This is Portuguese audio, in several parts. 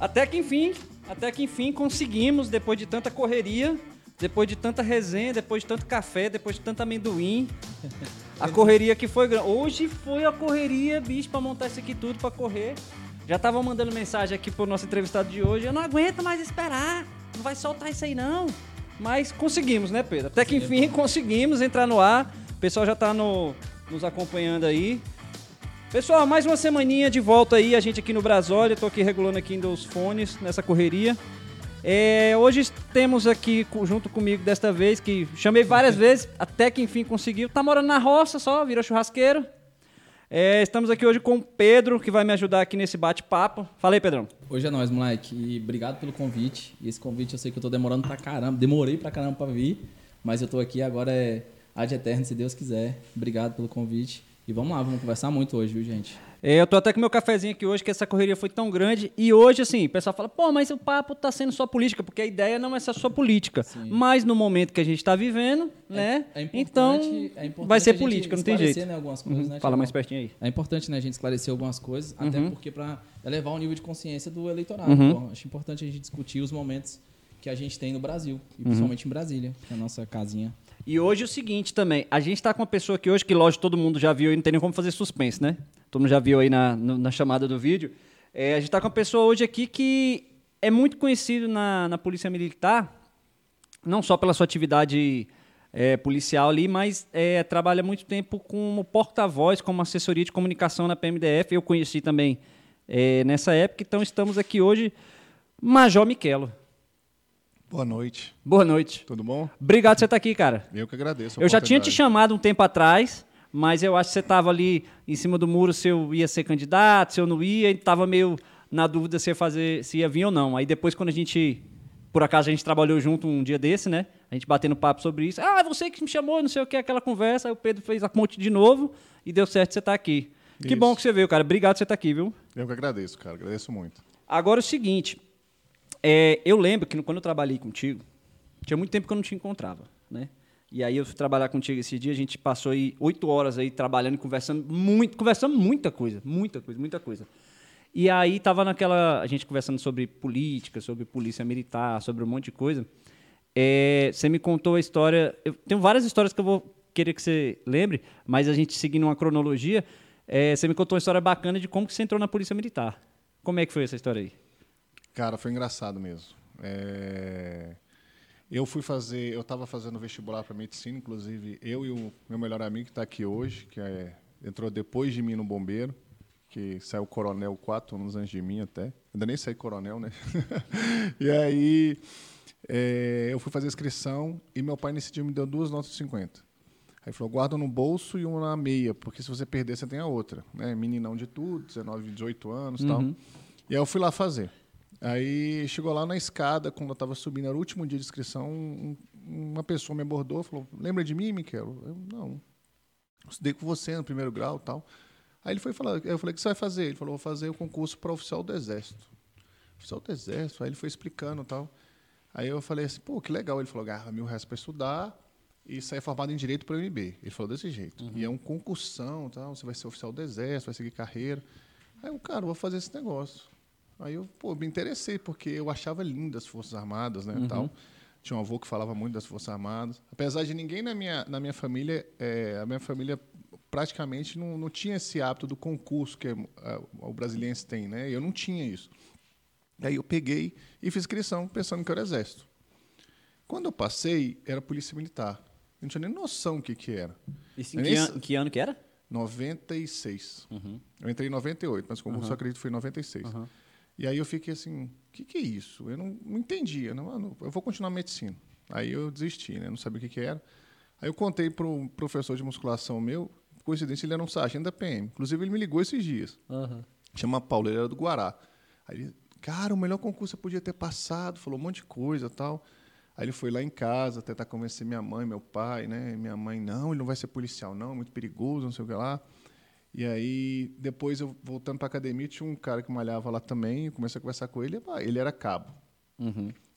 Até que enfim, até que enfim conseguimos, depois de tanta correria, depois de tanta resenha, depois de tanto café, depois de tanto amendoim, a correria que foi grande. Hoje foi a correria, bicho, pra montar isso aqui tudo, pra correr. Já tava mandando mensagem aqui pro nosso entrevistado de hoje. Eu não aguento mais esperar. Não vai soltar isso aí, não. Mas conseguimos, né, Pedro? Até que enfim conseguimos entrar no ar. O pessoal já tá no, nos acompanhando aí. Pessoal, mais uma semaninha de volta aí, a gente aqui no Brasólia. Tô aqui regulando aqui os fones nessa correria. É, hoje temos aqui junto comigo desta vez, que chamei várias vezes, até que enfim conseguiu. Tá morando na roça só, virou churrasqueiro. É, estamos aqui hoje com o Pedro, que vai me ajudar aqui nesse bate-papo. Fala aí, Pedrão. Hoje é nóis, moleque. E obrigado pelo convite. E esse convite eu sei que eu tô demorando pra caramba. Demorei pra caramba pra vir. Mas eu tô aqui agora é ad eterno, se Deus quiser. Obrigado pelo convite. E vamos lá, vamos conversar muito hoje, viu, gente? É, eu tô até com meu cafezinho aqui hoje, que essa correria foi tão grande. E hoje, assim, o pessoal fala, pô, mas o papo tá sendo só política, porque a ideia não é ser só política. Mas no momento que a gente tá vivendo, né? É então, é vai ser política, não tem jeito. Né, algumas coisas, Uhum, né, Fala mais pertinho aí. É importante, né, a gente esclarecer algumas coisas, até Uhum. porque para elevar o nível de consciência do eleitorado. Uhum. pô. Acho importante a gente discutir os momentos que a gente tem no Brasil, Uhum. e principalmente em Brasília, que é a nossa casinha. E hoje é o seguinte também, a gente tá com uma pessoa aqui hoje que, lógico, todo mundo já viu e não tem nem como fazer suspense, né? Todo mundo já viu aí na, no- na chamada do vídeo. É, a gente tá com uma pessoa hoje aqui que é muito conhecido na, na Polícia Militar, não só pela sua atividade é, policial ali, mas é, trabalha muito tempo como porta-voz, como assessoria de comunicação na PMDF. Eu conheci também é, nessa época, então estamos aqui hoje, Major Miquelo. Boa noite. Boa noite. Tudo bom? Obrigado por você estar aqui, cara. Eu que agradeço. Eu já tinha te chamado um tempo atrás, mas eu acho que você estava ali em cima do muro se eu ia ser candidato, se eu não ia, e estava meio na dúvida se ia fazer, se ia vir ou não. Aí depois, quando a gente, por acaso, a gente trabalhou junto um dia desse, né? A gente batendo papo sobre isso. Ah, você que me chamou, não sei o que, aquela conversa. Aí o Pedro fez a ponte de novo e deu certo você estar aqui. Que Isso. bom que você veio, cara. Obrigado por você estar aqui, viu? Eu que agradeço, cara. Agradeço muito. Agora é o seguinte, é, eu lembro que quando eu trabalhei contigo, tinha muito tempo que eu não te encontrava, né? E aí eu fui trabalhar contigo esse dia, a gente passou aí oito horas aí trabalhando, conversando muito, conversando muita coisa, muita coisa, muita coisa. E aí tava naquela, a gente conversando sobre política, sobre polícia militar, sobre um monte de coisa. É, você me contou a história, eu tenho várias histórias que eu vou querer que você lembre, mas a gente seguindo uma cronologia, é, você me contou uma história bacana de como que você entrou na polícia militar. Como é que foi essa história aí? Cara, foi engraçado mesmo. É, Eu fui fazer, eu estava fazendo vestibular para medicina, inclusive eu e o meu melhor amigo que está aqui hoje, que é- entrou depois de mim no bombeiro, que saiu coronel quatro anos antes de mim até. Ainda nem saí coronel, né? e aí é, eu fui fazer a inscrição e meu pai nesse dia me deu duas notas de 50. Aí falou, guarda no bolso e uma na meia, porque se você perder, você tem a outra. Né? Meninão de tudo, 19, 18 anos e tal. Uhum. E aí eu fui lá fazer. Aí chegou lá na escada, quando eu estava subindo, era o último dia de inscrição, um- uma pessoa me abordou, falou, lembra de mim, Miquel? Eu, não. Eu estudei com você no primeiro grau e tal. Aí ele foi falar, eu falei, o que você vai fazer? Ele falou, vou fazer o concurso para oficial do Exército. Oficial do Exército. Aí ele foi explicando e tal. Aí eu falei assim, pô, que legal. Ele falou, garra mil reais para estudar e sair formado em Direito para o MB. Ele falou desse jeito. E é um concursão, tal, você vai ser oficial do Exército, vai seguir carreira. Aí eu, cara, vou fazer esse negócio. Aí eu, pô, me interessei, porque eu achava lindo as Forças Armadas, né, tal. Tinha um avô que falava muito das Forças Armadas. Apesar de ninguém na minha, na minha família, é, a minha família praticamente não, não tinha esse hábito do concurso que é, o brasiliense tem, né? Eu não tinha isso. Aí eu peguei e fiz inscrição pensando que era exército. Quando eu passei, era polícia militar. Eu não tinha nem noção do que, que era. Isso em que, an- que ano que era? 96. Eu entrei em 98, mas o concurso eu acredito que foi em 96. E aí eu fiquei assim, o que, que é isso? Eu não, não entendia. Não, mano, eu vou continuar medicina. Aí eu desisti, né? Não sabia o que, que era. Aí eu contei para um professor de musculação meu, coincidência, ele era um sargento da PM. Inclusive, ele me ligou esses dias. Chama Paulo, ele era do Guará. Aí ele, cara, o melhor concurso eu podia ter passado, falou um monte de coisa tal. Aí ele foi lá em casa tentar convencer minha mãe, meu pai, né? Minha mãe, não, ele não vai ser policial, não, muito perigoso, não sei o que lá. E aí, depois, eu voltando para academia, tinha um cara que malhava lá também, eu comecei a conversar com ele, ele era cabo.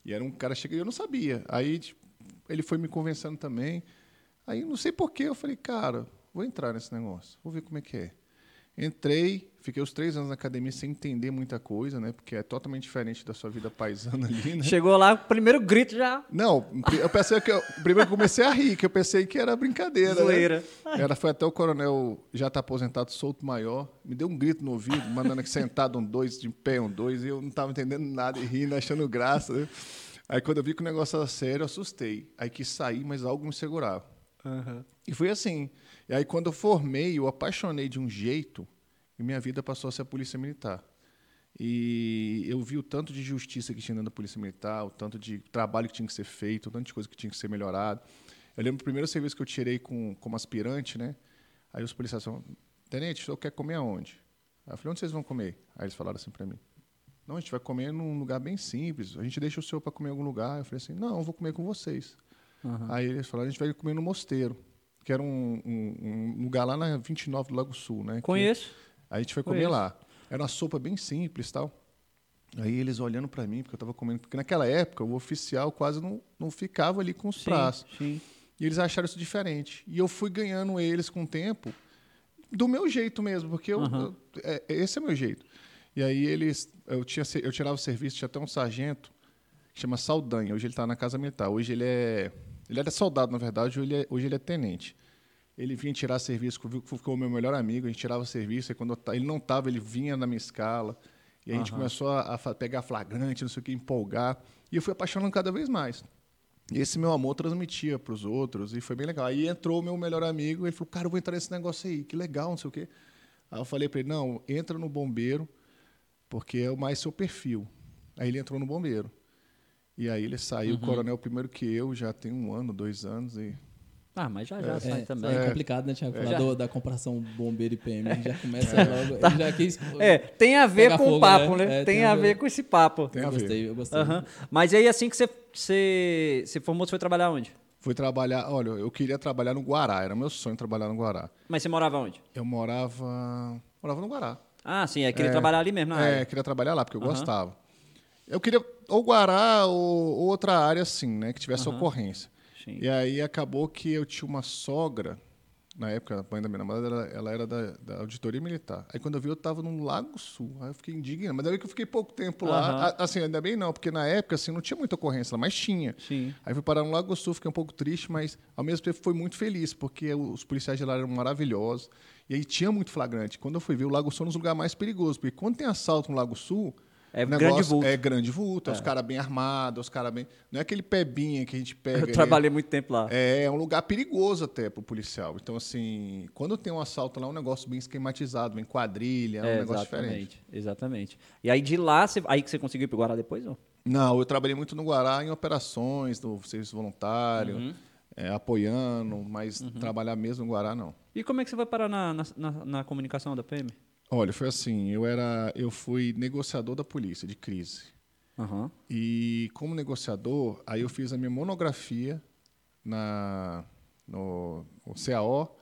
E era um cara chega e eu não sabia. Aí tipo, ele foi me convencendo também. Aí não sei porquê, eu falei, cara, vou entrar nesse negócio, vou ver como é que é. Entrei, fiquei os três anos na academia sem entender muita coisa, né? Porque é totalmente diferente da sua vida paisana ali, né? Chegou lá, primeiro grito já. Não, eu pensei que eu, primeiro comecei a rir, que eu pensei que era brincadeira. Zoeira. Né? Era, foi até o coronel, já está aposentado, solto maior, me deu um grito no ouvido, mandando que sentado um dois, de pé um dois, e eu não estava entendendo nada e rindo, achando graça. Né? Aí quando eu vi que o negócio era sério, eu assustei. Aí quis sair, mas algo me segurava. Uhum. E foi assim. E aí, quando eu formei, eu apaixonei de um jeito e minha vida passou a ser a Polícia Militar. E eu vi o tanto de justiça que tinha dentro da Polícia Militar, o tanto de trabalho que tinha que ser feito, o tanto de coisa que tinha que ser melhorado. Eu lembro do primeiro serviço que eu tirei com, como aspirante, né? Aí os policiais falaram, Tenente, o senhor quer comer aonde? Aí eu falei, onde vocês vão comer? Aí eles falaram assim para mim, não, a gente vai comer num lugar bem simples, a gente deixa o senhor para comer em algum lugar. Eu falei assim, não, eu vou comer com vocês. Uhum. Aí eles falaram, a gente vai comer no Mosteiro, que era um, um, um lugar lá na 29 do Lago Sul, né? Conheço. Que, aí a gente foi comer Conheço. lá. Era uma sopa bem simples tal. Aí eles olhando para mim, porque eu estava comendo. Porque naquela época o oficial quase não, não ficava ali com os pratos. Sim. E eles acharam isso diferente. E eu fui ganhando eles com o tempo, do meu jeito mesmo, porque eu, eu, é, esse é o meu jeito. E aí eles. Eu, tinha, eu tirava o serviço, tinha até um sargento que chama Saldanha. Hoje ele está na Casa Militar. Hoje ele é ele era soldado, na verdade, hoje ele é, hoje ele é tenente. Ele vinha tirar serviço, ficou o meu melhor amigo, a gente tirava serviço, e quando ele não estava, ele vinha na minha escala. E a gente começou a, a, pegar flagrante, não sei o que, empolgar. E eu fui apaixonando cada vez mais. E esse meu amor transmitia para os outros, e foi bem legal. Aí entrou o meu melhor amigo, ele falou, cara, eu vou entrar nesse negócio aí, que legal, não sei o quê. Aí eu falei para ele, não, entra no bombeiro, porque é o mais seu perfil. Aí ele entrou no bombeiro. E aí ele saiu, uhum. coronel primeiro que eu, já tem um ano, dois anos e... Ah, mas já já é, sai é, também. É complicado, né, Tiago? Falar do, da comparação bombeiro e PM. A gente já começa logo. Tá. Já quis, é, tem a ver com fogo, o papo, né? né? É, tem, tem, a ver, ver com esse papo. Tem eu a gostei, ver. eu gostei. Uhum. Mas aí, assim que você, você se formou, você foi trabalhar onde? Fui trabalhar, olha, eu queria trabalhar no Guará, era meu sonho trabalhar no Guará. Mas você morava onde? Eu morava. Morava no Guará. Ah, sim, é, queria trabalhar ali mesmo, na É, queria trabalhar lá, porque eu uhum. gostava. Eu queria ou Guará ou outra área assim, né, que tivesse uhum. ocorrência. Sim. E aí acabou que eu tinha uma sogra, na época, a mãe da minha namorada, ela, ela era da, da, auditoria militar. Aí quando eu vi, eu estava no Lago Sul. Aí eu fiquei indignado. Mas daí que eu fiquei pouco tempo lá. Uhum. Assim, ainda bem não, porque na época assim, não tinha muita ocorrência lá, mas tinha. Sim. Aí fui parar no Lago Sul, fiquei um pouco triste, mas ao mesmo tempo foi muito feliz, porque os policiais de lá eram maravilhosos. E aí tinha muito flagrante. Quando eu fui ver, o Lago Sul é um dos lugares mais perigosos, porque quando tem assalto no Lago Sul, é grande vulto. É grande vulto, é. os caras bem armados, os caras bem. Não é aquele pebinha que a gente pega. Eu trabalhei muito tempo lá. É, é um lugar perigoso até para o policial. Então, assim, quando tem um assalto lá, é um negócio bem esquematizado, bem quadrilha, é um é, negócio exatamente, diferente. Exatamente. E aí de lá, você, aí que você conseguiu ir para o Guará depois, não? Não, eu trabalhei muito no Guará em operações, no serviço voluntário. Uhum. É, apoiando, mas uhum. trabalhar mesmo no Guará, não. E como é que você vai parar na, na, na, na comunicação da PM? Olha, foi assim, eu era, eu fui negociador da polícia de crise. Uhum. E como negociador, aí eu fiz a minha monografia na no, no CAO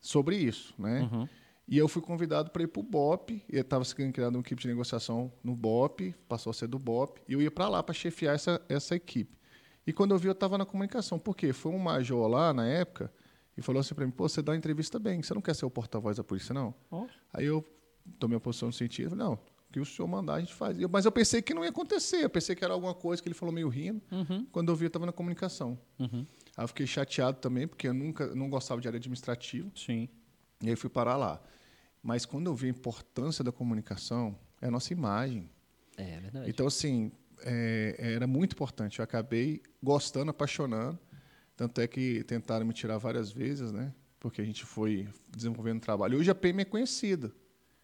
sobre isso, né? Uhum. E eu fui convidado para ir para o BOP, e estava sendo criado uma equipe de negociação no BOP, passou a ser do BOP, e eu ia para lá para chefiar essa, essa equipe. E quando eu vi, eu estava na comunicação. Por quê? Foi um major lá, na época, e falou assim para mim, pô, você dá entrevista bem, você não quer ser o porta-voz da polícia, não? Oh. Aí eu tomei a posição no sentido, não, o que o senhor mandar a gente faz. Mas eu pensei que não ia acontecer, eu pensei que era alguma coisa que ele falou meio rindo. Uhum. Quando eu vi, eu estava na comunicação. Uhum. Aí eu fiquei chateado também, porque eu nunca não gostava de área administrativa. Sim. E aí fui parar lá. Mas quando eu vi a importância da comunicação, é a nossa imagem. É, é verdade. Então, assim, é, era muito importante. Eu acabei gostando, apaixonando. Tanto é que tentaram me tirar várias vezes, né? Porque a gente foi desenvolvendo trabalho. Hoje a PM é conhecida.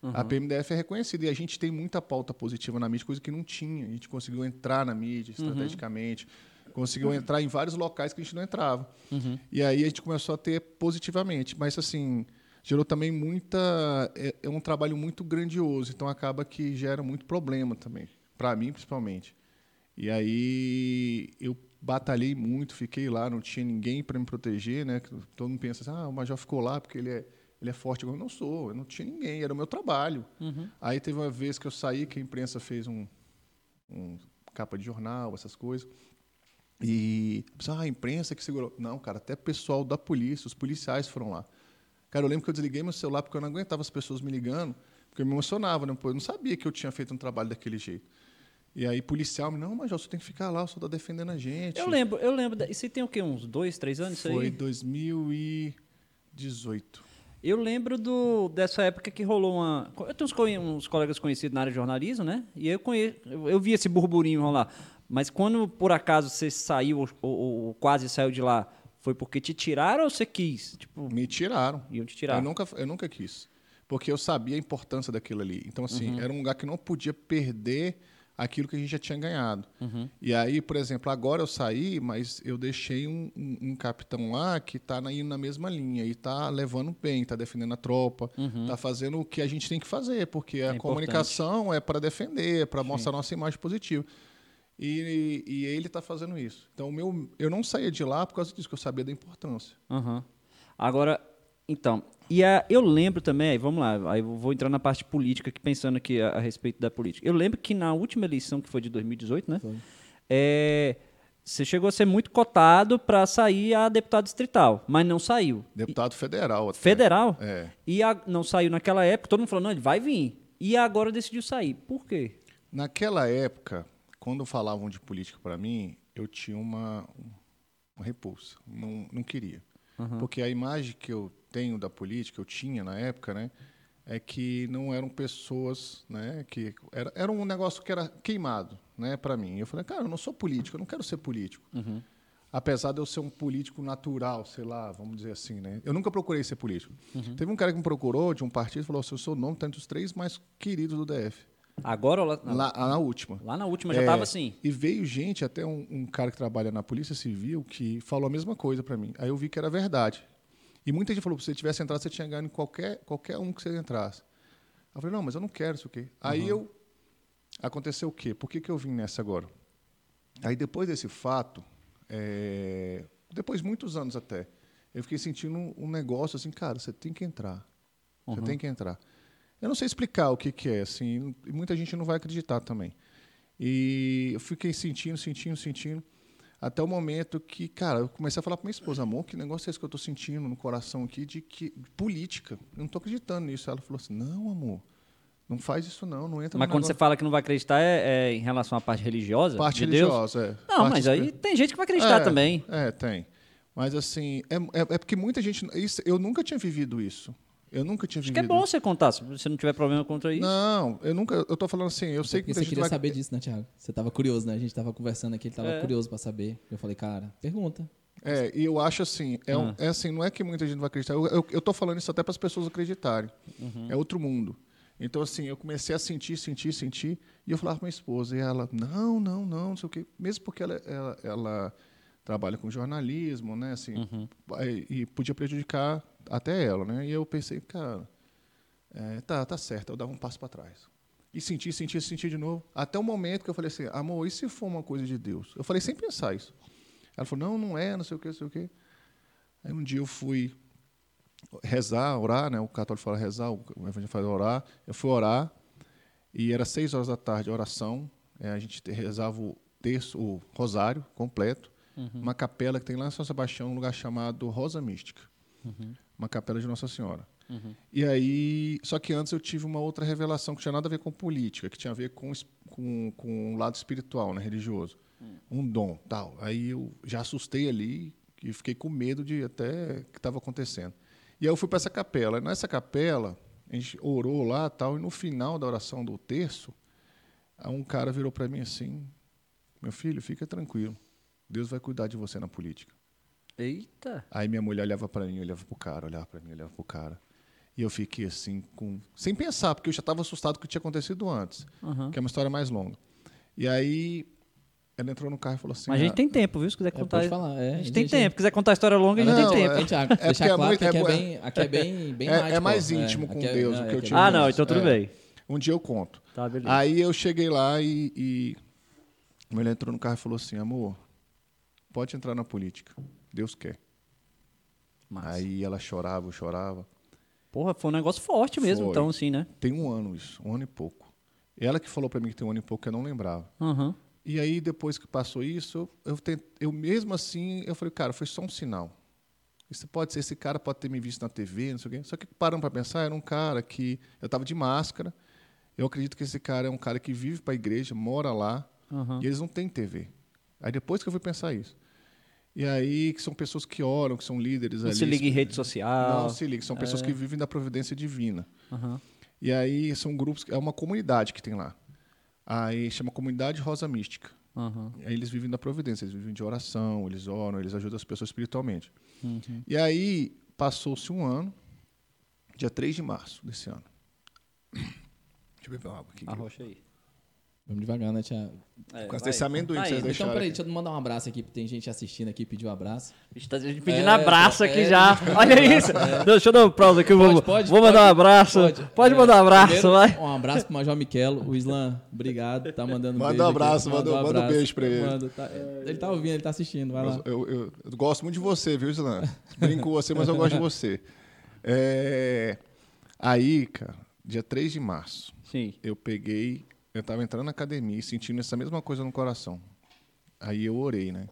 Uhum. A PMDF é reconhecida e a gente tem muita pauta positiva na mídia, coisa que não tinha. A gente conseguiu entrar na mídia uhum. estrategicamente, uhum. conseguiu entrar em vários locais que a gente não entrava. Uhum. E aí a gente começou a ter positivamente. Mas, assim, gerou também muita. É, é um trabalho muito grandioso, então acaba que gera muito problema também, para mim principalmente. E aí eu batalhei muito, fiquei lá, não tinha ninguém para me proteger, né? Todo mundo pensa assim, ah, o Major ficou lá porque ele é ele é forte. Eu não sou, eu não tinha ninguém, era o meu trabalho. Uhum. Aí teve uma vez que eu saí, que a imprensa fez um, um capa de jornal, essas coisas. E ah, a imprensa que segurou. Não, cara, até pessoal da polícia, os policiais foram lá. Cara, eu lembro que eu desliguei meu celular porque eu não aguentava as pessoas me ligando, porque eu me emocionava, né? Pô, eu não sabia que eu tinha feito um trabalho daquele jeito. E aí, policial, não, mas você tem que ficar lá, o senhor tá defendendo a gente. Eu lembro, eu lembro. Isso tem o quê? Uns dois, três anos? isso Foi aí? 2018. Eu lembro do, dessa época que rolou uma. Eu tenho uns, uns colegas conhecidos na área de jornalismo, né? E eu, conhe, eu, eu vi esse burburinho rolar. Mas quando por acaso você saiu ou, ou- ou quase saiu de lá, foi porque te tiraram ou você quis? Tipo, Me tiraram. iam te tirar. Eu nunca, eu nunca quis. Porque eu sabia a importância daquilo ali. Então, assim, Uhum. era um lugar que não podia perder aquilo que a gente já tinha ganhado. Uhum. E aí, por exemplo, agora eu saí, mas eu deixei um, um- um capitão lá que está indo na mesma linha e está levando bem, está defendendo a tropa, está fazendo o que a gente tem que fazer, porque a Uhum. importante. comunicação é para defender, é para mostrar nossa imagem positiva. E, e ele está fazendo isso. Então, meu, eu não saía de lá por causa disso, que eu sabia da importância. Aham. Agora, então, e a, eu lembro também, aí vamos lá, aí eu vou entrar na parte política aqui, pensando aqui a, a respeito da política. Eu lembro que na última eleição, que foi de 2018, né? É, você chegou a ser muito cotado para sair a deputado distrital, mas não saiu. Deputado federal. Até. Federal? É. E a- não saiu naquela época, todo mundo falou, não, ele vai vir. E agora decidiu sair. Por quê? Naquela época, quando falavam de política para mim, eu tinha uma, uma repulsa. Não, não queria. Porque a imagem que eu tenho da política, eu tinha na época, né? É que não eram pessoas, né? Que era, era um negócio que era queimado, né? Para mim. Eu falei, cara, eu não sou político, eu não quero ser político. Apesar de eu ser um político natural, sei lá, vamos dizer assim, né? Eu nunca procurei ser político. Teve um cara que me procurou de um partido e falou: assim, o seu nome está entre os três mais queridos do DF. Agora ou lá, lá, Lá, na última. na última já É, estava assim. E veio gente, até um, um cara que trabalha na Polícia Civil, que falou a mesma coisa para mim. Aí eu vi que era verdade. E muita gente falou: se você tivesse entrado, você tinha ganho em qualquer, qualquer um que você entrasse. Eu falei: não, mas eu não quero isso aqui. Aí eu. Aconteceu o quê? Por que, que eu vim nessa agora? Aí depois desse fato, é, depois de muitos anos até, eu fiquei sentindo um, um negócio assim, cara, você tem que entrar. Você tem que entrar. Eu não sei explicar o que, que é, assim, muita gente não vai acreditar também. E eu fiquei sentindo, sentindo, sentindo, até o momento que, cara, eu comecei a falar para minha esposa, amor, que negócio é esse que eu estou sentindo no coração aqui de que de política? Eu não estou acreditando nisso. Ela falou assim, não, amor, não faz isso não, não entra Mas quando você negócio. fala que não vai acreditar é, é em relação à parte religiosa? Parte de Deus? religiosa, é. Não, Parte mas aí tem gente que vai acreditar É, também. É, tem. Mas assim, é, é, é porque muita gente. Isso, eu nunca tinha vivido isso. Eu nunca tinha Acho que é vivido bom você contar, se você não tiver problema contra isso. Não, eu nunca. Eu tô falando assim, eu sei que você queria vai. saber disso, né, Thiago? Você tava curioso, né? A gente tava conversando aqui, ele tava É. curioso pra saber. Eu falei, cara, pergunta. É, e eu acho assim, é, Ah. um- é assim, não é que muita gente vai acreditar. Eu, eu, eu tô falando isso até para as pessoas acreditarem. Uhum. É outro mundo. Então, assim, eu comecei a sentir, sentir, sentir, e eu falava com minha esposa, e ela, não, não, não, não sei o quê. Mesmo porque ela, ela, ela trabalha com jornalismo, né, assim, Uhum. e, podia prejudicar até ela, né? E eu pensei, cara, é, tá, tá certo, eu dava um passo para trás. E senti, senti, senti de novo. Até o momento que eu falei assim, amor, e se for uma coisa de Deus? Eu falei sem pensar isso. Ela falou, não, não é, não sei o quê, não sei o quê. Aí um dia eu fui rezar, orar, né? O católico fala rezar, o evangelho fala orar. Eu fui orar e era seis horas da tarde a oração. É, a gente te- rezava o terço, o rosário completo, uma capela que tem lá em São Sebastião, um lugar chamado Rosa Mística, uma capela de Nossa Senhora. E aí, só que antes eu tive uma outra revelação que tinha nada a ver com política, que tinha a ver com com, com o lado espiritual, né, religioso, um dom, tal. Aí eu já assustei ali e fiquei com medo de até o que estava acontecendo. E aí eu fui para essa capela. Nessa capela a gente orou lá, tal, e no final da oração do terço, um cara virou para mim assim: "Meu filho, fica tranquilo. Deus vai cuidar de você na política." Eita. Aí minha mulher olhava para mim, olhava pro cara, olhava para mim, olhava pro cara. E eu fiquei assim, com... sem pensar, porque eu já estava assustado com o que tinha acontecido antes, Aham. que é uma história mais longa. E aí ela entrou no carro e falou assim: Mas a gente "Ah, tem tempo, viu? Se quiser É, contar. pode falar, é, a gente a tem gente- tempo. Se quiser contar a história longa, a gente Não, tem tempo. é- é Deixar é claro muito- que aqui é é, bem, aqui é bem, bem É- é mais né? íntimo com é- Deus, é, o que eu é tive Ah, não, então tudo É. bem. Um dia eu conto. Tá, beleza. Aí eu cheguei lá e, e a mulher entrou no carro e falou assim: amor, pode entrar na política. Deus quer. Massa. Aí ela chorava, eu chorava. Porra, foi um negócio forte mesmo, Foi. então, assim, né? Tem um ano isso, um ano e pouco. Ela que falou para mim que tem um ano e pouco que eu não lembrava. Aham. E aí, depois que passou isso, eu, eu, tent- eu mesmo assim, eu falei, cara, foi só um sinal. Isso pode ser, esse cara pode ter me visto na TV, não sei o quê. Só que parando para pensar, era um cara que eu estava de máscara. Eu acredito que esse cara é um cara que vive para a igreja, mora lá, Aham. e eles não têm TV. Aí depois que eu fui pensar isso. E aí, que são pessoas que oram, que são líderes Não ali. se liga em rede social. Não se liga, são pessoas que vivem da providência divina. Aham. E aí são grupos, é uma comunidade que tem lá. Aí chama Comunidade Rosa Mística. Aham. Aí eles vivem da providência, eles vivem de oração, eles oram, eles ajudam as pessoas espiritualmente. Uhum. E aí passou-se um ano, dia 3 de março desse ano. Deixa eu beber uma água aqui. Arrocha aí. Vamos devagar, né, Tiago? É, Com esse amendoim Tá que aí. vocês Então, deixaram. peraí, deixa eu mandar um abraço aqui, tem gente assistindo aqui, pediu um abraço. A gente tá pedindo É, abraço aqui é, já. Olha isso. Deixa eu dar um pausa aqui. eu Vou, Pode, pode, vou mandar um pode, abraço. Pode, É, mandar um abraço, primeiro, vai. Um abraço pro Major Miquelo. O Islam, obrigado. Tá mandando Manda beijo um abraço, manda- manda um abraço. beijo pra ele. Manda, tá- ele tá ouvindo, ele tá assistindo, vai lá. Eu, eu- eu gosto muito de você, viu, Islan? Brinco com você, mas eu gosto de você. É, Aí, cara, dia 3 de março, Sim. eu peguei, eu tava entrando na academia e sentindo essa mesma coisa no coração. Aí eu orei, né?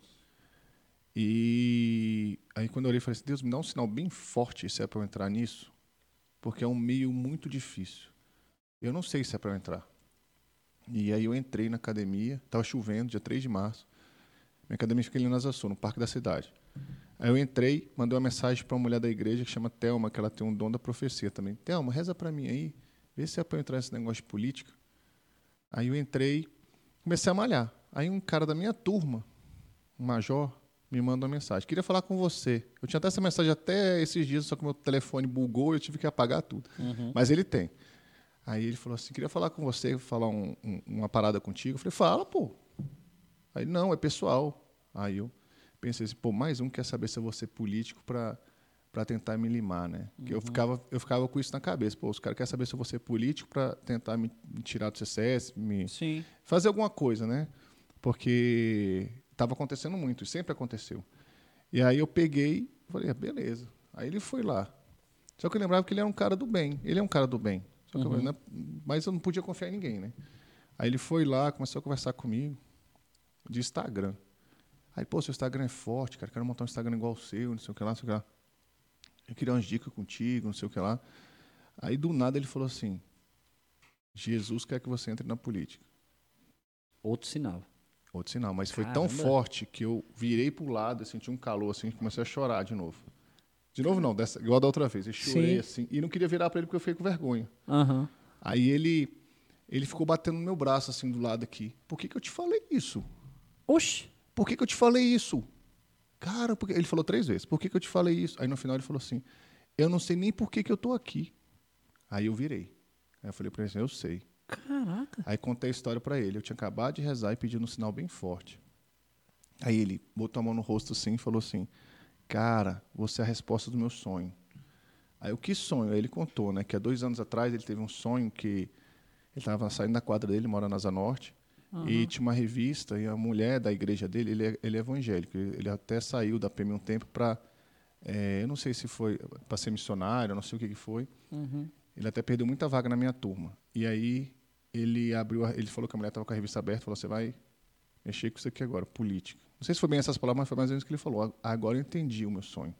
E aí quando eu orei, falei assim, Deus, me dá um sinal bem forte se é para eu entrar nisso, porque é um meio muito difícil. Eu não sei se é para eu entrar. E aí eu entrei na academia, tava chovendo, dia 3 de março. Minha academia fica ali na Sul, no Parque da Cidade. Aí eu entrei, mandei uma mensagem para uma mulher da igreja que chama Thelma, que ela tem um dom da profecia também. Thelma, reza para mim aí, vê se é para eu entrar nesse negócio de política. Aí eu entrei, comecei a malhar. Aí um cara da minha turma, um major, me manda uma mensagem. Queria falar com você. Eu tinha até essa mensagem até esses dias, só que meu telefone bugou e eu tive que apagar tudo. Mas ele tem. Aí ele falou assim, queria falar com você, falar um- um- uma parada contigo. Eu falei, fala, pô. Aí, não, é pessoal. Aí eu pensei assim, pô, mais um quer saber se eu vou ser político para para tentar me limar, né? Que eu ficava eu ficava com isso na cabeça, pô, os caras querem saber se eu vou ser político para tentar me, me tirar do CCS, me Sim. fazer alguma coisa, né? Porque estava acontecendo muito, e sempre aconteceu. E aí eu peguei, falei, ah, beleza. Aí ele foi lá. Só que eu lembrava que ele era um cara do bem. Ele é um cara do bem. Só que eu, né, mas eu não podia confiar em ninguém, né? Aí ele foi lá, começou a conversar comigo de Instagram. Aí, pô, seu Instagram é forte, cara. Quero montar um Instagram igual o seu, não sei o que lá, não sei o que lá. Eu queria umas dicas contigo, não sei o que lá. Aí, do nada, ele falou assim: Jesus quer que você entre na política. Outro sinal. Outro sinal, mas foi tão Caramba. forte que eu virei pro lado, eu senti um calor assim, comecei a chorar de novo. De novo não, dessa, igual da outra vez. Eu chorei Sim. assim e não queria virar para ele porque eu fiquei com vergonha. Aham. Aí ele ele ficou batendo no meu braço assim do lado aqui. Por que, que eu te falei isso? Oxi. Por que, que eu te falei isso? Cara, porque... ele falou três vezes. Por que, que eu te falei isso? Aí no final ele falou assim: Eu não sei nem por que, que eu tô aqui. Aí eu virei. Aí eu falei para ele assim: Eu sei. Caraca. Aí contei a história pra ele. Eu tinha acabado de rezar e pedindo um sinal bem forte. Aí ele botou a mão no rosto assim e falou assim: Cara, você é a resposta do meu sonho. Aí o que sonho? Aí ele contou, né? Que há dois anos atrás ele teve um sonho que ele estava saindo da quadra dele, mora na Asa Norte, e tinha uma revista e a mulher da igreja dele, ele é, ele é evangélico, ele até saiu da PM um tempo para, eu não sei se foi para ser missionário, não sei o que, que foi. Ele até perdeu muita vaga na minha turma. E aí ele abriu, a- ele falou que a mulher estava com a revista aberta, falou: "Você vai mexer com isso aqui agora, política". Não sei se foi bem essas palavras, mas foi mais ou menos o que ele falou. "A- Agora eu entendi o meu sonho.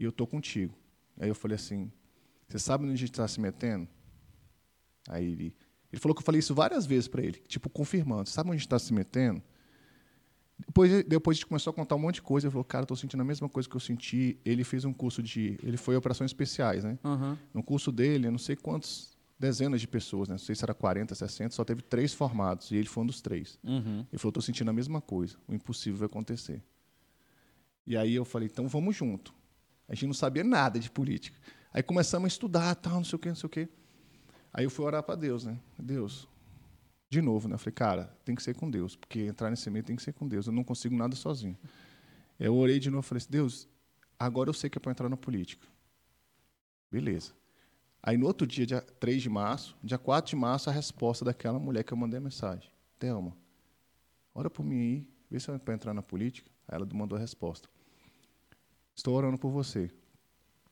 E eu tô contigo. Aí eu falei assim: "Você sabe onde a gente está se metendo?" Aí ele, ele falou que eu falei isso várias vezes para ele, tipo confirmando. Sabe onde a gente está se metendo? Depois, depois a gente começou a contar um monte de coisa. Ele falou, cara, eu tô sentindo a mesma coisa que eu senti. Ele fez um curso de. Ele foi operações especiais, né? Aham. No curso dele, não sei quantas dezenas de pessoas, né? não sei se era 40, 60, só teve três formados, e ele foi um dos três. Uhum. Ele falou, estou sentindo a mesma coisa, o impossível vai acontecer. E aí eu falei, então vamos junto. A gente não sabia nada de política. Aí começamos a estudar, tal, não sei o quê, não sei o quê. Aí eu fui orar para Deus, né? Deus, de novo, né? Eu falei, cara, tem que ser com Deus, porque entrar nesse meio tem que ser com Deus, eu não consigo nada sozinho. Eu orei de novo, falei assim, Deus, agora eu sei que é para entrar na política. Beleza. Aí no outro dia, dia 3 de março, dia 4 de março, a resposta daquela mulher que eu mandei a mensagem. Thelma, ora por mim aí, vê se é para entrar na política. Aí ela mandou a resposta. Estou orando por você.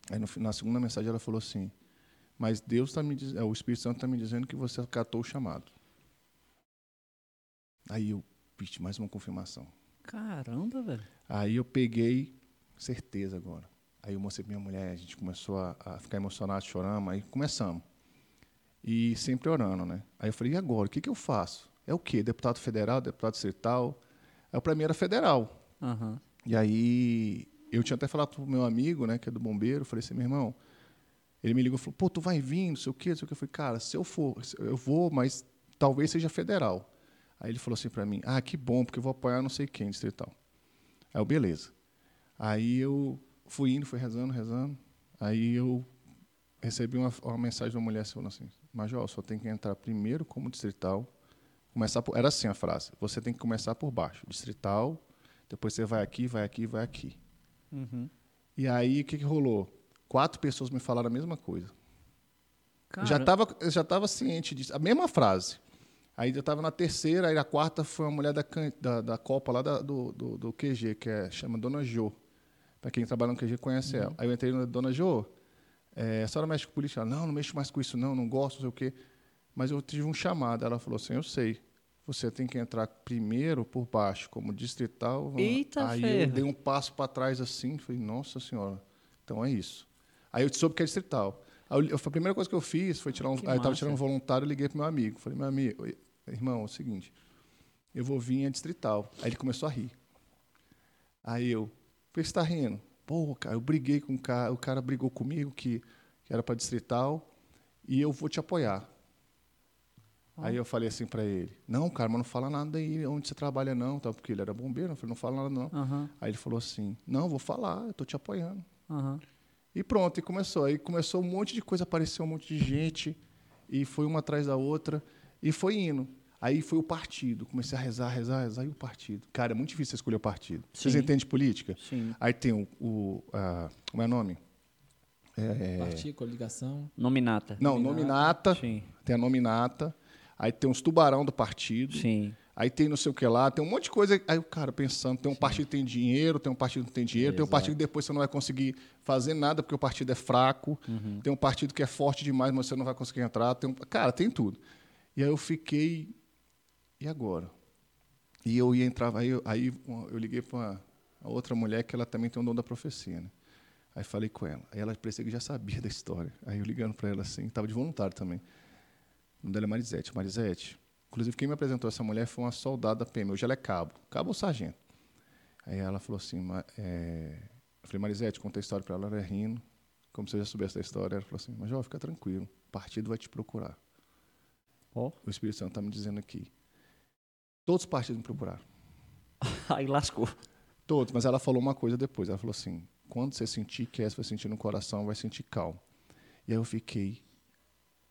Aí no, na segunda mensagem ela falou assim, mas Deus está me dizendo, o Espírito Santo está me dizendo que você acatou o chamado. Aí eu, bicho, mais uma confirmação. Caramba, velho. Aí eu peguei, certeza agora. Aí eu mostrei pra minha mulher, a gente começou a, a ficar emocionado, choramos, aí começamos. E sempre orando, né? Aí eu falei, e agora? O que, que eu faço? É o quê? Deputado federal, deputado distrital? Aí pra mim era federal. Aham. E aí eu tinha até falado pro meu amigo, né, que é do bombeiro, falei assim, meu irmão, ele me ligou e falou, pô, tu vai vir, não sei o quê, não sei o quê. Eu falei, cara, se eu for, eu vou, mas talvez seja federal. Aí ele falou assim para mim, ah, que bom, porque eu vou apoiar não sei quem, distrital. Aí eu, beleza. Aí eu fui indo, fui rezando, rezando. Aí eu recebi uma, uma mensagem de uma mulher falando assim, Major, só tem que entrar primeiro como distrital. Começar por, era assim a frase, você tem que começar por baixo, distrital, depois você vai aqui, vai aqui, vai aqui. Uhum. E aí, o que, que rolou? Quatro pessoas me falaram a mesma coisa. Eu já Cara- estava já estava ciente disso. A mesma frase. Aí eu estava na terceira, aí a quarta foi uma mulher da, da, da Copa lá da- do, do, do QG, que é, chama Dona Jo. Para quem trabalha no QG conhece ela. Aí eu entrei na Dona Jo, é, a senhora mexe com política? Ela, não, não mexo mais com isso não, não gosto, não sei o quê. Mas eu tive um chamado. Ela falou assim, eu sei. Você tem que entrar primeiro por baixo, como distrital. Eita Aí ferro. eu dei um passo para trás assim, falei, nossa senhora, então é isso. Aí eu soube que é distrital. Aí eu, a primeira coisa que eu fiz foi tirar um. Que aí eu estava tirando um voluntário, eu liguei pro meu amigo. Falei, meu amigo, irmão, é o seguinte, eu vou vir a distrital. Aí ele começou a rir. Aí eu, por que você está rindo? Pô, cara, eu briguei com o cara, o cara brigou comigo que, que era para distrital e eu vou te apoiar. Aí eu falei assim para ele, não, cara, mas não fala nada aí onde você trabalha não, tá? porque ele era bombeiro, eu falei, não fala nada não. Aí ele falou assim, não, vou falar, eu tô te apoiando. aham. E pronto, e começou. Aí começou um monte de coisa, apareceu um monte de gente, e foi uma atrás da outra, e foi indo. Aí foi o partido. Comecei a rezar, rezar, rezar, e o partido. Cara, é muito difícil você escolher o partido. Vocês Sim. entendem de política? Sim. Aí tem o. o a, como é o nome? É, Partido, coligação. Nominata. não, nominata. Sim. Tem a nominata. Aí tem os tubarão do partido. Sim. Aí tem não sei o que lá, tem um monte de coisa. Aí o cara pensando, tem um partido que tem dinheiro, tem um partido que não tem dinheiro, tem um Exato. partido que depois você não vai conseguir fazer nada porque o partido é fraco, tem um partido que é forte demais, mas você não vai conseguir entrar. Tem um- cara, tem tudo. E aí eu fiquei. E agora? E eu ia entrar, aí eu, aí eu liguei para a outra mulher que ela também tem um dom da profecia, né? Aí falei com ela. Aí ela parecia que já sabia da história. Aí eu ligando para ela assim, estava de voluntário também. O nome dela é Marisete. Marisete, inclusive quem me apresentou essa mulher foi uma soldada da PM. Hoje ela é cabo, cabo ou sargento. Aí ela falou assim, é... eu falei, Marisete, contei a história para ela, ela é rindo, como se eu já soubesse da história. Ela falou assim, mas Jó, fica tranquilo, o partido vai te procurar. Ó. O Espírito Santo está me dizendo aqui. Todos os partidos me procuraram. Aí lascou. Todos, mas ela falou uma coisa depois. Ela falou assim: quando você sentir que essa vai sentir no coração, vai sentir calmo. E aí eu fiquei,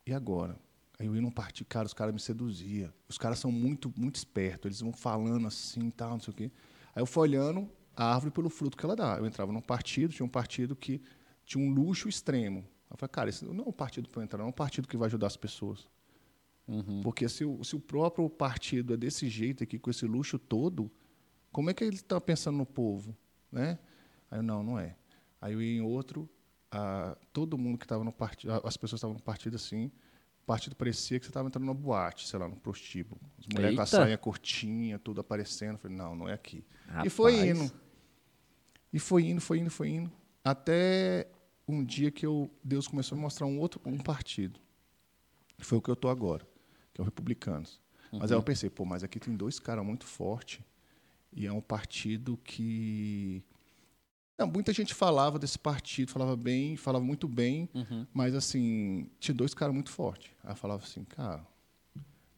e agora? Aí eu ia num partido, cara, os caras me seduziam. Os caras são muito, muito espertos, eles vão falando assim e tal, não sei o quê. Aí eu fui olhando a árvore pelo fruto que ela dá. Eu entrava num partido, tinha um partido que tinha um luxo extremo. Eu falei, cara, esse não é um partido para eu entrar, não é um partido que vai ajudar as pessoas. Porque se o, se o próprio partido é desse jeito aqui, com esse luxo todo, como é que ele está pensando no povo? Né? Aí eu, não, não é. Aí eu ia em outro, ah, todo mundo que estava no partido, as pessoas estavam no partido assim, partido parecia que você estava entrando numa boate, sei lá, no prostíbulo. As mulheres com a saia curtinha, tudo aparecendo. Eu falei, não, não é aqui. E foi Rapaz. indo. E foi indo, foi indo, foi indo. Até um dia que eu, Deus começou a me mostrar um outro um partido. Foi o que eu tô agora, que é o Republicanos. Mas aí eu pensei, pô, mas aqui tem dois caras muito fortes e é um partido que não, muita gente falava desse partido, falava bem, falava muito bem, mas assim, tinha dois caras muito fortes. Aí eu falava assim, cara,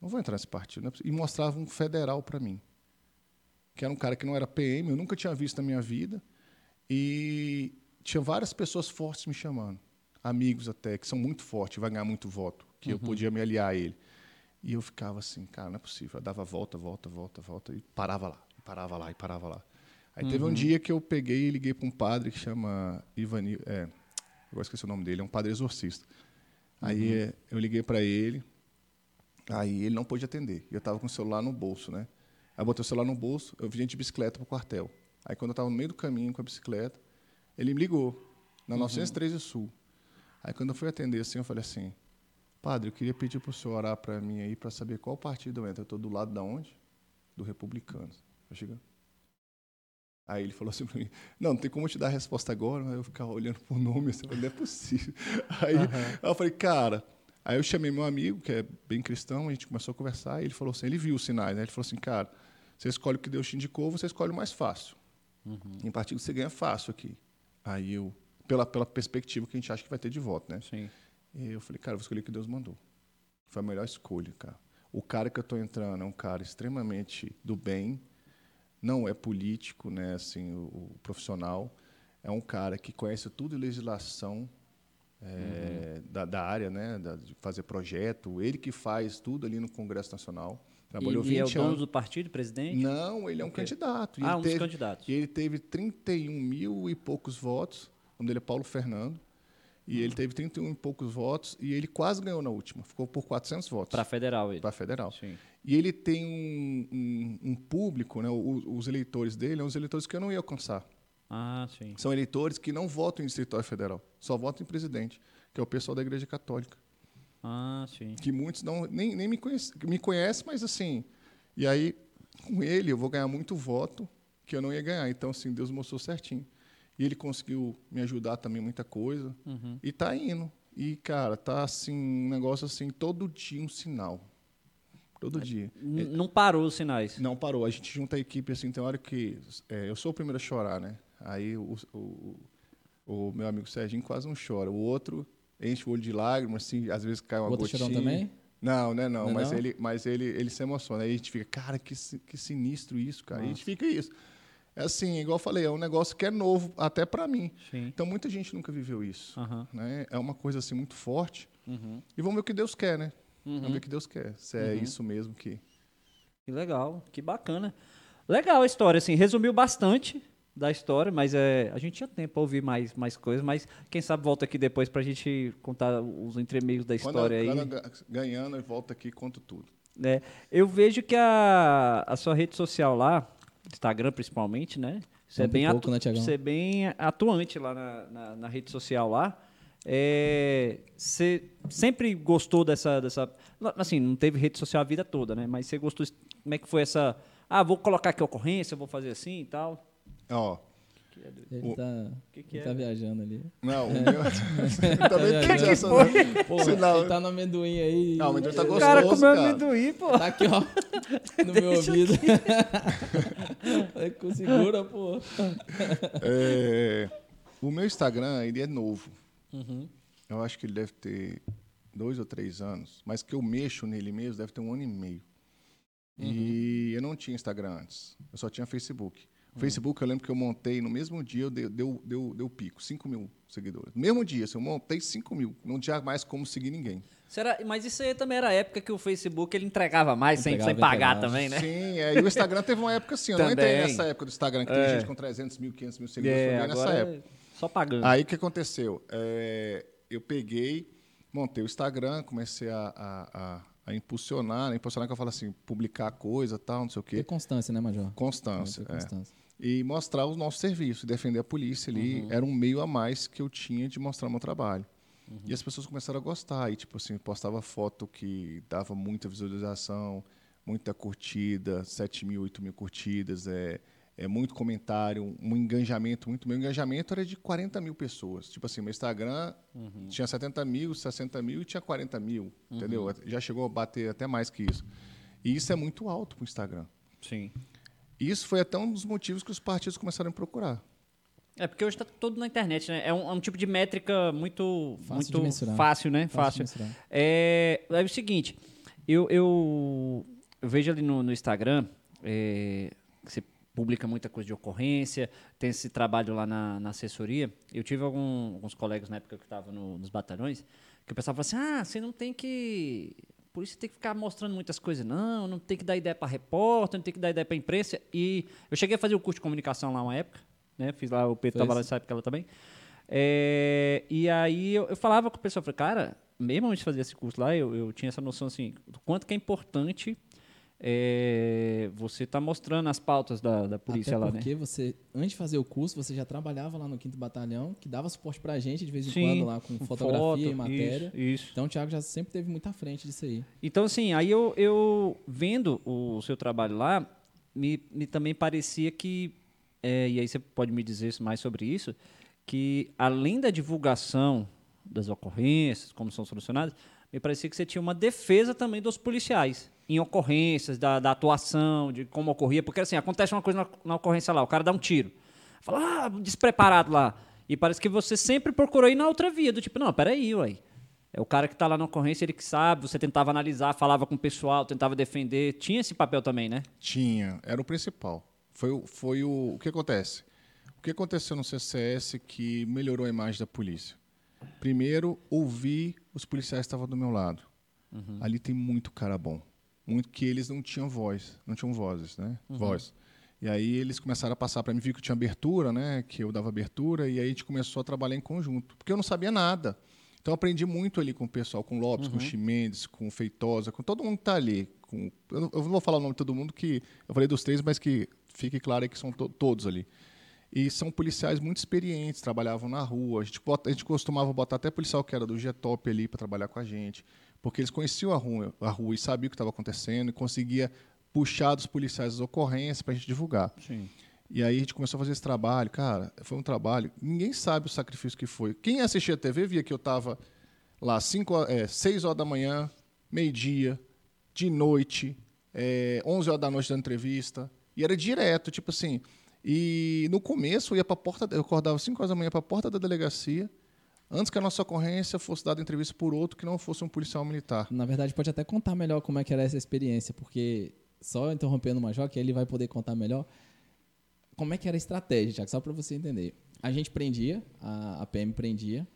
não vou entrar nesse partido. é. E mostrava um federal para mim, que era um cara que não era PM, eu nunca tinha visto na minha vida. E tinha várias pessoas fortes me chamando, amigos até, que são muito fortes, vai ganhar muito voto, que eu podia me aliar a ele. E eu ficava assim, cara, não é possível. Eu dava volta, volta, volta, volta, e parava lá, e parava lá, e parava lá. Aí teve um dia que eu peguei e liguei para um padre que chama Ivani, é, eu esqueci o nome dele, é um padre exorcista. Aí eh, eu liguei para ele, aí ele não pôde atender. E eu estava com o celular no bolso, né? Aí eu botei o celular no bolso, eu vim de bicicleta para o quartel. Aí quando eu estava no meio do caminho com a bicicleta, ele me ligou, na 913 Sul. Aí quando eu fui atender assim, eu falei assim, padre, eu queria pedir para o senhor orar para mim aí para saber qual partido eu entro. Eu estou do lado da onde? do Republicanos. Eu chego. Aí ele falou assim pra mim, não, não tem como eu te dar a resposta agora, mas eu ficava olhando por nome, assim, não é possível. Aí, aí eu falei, cara, aí eu chamei meu amigo, que é bem cristão, a gente começou a conversar, e ele falou assim, ele viu os sinais, né? Ele falou assim, cara, você escolhe o que Deus te indicou, você escolhe o mais fácil. Em partido você ganha fácil aqui. Aí eu, pela, pela perspectiva que a gente acha que vai ter de voto, né? Sim. E eu falei, cara, eu vou escolher o que Deus mandou. Foi a melhor escolha, cara. O cara que eu estou entrando é um cara extremamente do bem, não é político, né, assim, o, o profissional. É um cara que conhece tudo de legislação é, da, da área, né, da- de fazer projeto. Ele que faz tudo ali no Congresso Nacional. Trabalhou Ele é o 20 dono anos. do partido, presidente? Não, ele é um candidato. E Ah, ele um dos teve- candidatos. E ele teve 31 mil e poucos votos. O nome dele é Paulo Fernando. E ele teve 31 e poucos votos. E ele quase ganhou na última. Ficou por 400 votos. Para federal ele. Para federal. Sim. E ele tem um, um- um público, né, o- os eleitores dele, são os eleitores que eu não ia alcançar. Ah, sim. São eleitores que não votam em distritório federal, só votam em presidente, que é o pessoal da Igreja Católica. Ah, sim. Que muitos não, nem, nem me conhecem, me conhecem, mas assim. E aí, com ele, eu vou ganhar muito voto que eu não ia ganhar. Então, assim, Deus mostrou certinho. E ele conseguiu me ajudar também muita coisa. Uhum. E tá indo. E, cara, tá assim, um negócio assim, todo dia um sinal. Todo dia. N- Não parou os sinais. Não parou. A gente junta a equipe assim, tem hora que. é, eu sou o primeiro a chorar, né? Aí o, o, o meu amigo Serginho quase não chora. O outro enche o olho de lágrimas, assim, às vezes cai uma O outro gotinha. chorão também? Não, né, não. Não é mas não? ele, mas ele, ele se emociona. Aí a gente fica, cara, que, que sinistro isso, cara. E a gente fica isso. É assim, igual eu falei, é um negócio que é novo até para mim. Sim. Então muita gente nunca viveu isso. Aham. Né? É uma coisa assim muito forte. Uhum. E vamos ver o que Deus quer, né? Uhum. Vamos ver o que Deus quer. Se é isso mesmo que. Que legal, que bacana. Legal a história, assim, resumiu bastante da história, mas é, a gente tinha tempo para ouvir mais, mais coisas, mas quem sabe volta aqui depois pra gente contar os entremeios da história aí. quando eu ga- ganhando, eu volto aqui e conto tudo. né? Eu vejo que a, a sua rede social lá, Instagram principalmente, né? Você é, bem pouco, atu- né, você é bem atuante lá na, na, na rede social lá. É, você sempre gostou dessa, dessa. Assim, não teve rede social a vida toda, né? Mas você gostou. Como é que foi essa. Ah, vou colocar aqui a ocorrência, vou fazer assim e tal. Ó, Ele O- tá, Que que ele é? tá viajando ali. não, o É. meu. Também Que essa, foi? né? Pô, Sinal. ele tá no amendoim aí. Não, o amendoim tá o gostoso, cara comeu cara. amendoim, pô. Tá aqui, ó. No meu ouvido. É com segura, pô. É, o meu Instagram, ele é novo. Uhum. Eu acho que ele deve ter dois ou três anos. Mas que eu mexo nele mesmo deve ter um ano e meio. E eu não tinha Instagram antes. Eu só tinha Facebook. O Facebook, eu lembro que eu montei no mesmo dia, eu deu, deu, deu, deu pico, 5 mil seguidores. No mesmo dia, assim, eu montei 5 mil. Não tinha mais como seguir ninguém. Será, mas isso aí também era a época que o Facebook ele entregava mais sem, Entregava, sem pagar entregava. também, né? Sim, é, e o Instagram teve uma época assim. Eu não entrei Também. nessa época do Instagram, que tem É. gente com 300 mil, 500 mil seguidores. É, nessa agora época. é só pagando. Aí o que aconteceu? É, eu peguei, montei o Instagram, comecei a, a, a, a impulsionar, né? impulsionar que eu falo assim, publicar coisa tal, não sei o Ter quê. constância, né, Major? Constância. Ter é. constância. E mostrar o nosso serviço, defender a polícia ali. Era um meio a mais que eu tinha de mostrar o meu trabalho. E as pessoas começaram a gostar. E, tipo assim, postava foto que dava muita visualização, muita curtida, 7 mil, 8 mil curtidas, é, é muito comentário, um engajamento muito. Meu engajamento era de 40 mil pessoas. Tipo assim, meu Instagram tinha 70 mil, 60 mil e tinha 40 mil, entendeu? Já chegou a bater até mais que isso. E isso é muito alto para o Instagram. Sim. Isso foi até um dos motivos que os partidos começaram a procurar. É porque hoje está tudo na internet, né? É um, é um tipo de métrica muito, Fácil muito fácil, né? Fácil Fácil. É, é o seguinte, eu, eu, eu vejo ali no, no Instagram é, que você publica muita coisa de ocorrência, tem esse trabalho lá na, na assessoria. Eu tive algum- alguns colegas na época que eu estava nos batalhões que o pessoal falava assim: ah, você não tem que. Por isso você tem que ficar mostrando muitas coisas, não, não tem que dar ideia para repórter, não tem que dar ideia para imprensa. E eu cheguei a fazer o curso de comunicação lá uma época, né? Fiz lá, o Pedro estava lá nessa época lá também. É, e aí eu, eu falava com o pessoal, falei, cara, mesmo antes de fazer esse curso lá, eu, eu tinha essa noção assim, do quanto que é importante é, você estar mostrando as pautas da, da polícia Até lá, né? porque você, antes de fazer o curso, você já trabalhava lá no 5 Batalhão, que dava suporte pra gente de vez em Sim, quando lá com fotografia foto, e matéria. Isso, isso. Então o Thiago já sempre teve muito à frente disso aí. Então, assim, aí eu, eu vendo o seu trabalho lá, me, me também parecia que, é, e aí você pode me dizer mais sobre isso, que além da divulgação das ocorrências, como são solucionadas, me parecia que você tinha uma defesa também dos policiais em ocorrências, da, da atuação, de como ocorria, porque assim, acontece uma coisa na, na ocorrência lá, o cara dá um tiro, fala, ah, despreparado lá, e parece que você sempre procurou ir na outra via, do tipo, não, peraí, ué, é o cara que está lá na ocorrência, ele que sabe, você tentava analisar, falava com o pessoal, tentava defender, tinha esse papel também, né? Tinha, era o principal. Foi, o- foi o, o que acontece? O que aconteceu no CCS que melhorou a imagem da polícia? Primeiro, ouvir os policiais que estavam do meu lado. Ali tem muito cara bom. Muito que eles não tinham voz, não tinham vozes, né? Voz. E aí eles começaram a passar para mim, viu que eu tinha abertura, né? Que eu dava abertura, e aí a gente começou a trabalhar em conjunto. Porque eu não sabia nada. Então eu aprendi muito ali com o pessoal, com o Lopes, com o Chimendes, com o Feitosa, com todo mundo que tá ali. Com, eu, não, eu não vou falar o nome de todo mundo, que eu falei dos três, mas que fique claro aí que são to- todos ali. E são policiais muito experientes, trabalhavam na rua. A gente, bota- a gente costumava botar até policial que era do G-Top ali para trabalhar com a gente, porque eles conheciam a rua, a rua e sabiam o que estava acontecendo e conseguia puxar dos policiais as ocorrências para a gente divulgar. Sim. E aí a gente começou a fazer esse trabalho. Cara, foi um trabalho. Ninguém sabe o sacrifício que foi. Quem assistia a TV via que eu estava lá cinco, é, 6 horas da manhã, meio-dia, de noite, é, 11 horas da noite da entrevista. E era direto, tipo assim. E no começo eu ia para porta, eu acordava 5 horas da manhã para a porta da delegacia, antes que a nossa ocorrência fosse dada entrevista por outro que não fosse um policial militar. Na verdade, pode até contar melhor como é que era essa experiência, porque só interrompendo o Major, que ele vai poder contar melhor como é que era a estratégia, Tiago, só para você entender. A gente prendia, a, a PM prendia,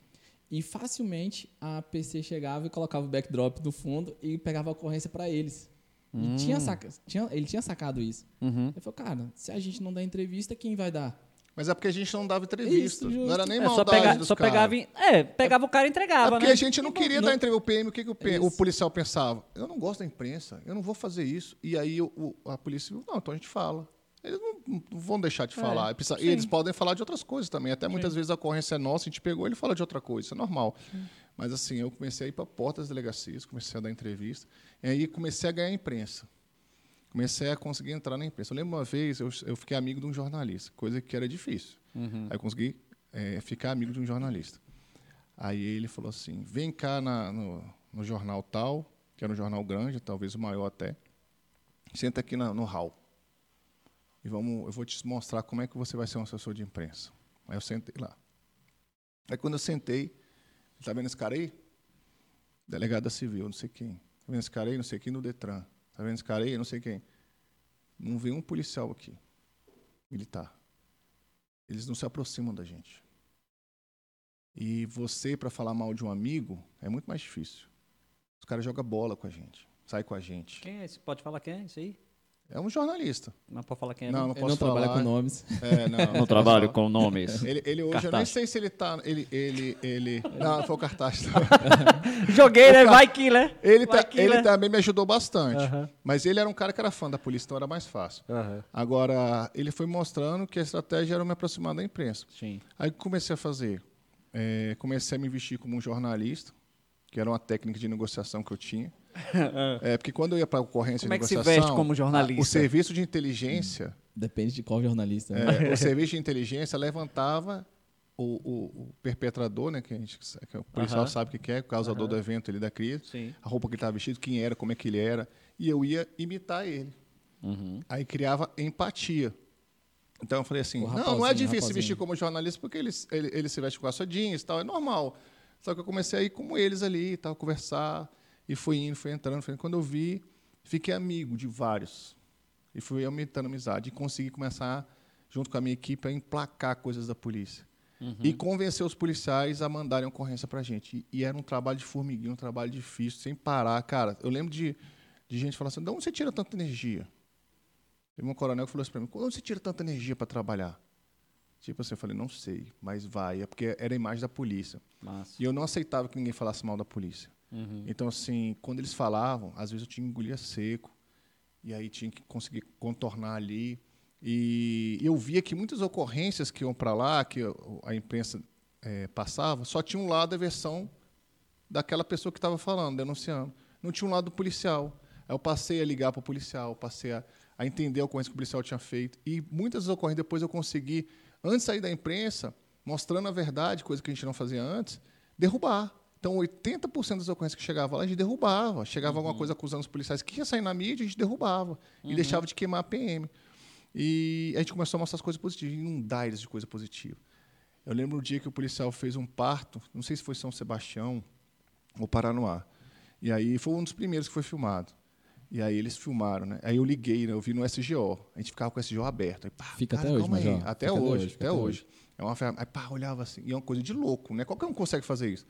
e facilmente a PC chegava e colocava o backdrop no fundo e pegava a ocorrência para eles. E tinha saca, tinha, ele tinha sacado isso. Uhum. Ele falou, cara, se a gente não der entrevista, quem vai dar? Mas é porque a gente não dava entrevista. Isso, não era nem É, só, maldade pega, dos só caras. pegava, em- é, pegava o cara e É entregava, porque né? a gente não queria dar entrevista. O PM, o que, que o, PM o policial pensava? Eu não gosto da imprensa, eu não vou fazer isso. E aí o- a polícia, não, então a gente fala. Eles não, não vão deixar de falar. Precisa- e sim. eles podem falar de outras coisas também. Até muitas vezes a ocorrência é nossa, a gente pegou ele fala de outra coisa, isso é normal. Mas assim, eu comecei a ir para a porta das delegacias, comecei a dar entrevista, e aí comecei a ganhar imprensa. Comecei a conseguir entrar na imprensa. Eu lembro uma vez, eu, eu fiquei amigo de um jornalista, coisa que era difícil. Aí eu consegui eh, ficar amigo de um jornalista. Aí ele falou assim: vem cá na- no, no jornal tal, que era um jornal grande, talvez o maior até. Senta aqui na- no hall. E vamos, eu vou te mostrar como é que você vai ser um assessor de imprensa. Aí eu sentei lá. Aí quando eu sentei, tá vendo esse cara aí? Delegada civil, não sei quem. Tá vendo esse cara aí? Não sei quem no Detran. Tá vendo esse cara aí? Não sei quem. Não vem um policial aqui, militar. Eles não se aproximam da gente. E você, para falar mal de um amigo, é muito mais difícil. Os caras jogam bola com a gente, sai com a gente. Quem é esse? Pode falar quem é isso aí? É um jornalista. Não pode falar quem é. Não, não Ele posso não trabalha falar. com nomes. É, não, não Não trabalho com nomes. Ele, ele hoje, eu nem Cartaz. sei se ele tá. Ele. ele, ele não, foi o cartaz. Joguei, né? Vai que, né? Ele, tá, que, ele né? também me ajudou bastante. Aham. Mas ele era um cara que era fã da polícia, então era mais fácil. Agora, ele foi mostrando que a estratégia era me aproximar da imprensa. Sim. Aí comecei a fazer. é, comecei a me vestir como um jornalista, que era uma técnica de negociação que eu tinha. É, porque quando eu ia para a ocorrência Como é de que se negociação... veste como jornalista? a- O serviço de inteligência... Depende de qual jornalista. né? É, o serviço de inteligência levantava o, o- o perpetrador, né, que, a gente, que o policial sabe o que é, o causador do evento ali da crise, Sim. a roupa que ele estava vestido, quem era, como é que ele era, e eu ia imitar ele. Uhum. Aí criava empatia. Então eu falei assim, não, não é difícil vestir como jornalista porque ele, ele, ele se veste com calça jeans e tal, é normal. Só que eu comecei a ir como eles ali e tal, conversar, e fui indo, fui entrando, fui indo. Quando eu vi, fiquei amigo de vários. E fui aumentando a amizade e consegui começar, junto com a minha equipe, a emplacar coisas da polícia. E convencer os policiais a mandarem ocorrência pra gente. E, e era um trabalho de formiguinha, um trabalho difícil, sem parar. Cara, eu lembro de, de gente falar assim, de onde você tira tanta energia? Teve um coronel que falou assim pra mim, de onde você tira tanta energia para trabalhar? Tipo assim, eu falei, não sei, mas vai. É porque era a imagem da polícia. Massa. E eu não aceitava que ninguém falasse mal da polícia. Uhum. Então, assim, quando eles falavam, às vezes eu tinha que engolir seco. E aí tinha que conseguir contornar ali. E eu via que muitas ocorrências que iam para lá, que a imprensa eh, passava, só tinha um lado a versão daquela pessoa que estava falando, denunciando. Não tinha um lado policial. Aí eu passei a ligar para o policial, passei a, a entender a ocorrência que o policial tinha feito. E muitas ocorrências depois eu consegui, antes de sair da imprensa, mostrando a verdade, coisa que a gente não fazia antes, derrubar. Então, 80% das ocorrências que chegava lá, a gente derrubava. Chegava alguma coisa acusando os policiais que ia sair na mídia, a gente derrubava. E deixava de queimar a PM. E a gente começou a mostrar as coisas positivas, inundar eles de coisa positiva. Eu lembro um dia que o policial fez um parto, não sei se foi São Sebastião ou Paranoá. E aí foi um dos primeiros que foi filmado. E aí eles filmaram, né? Aí eu liguei, né? Eu vi no SGO. A gente ficava com o SGO aberto. Aí, pá, Fica cara, até hoje. Major. Até até hoje, hoje, até fica até hoje. É uma ferramenta. Aí, pá, olhava assim. E é uma coisa de louco, né? Qualquer um consegue fazer isso.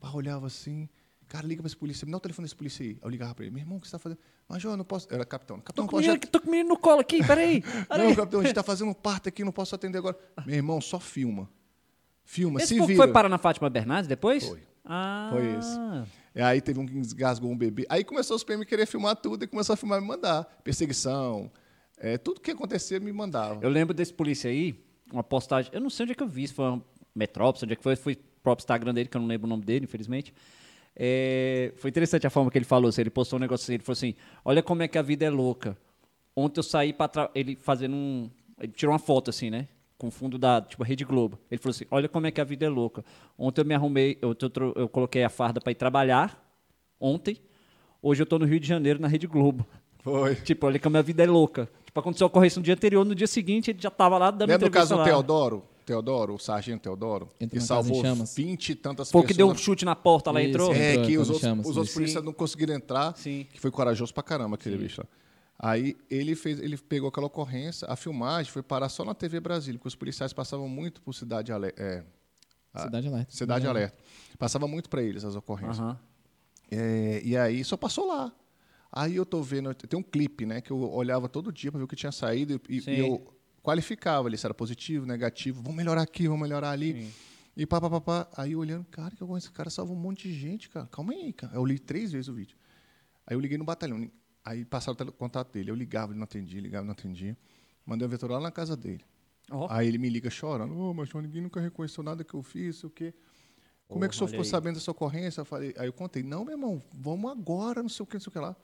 Pá, olhava assim. Cara, liga pra esse polícia. Me dá o telefone desse polícia aí. Aí eu ligava pra ele. Meu irmão, o que você tá fazendo? Major, eu não posso... Era capitão. Tô Capitão, com, o pode... menino, tô com o menino no colo aqui, peraí. Não, capitão, a gente tá fazendo um parto aqui, não posso atender agora. Meu irmão, só filma. Filma, Esse se vira. foi parar na Fátima Bernardes depois? Foi. Ah. Foi esse. E aí teve um que desgasgou um bebê. Aí começou os PM querer filmar tudo e começou a filmar e me mandar. Perseguição. É, tudo que acontecia me mandava. Eu lembro desse polícia aí, uma postagem. Eu não sei onde é que eu vi, se foi uma Metrópolis, onde é que foi, foi próprio Instagram dele, que eu não lembro o nome dele, infelizmente. É, foi interessante a forma que ele falou. Assim, ele postou um negócio assim, ele falou assim: Olha como é que a vida é louca. Ontem eu saí para ele fazendo um. Ele tirou uma foto assim, né? Com o fundo da tipo Rede Globo. Ele falou assim: Olha como é que a vida é louca. Ontem eu me arrumei, eu, eu, eu coloquei a farda para ir trabalhar. Ontem. Hoje eu tô no Rio de Janeiro na Rede Globo. Foi. Tipo, olha como a vida é louca. Tipo, aconteceu a ocorrência no dia anterior, no dia seguinte ele já tava lá dando Lembra do entrevista caso do lá. Teodoro? Teodoro, o sargento Teodoro? Entrou que salvou. 20 e tantas Pô, que deu um pessoas. chute na porta, lá Isso, entrou. é. Entrou que os outros, chamas, os outros policiais Sim. não conseguiram entrar, Sim. que foi corajoso pra caramba aquele bicho lá. Aí ele fez, ele pegou aquela ocorrência, a filmagem foi parar só na TV Brasília, porque os policiais passavam muito por cidade ale- é, Cidade Alerta. cidade alerta. Passava muito para eles as ocorrências. É, e aí só passou lá. Aí eu tô vendo, tem um clipe, né, que eu olhava todo dia para ver o que tinha saído e, Sim. e eu qualificava ali se era positivo, negativo, vamos melhorar aqui, vamos melhorar ali. E pá, pá, pá, pá. Aí olhando, cara, que esse cara salvou um monte de gente, cara. Calma aí, cara. Eu li três vezes o vídeo. Aí eu liguei no batalhão. Aí passaram o contato dele. Eu ligava, ele não atendia, ligava, não atendia. Mandei o vetor lá na casa dele. Ó. Aí ele me liga chorando. Ô, mas João, ninguém nunca reconheceu nada que eu fiz, sei o quê. Como é que o senhor ficou aí. sabendo dessa ocorrência? Eu falei, aí eu contei, não, meu irmão, vamos agora, não sei o que, não sei o que lá.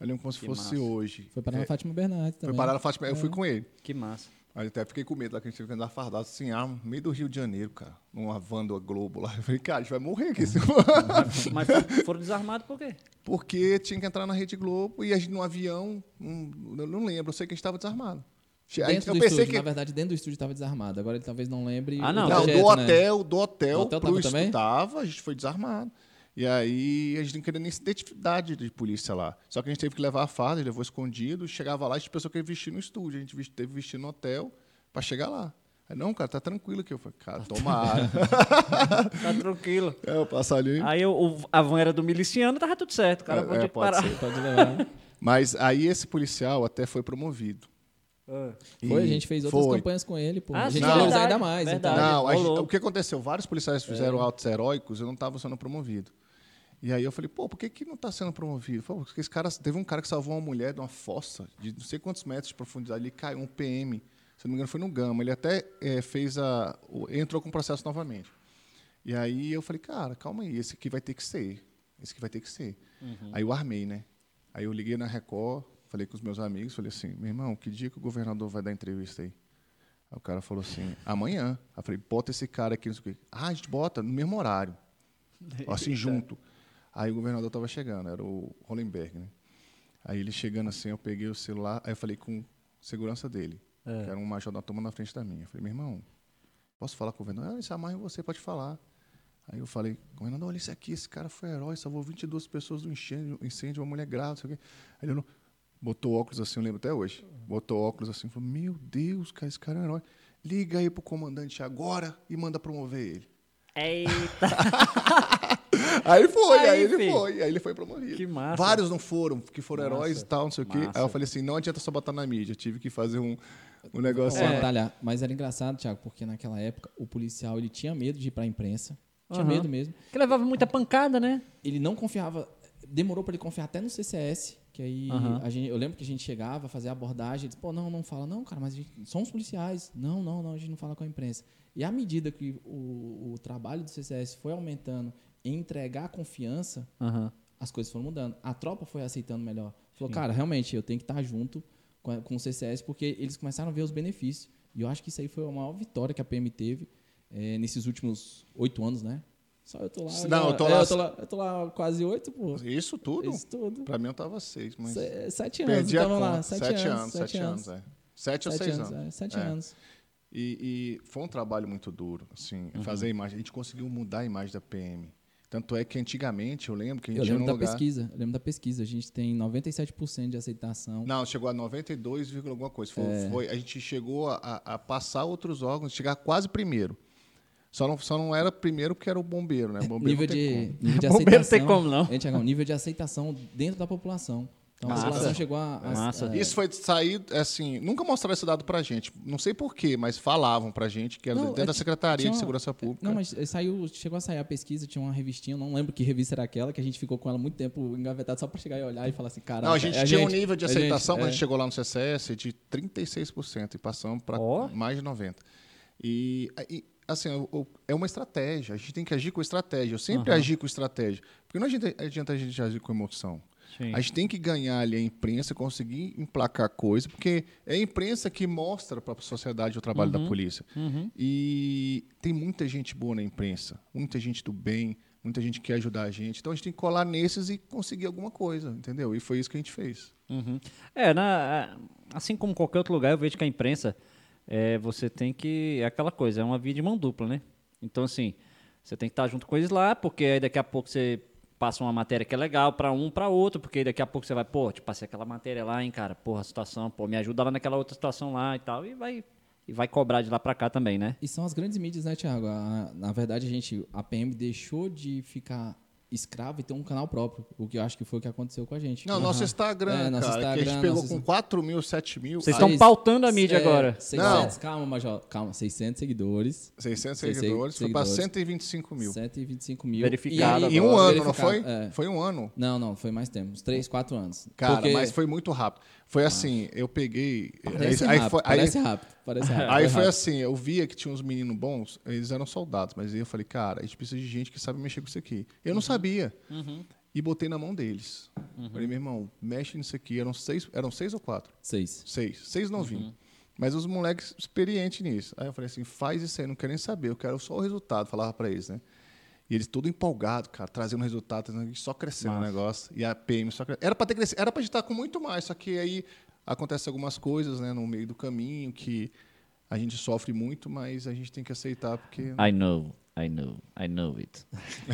Eu lembro como se Que fosse massa. hoje. Foi parar na É, Fátima Bernardes foi também. parar na Fátima, eu fui com ele. Que massa. Aí até fiquei com medo lá que a gente teve que andar fardado assim, ah, no meio do Rio de Janeiro, cara, numa van do Globo lá. Eu falei, cara, a gente vai morrer aqui. Mas foram, foram desarmados por quê? Porque tinha que entrar na Rede Globo e a gente no avião, hum, eu não lembro, eu sei que a gente estava desarmado. Dentro eu do pensei estúdio, que. na verdade, dentro do estúdio estava desarmado. Agora ele talvez não lembre. Ah, o não. Não, trajeto, do né? hotel, do hotel, Do hotel pro tava também? estudava, a gente foi desarmado. E aí a gente não queria nem identidade de polícia lá. Só que a gente teve que levar a farda, levou escondido, chegava lá, a gente pensou que ia vestir no estúdio. A gente teve que vestir no hotel para chegar lá. Aí, não, cara, tá tranquilo aqui. Eu falei, cara, tomara. Tá tranquilo. é, eu passo ali. Aí o, o- a van era do miliciano, tava tudo certo. O cara É, pode é, pode parar. ser. Pode levar. Mas aí esse policial até foi promovido. Foi, a E gente fez outras foi. campanhas com ele, pô. Ah, a gente verdade, ainda mais. verdade. Então, Não, a gente- o que aconteceu? Vários policiais fizeram atos heróicos, eu não estava sendo promovido. E aí eu falei, pô, por que, que não está sendo promovido? Pô, porque esse cara, teve um cara que salvou uma mulher de uma fossa de não sei quantos metros de profundidade, ele caiu, um PM, se não me engano foi no Gama, ele até eh, fez a, entrou com o processo novamente. E aí eu falei, cara, calma aí, esse aqui vai ter que ser, esse aqui vai ter que ser. Aí eu armei, né? Aí eu liguei na Record, falei com os meus amigos, falei assim, meu irmão, que dia que o governador vai dar entrevista aí? Aí o cara falou assim, amanhã. Aí eu falei, bota esse cara aqui, não sei o quê. Ah, a gente bota no mesmo horário. Assim, junto. Aí o governador estava chegando, era o Hollenberg, né? Aí ele chegando assim, eu peguei o celular, aí eu falei com segurança dele, que era um major da turma na frente da minha. Eu falei, meu irmão, posso falar com o governador? Ah, isso amarra em você, pode falar. Aí eu falei, governador, olha isso aqui, esse cara foi herói, salvou 22 pessoas do incêndio, incêndio uma mulher grávida, não sei o quê. Aí ele não- botou óculos assim, eu lembro até hoje. Botou óculos assim, falou, meu Deus, cara, esse cara é um herói. Liga aí pro comandante agora e manda promover ele. Eita. Aí foi, aí, Aí, ele foi, aí ele foi promovido. Que massa. Vários não foram, que foram Massa, heróis e tal, não sei o quê. massa. Aí eu falei assim, não adianta só botar na mídia, tive que fazer um, um negócio. É. Mas era engraçado, Thiago, porque naquela época o policial ele tinha medo de ir pra imprensa. Tinha Aham. medo mesmo. Que levava muita pancada, né? Ele não confiava. Demorou pra ele confiar até no CCS. Que aí a gente, eu lembro que a gente chegava, fazia a abordagem, ele disse, pô, não, não fala, não, cara, mas a gente, somos policiais. Não, não, não, a gente não fala com a imprensa. E à medida que o, o trabalho do CCS foi aumentando entregar confiança, Aham. as coisas foram mudando. A tropa foi aceitando melhor. Falou, cara, realmente, eu tenho que estar junto com, a- com o CCS, porque eles começaram a ver os benefícios. E eu acho que isso aí foi a maior vitória que a PM teve eh, nesses últimos oito anos, né? Só eu tô lá. Não, já- eu tô é, lá- eu tô lá, eu tô lá quase oito, pô. Isso tudo? Isso tudo. Pra mim eu tava seis, mas. Se- Sete anos, Perdi a então lá. conta. Sete, anos, sete anos. é. Sete ou Sete seis anos, anos. é, sete É. anos. E, e foi um trabalho muito duro, assim, Uhum. fazer a imagem. A gente conseguiu mudar a imagem da PM. Tanto é que antigamente, eu lembro que a gente Eu lembro num da lugar... pesquisa. Eu lembro da pesquisa. A gente tem 97% de aceitação. Não, chegou a 92, vírgula alguma coisa. Foi, É. foi- a gente chegou a, a- passar outros órgãos, chegar quase primeiro. Só não, só não era primeiro porque era o bombeiro, né? Bombeiro nível não tem de, como. nível de Bombeiro não aceitação. tem como, não. Tiagão? nível de aceitação dentro da população. Então Massa. a população chegou a. a- Massa. é, Isso foi sair, assim, nunca mostraram esse dado pra gente. Não sei porquê, mas falavam pra gente que era Não, dentro é, da Secretaria tinha de uma- Segurança Pública. Não, mas saiu, chegou a sair a pesquisa, tinha uma revistinha, eu não lembro que revista era aquela, que a gente ficou com ela muito tempo engavetado só pra chegar e olhar e falar assim, cara. Não, a gente tinha um nível de aceitação quando a gente chegou lá no CCS de 36% e passamos para Ó. mais de 90%. E, e, assim, o- o- é uma estratégia. A gente tem que agir com estratégia. Eu sempre Aham. agi com estratégia. Porque não adianta, adianta a gente agir com emoção. Sim. A gente tem que ganhar ali a imprensa, conseguir emplacar coisa, porque é a imprensa que mostra para a sociedade o trabalho da polícia. Uhum. E tem muita gente boa na imprensa, muita gente do bem, muita gente que quer ajudar a gente. Então a gente tem que colar nesses e conseguir alguma coisa, entendeu? E foi isso que a gente fez. Uhum. É, na, assim como qualquer outro lugar, eu vejo que a imprensa, é, você tem que. É aquela coisa, é uma via de mão dupla, né? Então, assim, você tem que estar junto com eles lá, porque aí daqui a pouco você passa uma matéria que é legal para um, para outro, porque daqui a pouco você vai, pô, te passei aquela matéria lá, hein, cara, porra, a situação, pô, me ajuda lá naquela outra situação lá e tal, e vai, e vai cobrar de lá para cá também, né? E são as grandes mídias, né, Thiago? A- na verdade, a gente, a PM deixou de ficar escravo e ter um canal próprio, o que eu acho que foi o que aconteceu com a gente. Não, nosso Instagram, É, nosso cara, que a gente Instagram, pegou nosso- com 4 mil, 7 mil, Vocês estão pautando a mídia É, agora. 600, calma, Major, calma, 600 seguidores, 600 Seis- seguidores, foi para seguidores. 125 mil. 125 mil. Verificado E Em um ano, não foi? é. Foi um ano. Não, não, foi mais tempo, uns 3, 4 anos. Cara, Porque- mas foi muito rápido. Foi assim, eu peguei. Parece aí, rápido, foi, aí, parece rápido, parece rápido. aí foi rápido. assim, eu via que tinha uns meninos bons, eles eram soldados, mas aí eu falei, cara, a gente precisa de gente que sabe mexer com isso aqui. Eu não sabia. E botei na mão deles. Falei, meu irmão, mexe nisso aqui. Eram seis, eram seis ou quatro? Seis. Seis. Seis novinhos. Mas os moleques experientes nisso. Aí eu falei assim, faz isso aí, não quero nem saber, eu quero só o resultado, falava pra eles, né? E eles tudo empolgados, cara, trazendo resultado, só crescendo o negócio. E a PM só crescendo. Era pra ter crescido, era gente estar com muito mais, só que aí acontecem algumas coisas, né, no meio do caminho que a gente sofre muito, mas a gente tem que aceitar porque I know, I know, I know it.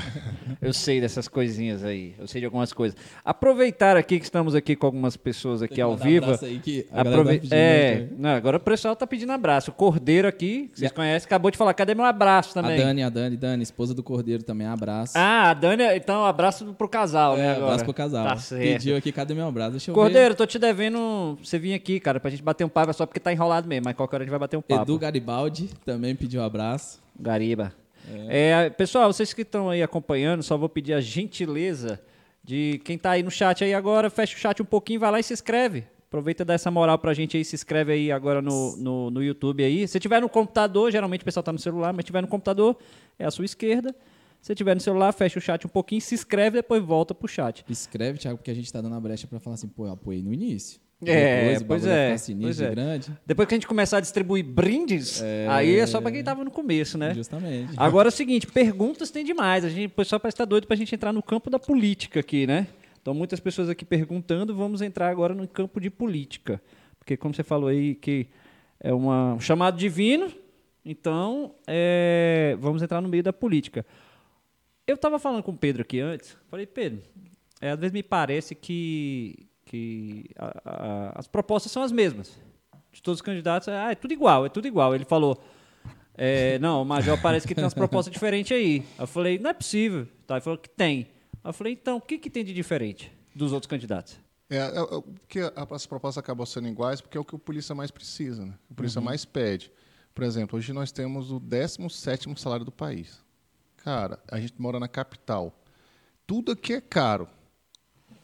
eu sei dessas coisinhas aí, eu sei de algumas coisas. Aproveitar aqui que estamos aqui com algumas pessoas aqui ao vivo. abraço aí que a galera Aprove... tá é, né, não, agora o pessoal tá pedindo abraço. O Cordeiro aqui, que vocês a- conhecem, acabou de falar, cadê meu abraço A também? Dani, a Dani, Dani, esposa do Cordeiro também, abraço. Ah, a Dani, então abraço pro casal, né? É, agora. abraço pro casal. Tá certo. Pediu aqui, cadê meu abraço? Deixa eu ver. Cordeiro, tô te devendo você vir aqui, cara, pra gente bater um papo, é só porque tá enrolado mesmo, mas qualquer hora a gente vai bater um papo. Edu Garibaldi também pediu um abraço. Gariba. É, pessoal, vocês que estão aí acompanhando, só vou pedir a gentileza de quem tá aí no chat aí agora, fecha o chat um pouquinho, vai lá e se inscreve. Aproveita e dá essa moral pra gente aí, se inscreve aí agora no, no, no YouTube aí. Se tiver no computador, geralmente o pessoal tá no celular, mas se tiver no computador, é a sua esquerda. Se tiver no celular, fecha o chat um pouquinho, se inscreve, depois volta pro chat. Escreve, Thiago, porque a gente tá dando a brecha pra falar assim, pô, eu apoiei no início. É, Depois, pois é, pois é. grande. Depois que a gente começar a distribuir brindes, aí é só pra quem tava no começo, né? Justamente. Agora é o seguinte, perguntas tem demais. A gente, pessoal parece estar doido pra gente entrar no campo da política aqui, né? Então, muitas pessoas aqui perguntando, vamos entrar agora no campo de política. Porque, como você falou aí, que é uma, um chamado divino, então é, vamos entrar no meio da política. Eu estava falando com o Pedro aqui antes, falei, Pedro, é, às vezes me parece que, que a- a- as propostas são as mesmas. De todos os candidatos, ah, é tudo igual, é tudo igual. Ele falou, é, não, o Major parece que tem umas propostas diferentes aí. Eu falei, não é possível. Tá, ele falou que tem. Eu falei, então, o que, que tem de diferente dos outros candidatos? É, é, é, porque as propostas acabam sendo iguais porque é o que o polícia mais precisa, né? O polícia mais pede. Por exemplo, hoje nós temos o 17º salário do país. Cara, a gente mora na capital. Tudo aqui é caro.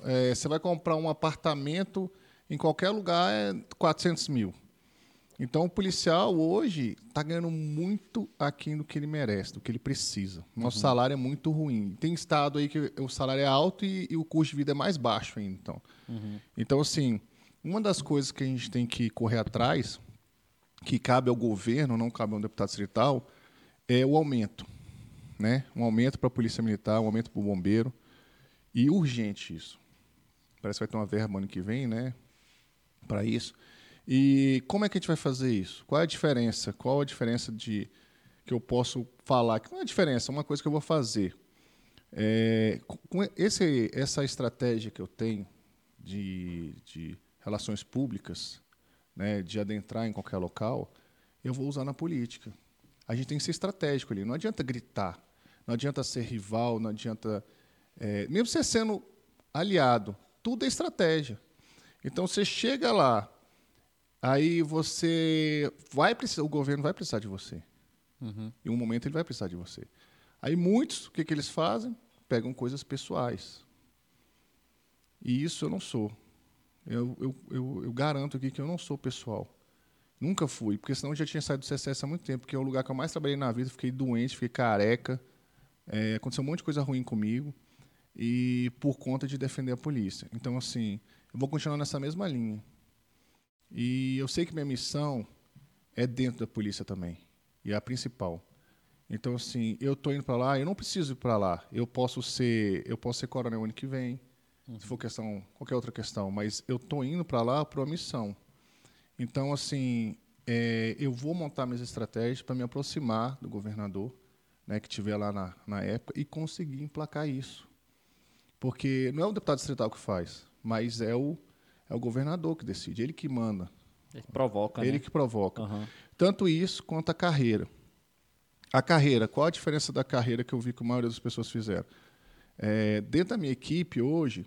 É, você vai comprar um apartamento em qualquer lugar é 400 mil. Então, o policial hoje está ganhando muito aquém do que ele merece, do que ele precisa. Nosso salário é muito ruim. Tem estado aí que o salário é alto e, e o custo de vida é mais baixo ainda. Então, então assim, Uma das coisas que a gente tem que correr atrás, que cabe ao governo, não cabe ao deputado distrital, é o aumento. Né? Um aumento para a Polícia Militar, um aumento para o bombeiro. E urgente isso. Parece que vai ter uma verba ano que vem, né? Para isso. E como é que a gente vai fazer isso? Qual é a diferença? Qual a diferença de que eu posso falar? Não é a diferença, é uma coisa que eu vou fazer. É, com esse, essa estratégia que eu tenho de, de relações públicas, né, de adentrar em qualquer local, eu vou usar na política. A gente tem que ser estratégico ali. Não adianta gritar, não adianta ser rival, não adianta. É, mesmo você sendo aliado, tudo é estratégia. Então você chega lá, aí você vai precisar, o governo vai precisar de você. Uhum. Em um momento ele vai precisar de você. Aí muitos, o que, que eles fazem? Pegam coisas pessoais. E isso eu não sou. Eu, eu, eu, eu, garanto aqui que eu não sou pessoal. Nunca fui, porque senão eu já tinha saído do CSS há muito tempo, porque é o lugar que eu mais trabalhei na vida, fiquei doente, fiquei careca, é, aconteceu um monte de coisa ruim comigo, e por conta de defender a polícia. Então, assim, eu vou continuar nessa mesma linha. E eu sei que minha missão é dentro da polícia também, e é a principal. Então, assim, eu estou indo para lá, eu não preciso ir para lá. Eu posso ser, eu posso ser coronel ano que vem, uhum. se for questão, qualquer outra questão, mas eu estou indo para lá para uma missão. Então, assim, é, eu vou montar minhas estratégias para me aproximar do governador, né, que tiver lá na, na época, e conseguir emplacar isso. Porque não é o deputado distrital que faz, mas é o, é o governador que decide, ele que manda. Ele provoca, Ele né? que provoca. Uhum. Tanto isso quanto a carreira. A carreira, qual a diferença da carreira que eu vi que a maioria das pessoas fizeram? É, dentro da minha equipe hoje,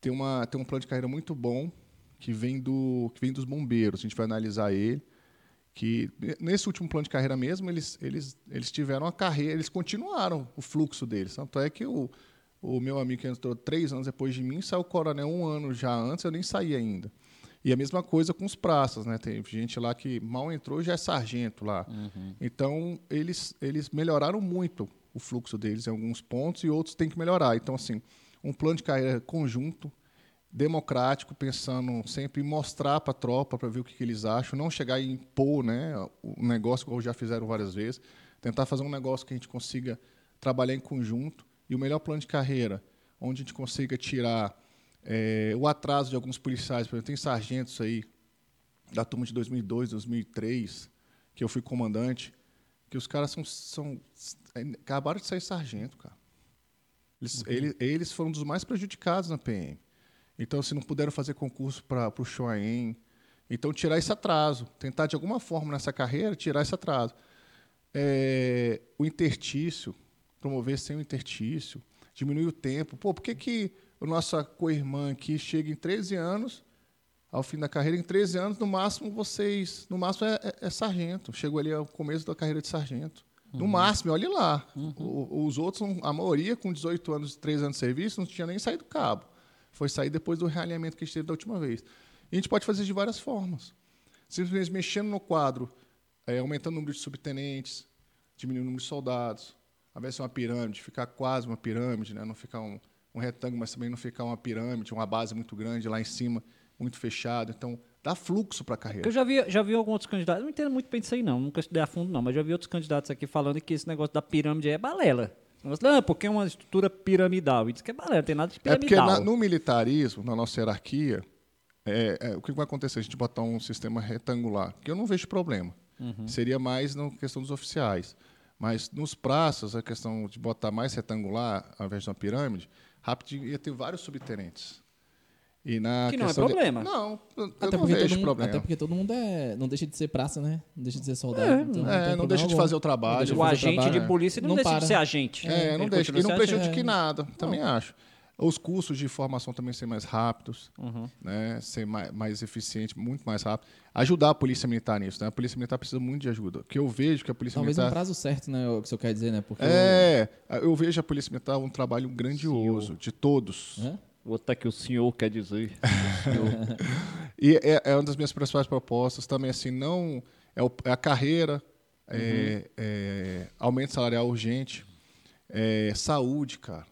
tem, uma, tem um plano de carreira muito bom que vem, do, que vem dos bombeiros. A gente vai analisar ele. Que nesse último plano de carreira mesmo, eles, eles, eles tiveram a carreira, eles continuaram o fluxo deles. Tanto é que o, o meu amigo que entrou três anos depois de mim saiu coronel um ano já antes, eu nem saí ainda. E a mesma coisa com os praças, né? Tem gente lá que mal entrou já é sargento lá. Uhum. Então, eles, eles melhoraram muito o fluxo deles em alguns pontos e outros têm que melhorar. Então, assim, um plano de carreira conjunto, democrático, pensando sempre em mostrar para a tropa, para ver o que, que, eles acham, não chegar e impor né, o negócio, como já fizeram várias vezes, tentar fazer um negócio que a gente consiga trabalhar em conjunto e o melhor plano de carreira, onde a gente consiga tirar é, o atraso de alguns policiais, por exemplo, tem sargentos aí da turma de 2002, 2003, que eu fui comandante, que os caras são, são acabaram de sair sargento, cara. Eles, uhum. eles, eles, foram dos mais prejudicados na PM. Então, se não puderam fazer concurso para o Shoaen, então tirar esse atraso, tentar de alguma forma nessa carreira tirar esse atraso. É, o intertício, promover sem o intertício, diminuir o tempo. Pô, por que, que a nossa co-irmã aqui chega em 13 anos, ao fim da carreira, em 13 anos, no máximo vocês, no máximo é, é, é sargento. Chegou ali ao começo da carreira de sargento. Uhum. No máximo, olhe lá. Uhum. O, os outros, a maioria, com 18 anos, 3 anos de serviço, não tinha nem saído do cabo. Foi sair depois do realinhamento que a gente teve da última vez. E a gente pode fazer de várias formas. Simplesmente mexendo no quadro, é, aumentando o número de subtenentes, diminuindo o número de soldados, ser uma pirâmide, ficar quase uma pirâmide, né? não ficar um, um retângulo, mas também não ficar uma pirâmide, uma base muito grande lá em cima, muito fechado. Então, dá fluxo para a carreira. Eu já vi, já vi alguns outros candidatos, não entendo muito bem disso aí não, nunca estudei a fundo não, mas já vi outros candidatos aqui falando que esse negócio da pirâmide é balela. Não, porque é uma estrutura piramidal. E diz que é balela, não tem nada de piramidal. É porque na, no militarismo, na nossa hierarquia, é, é, o que vai acontecer se a gente botar um sistema retangular? Que eu não vejo problema. Uhum. Seria mais na questão dos oficiais. Mas nos praças, a questão de botar mais retangular ao invés de uma pirâmide, rápido ia ter vários subtenentes. E na que não é problema. De... Não, eu até não vejo mundo, problema. Até porque todo mundo é, não deixa de ser praça, né? Não deixa de ser soldado. É, então não, é, não deixa de fazer o trabalho. O agente trabalho, de polícia não, não deixa para. de ser agente. É, não deixa. E não prejudique é. nada, também acho. Os cursos de formação também ser mais rápidos, uhum. né? ser mais, mais eficiente, muito mais rápido. Ajudar a polícia militar nisso. Né? A polícia militar precisa muito de ajuda. Porque eu vejo que a polícia Talvez militar... Talvez um prazo certo, né? O que o senhor quer dizer, né? Porque é, eu... eu vejo a polícia militar um trabalho grandioso, Senhor. de todos. É? Vou estar que o senhor quer dizer. e é, é, uma das minhas principais propostas também, assim, não... É, o, é a carreira, é, uhum. é, é, aumento salarial urgente, é, saúde, cara.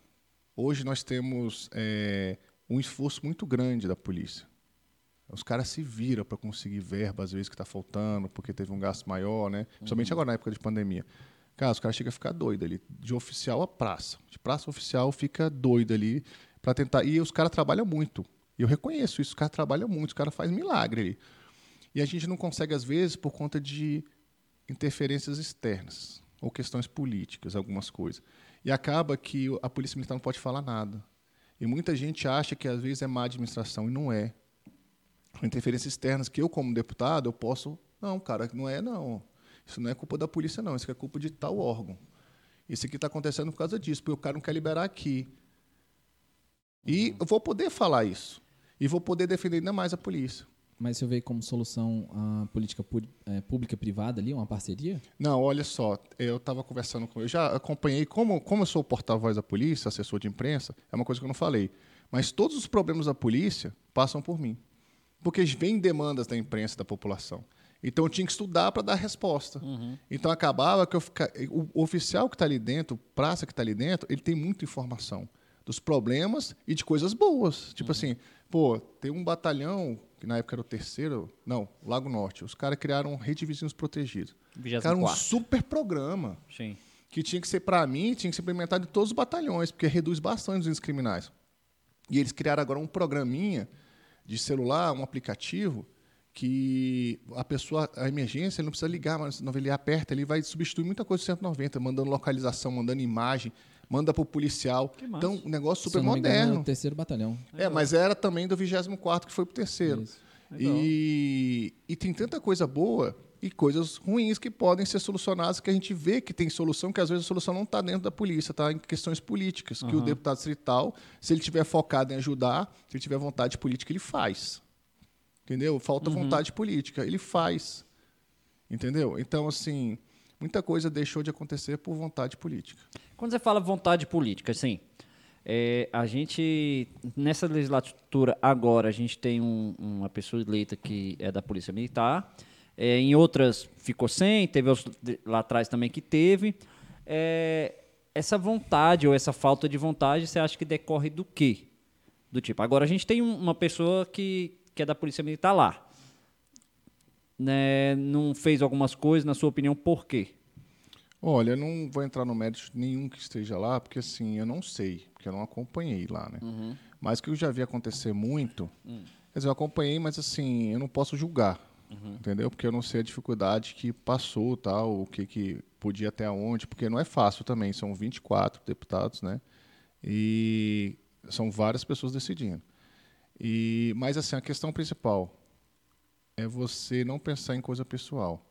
Hoje nós temos é, um esforço muito grande da polícia. Os caras se viram para conseguir verba, às vezes, que está faltando, porque teve um gasto maior, né? Principalmente agora na época de pandemia. Cara, os caras chegam a ficar doido ali, de oficial a praça. De praça a oficial fica doido ali para tentar. E os caras trabalham muito. E eu reconheço isso, os caras trabalham muito, os caras fazem milagre ali. E a gente não consegue, às vezes, por conta de interferências externas ou questões políticas, algumas coisas. E acaba que a Polícia Militar não pode falar nada. E muita gente acha que, às vezes, é má administração, e não é interferências externas que eu, como deputado, eu posso. Não, cara, não é não. Isso não é culpa da polícia, não. Isso é culpa de tal órgão. Isso aqui está acontecendo por causa disso, porque o cara não quer liberar aqui. E eu vou poder falar isso. E vou poder defender ainda mais a polícia. Mas você vê como solução a política é, pública-privada ali, uma parceria? Não, olha só, eu estava conversando com. Eu já acompanhei, como, como eu sou o porta-voz da polícia, assessor de imprensa, é uma coisa que eu não falei. Mas todos os problemas da polícia passam por mim. Porque vem demandas da imprensa, da população. Então eu tinha que estudar para dar resposta. Então acabava que eu fica... o oficial que está ali dentro, o praça que está ali dentro, ele tem muita informação dos problemas e de coisas boas. Tipo assim, pô, tem um batalhão, que na época era o terceiro, não, Lago Norte. Os caras criaram rede de vizinhos protegidos. Cara, um 24º. super programa Sim. que tinha que ser para mim, tinha que ser implementado em todos os batalhões, porque reduz bastante os índices criminais. E eles criaram agora um programinha de celular, um aplicativo que a pessoa, a emergência, ele não precisa ligar, mas não ele aperta, ele vai substituir muita coisa do 190, mandando localização, mandando imagem, manda para o policial. Então, um negócio super me engano, é moderno. o terceiro batalhão. É, mas era também do 24 que foi pro terceiro. E, e tem tanta coisa boa e coisas ruins que podem ser solucionadas, que a gente vê que tem solução, que às vezes a solução não está dentro da polícia, está em questões políticas, que o deputado distrital, se ele tiver focado em ajudar, se ele tiver vontade política, ele faz. Entendeu? Falta vontade política, ele faz. Entendeu? Então, assim, muita coisa deixou de acontecer por vontade política. Quando você fala vontade política, assim, é, a gente, nessa legislatura agora, a gente tem um- uma pessoa eleita que é da Polícia Militar, é, em outras ficou sem, teve os- lá atrás também que teve. É, essa vontade ou essa falta de vontade, você acha que decorre do quê? Do tipo, agora a gente tem um- uma pessoa que, que é da Polícia Militar lá. Né, não fez algumas coisas, na sua opinião, por quê? Olha, eu não vou entrar no mérito nenhum que esteja lá, porque assim, eu não sei, porque eu não acompanhei lá, né? Mas o que eu já vi acontecer muito, quer dizer, eu acompanhei, mas assim, eu não posso julgar, entendeu? Porque eu não sei a dificuldade que passou, tal, o que, que podia até onde, porque não é fácil também, são 24 deputados, né? E são várias pessoas decidindo. E, mas assim, a questão principal é você não pensar em coisa pessoal.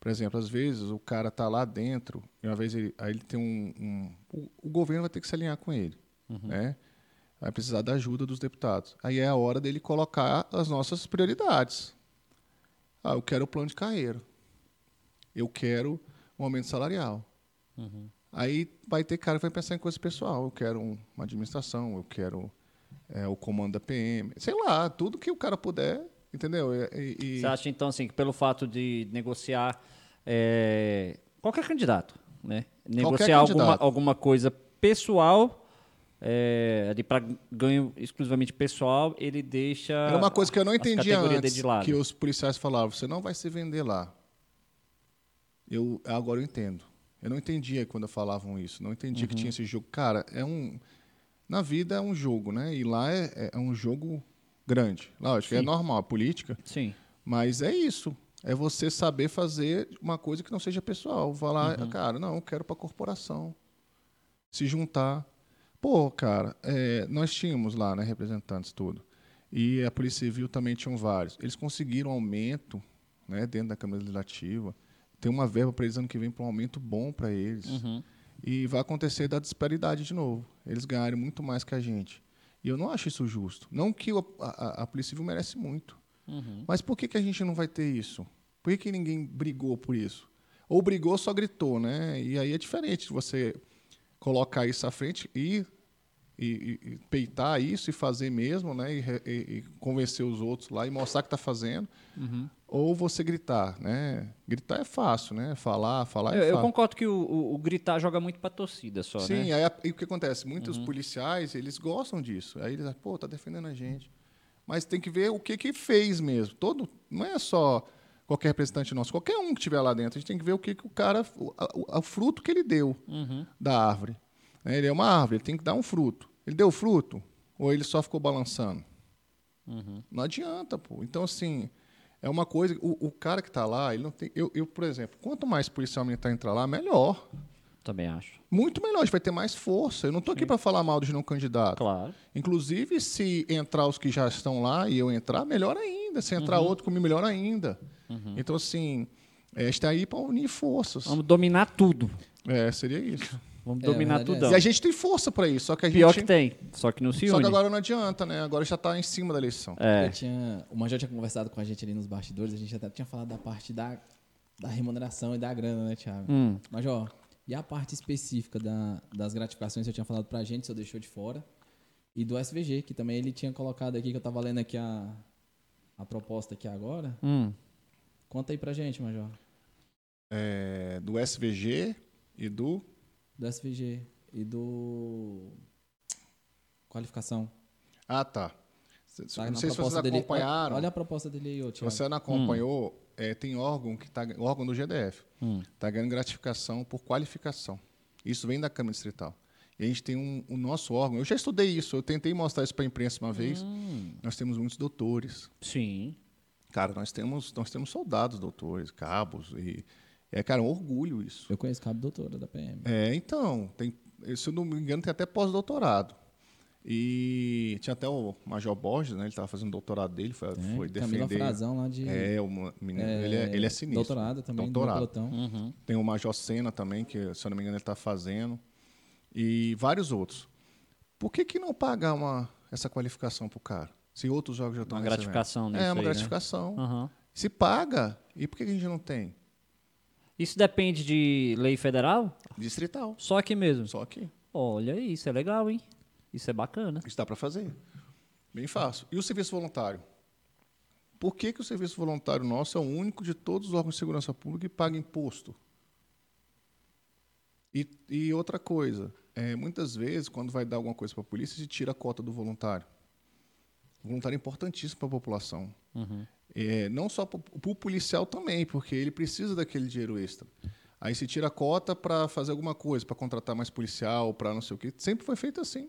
Por exemplo, às vezes o cara tá lá dentro e uma vez ele, aí ele tem um, um- o, o governo vai ter que se alinhar com ele, né? Vai precisar da ajuda dos deputados. Aí é a hora dele colocar as nossas prioridades. Ah, eu quero o plano de carreira. Eu quero um aumento salarial. Aí vai ter cara que vai pensar em coisa pessoal. Eu quero um- uma administração, eu quero é, o comando da PM, sei lá, tudo que o cara puder, entendeu? E- e- Você acha, então, assim, que pelo fato de negociar é, qualquer candidato, né? Negociar alguma, candidato. alguma coisa pessoal, é, para ganho exclusivamente pessoal, ele deixa. Era uma coisa que eu não entendia antes, que os policiais falavam, você não vai se vender lá. Eu agora eu entendo. Eu não entendia quando falavam isso, não entendia Uhum. que tinha esse jogo. Cara, é um na vida é um jogo, né? E lá é, é- é um jogo grande. Lógico, é Sim. normal a política, Sim. mas é isso. É você saber fazer uma coisa que não seja pessoal. Falar, Uhum. cara, não, eu quero para corporação. Se juntar. Pô, cara, é, nós tínhamos lá, né, representantes tudo. E a Polícia Civil também tinham vários. Eles conseguiram aumento, né, dentro da Câmara Legislativa. Tem uma verba para eles ano que vem para um aumento bom para eles. Uhum. E vai acontecer da disparidade de novo. Eles ganharem muito mais que a gente. E eu não acho isso justo. Não que a, a- a Polícia Civil merece muito. Uhum. Mas por que, que a gente não vai ter isso? Por que, que ninguém brigou por isso? Ou brigou, só gritou, né? E aí é diferente você colocar isso à frente e, e- e- peitar isso e fazer mesmo, né? E, e- e convencer os outros lá e mostrar que está fazendo. Uhum. Ou você gritar, né? Gritar é fácil, né? Falar, falar é Eu, eu fácil. concordo que o, o- o gritar joga muito pra torcida só, Sim, né? a- e o que acontece? Muitos policiais, eles gostam disso. Aí eles, pô, tá defendendo a gente. Mas tem que ver o que que fez mesmo. Todo, não é só qualquer representante nosso, qualquer um que estiver lá dentro, a gente tem que ver o que, que o cara, o, o- o fruto que ele deu da árvore. Né? Ele é uma árvore, ele tem que dar um fruto. Ele deu fruto ou ele só ficou balançando? Não adianta, pô. Então, assim, é uma coisa. O, o cara que está lá, ele não tem. Eu, eu, por exemplo, quanto mais policial militar entrar lá, melhor. Também acho. Muito melhor, a gente vai ter mais força. Eu não estou aqui para falar mal dos não candidatos. Claro. Inclusive, se entrar os que já estão lá e eu entrar, melhor ainda. Se entrar Uhum. outro comigo, melhor ainda. Então, assim, é, está aí para unir forças. Vamos dominar tudo. É, seria isso. Vamos É, dominar verdade é tudo. E a gente tem força para isso, só que a Pior gente. que tem. Só que não se Só une. que agora não adianta, né? Agora já está em cima da eleição. É. Eu tinha, o Major tinha conversado com a gente ali nos bastidores, a gente até tinha falado da parte da, da remuneração e da grana, né, Thiago? Hum. Major, e a parte específica da- das gratificações que você tinha falado pra gente, você deixou de fora? E do SVG, que também ele tinha colocado aqui, que eu tava lendo aqui a, a proposta aqui agora. Hum. Conta aí pra gente, Major. É, do SVG e do. Do SVG e do... Qualificação. Ah, tá. Tá não sei se vocês dele. acompanharam. Olha, a proposta dele aí, ô, Se você não acompanhou, é, tem órgão que tá, órgão do GDF, Hum. está ganhando gratificação por qualificação. Isso vem da Câmara Distrital. E a gente tem um, o nosso órgão. Eu já estudei isso, eu tentei mostrar isso para a imprensa uma vez. Hum. Nós temos muitos doutores. Sim. Cara, nós temos, nós temos soldados doutores, cabos. E, é, cara, um orgulho isso. Eu conheço cabo doutora da PM. É, então, tem, se eu não me engano, tem até pós-doutorado. E tinha até o Major Borges, né? Ele estava fazendo doutorado dele, foi, É, foi Camila defender. Frazão lá de... É, o menino, ele, é, ele é sinistro. Doutorado também, Doutorado. do pelotão. Uhum. Tem o Major Senna também, que, se eu não me engano, ele está fazendo. E vários outros. Por que, que não pagar uma, essa qualificação para o cara? Se outros jogos já estão Uma gratificação nisso É, uma aí, né? gratificação. Aham. Se paga, e por que, que a gente não tem? Isso depende de lei federal? Distrital. Só aqui mesmo. Só que Olha, isso é legal, hein? Isso é bacana. isso dá para fazer. Bem fácil. E o serviço voluntário? Por que, que o serviço voluntário nosso é o único de todos os órgãos de segurança pública que paga imposto? E, e outra coisa, é, muitas vezes, quando vai dar alguma coisa para a polícia, se tira a cota do voluntário. O voluntário é importantíssimo para a população. É, não só para o policial também, porque ele precisa daquele dinheiro extra. Aí se tira a cota para fazer alguma coisa, para contratar mais policial, para não sei o quê. Sempre foi feito assim.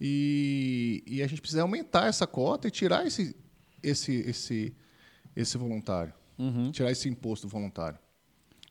E, e a gente precisa aumentar essa cota e tirar esse, esse, esse, esse voluntário. Tirar esse imposto voluntário.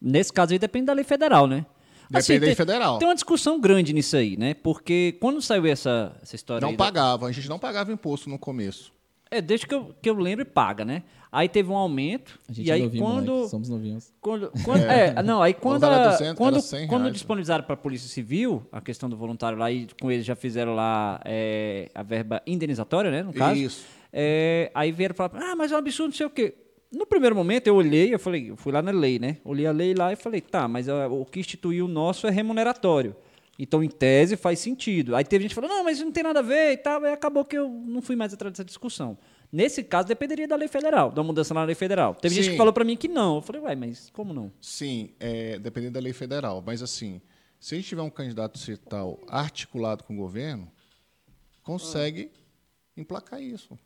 Nesse caso aí depende da lei federal, né? Depende da lei tem, federal. Tem uma discussão grande nisso aí, né? Porque quando saiu essa, essa história Não aí da- pagava, a gente não pagava imposto no começo. É, desde que eu, que eu lembre, paga, né? Aí teve um aumento. A gente e é aí novinho, quando. moleque. Somos novinhos. Quando, quando- é. não, aí quando, Voluntário a- era 200, quando, era 100 quando reais, né? disponibilizaram para a Polícia Civil a questão do voluntário lá e com eles já fizeram lá é, a verba indenizatória, né, no caso. Isso. É, aí vieram falar, ah, mas é um absurdo, não sei o quê. No primeiro momento eu olhei, eu falei, eu fui lá na lei, né? Olhei a lei lá e falei, tá, mas o que instituiu o nosso é remuneratório. Então, em tese, faz sentido. Aí teve gente que falou, não, mas não tem nada a ver e tal. Aí acabou que eu não fui mais atrás dessa discussão. Nesse caso, dependeria da lei federal, da mudança na lei federal. Teve gente Sim. que falou pra mim que não. Eu falei, ué, mas como não? Sim, é, dependendo da lei federal. Mas, assim, se a gente tiver um candidato distrital articulado com o governo, consegue emplacar isso.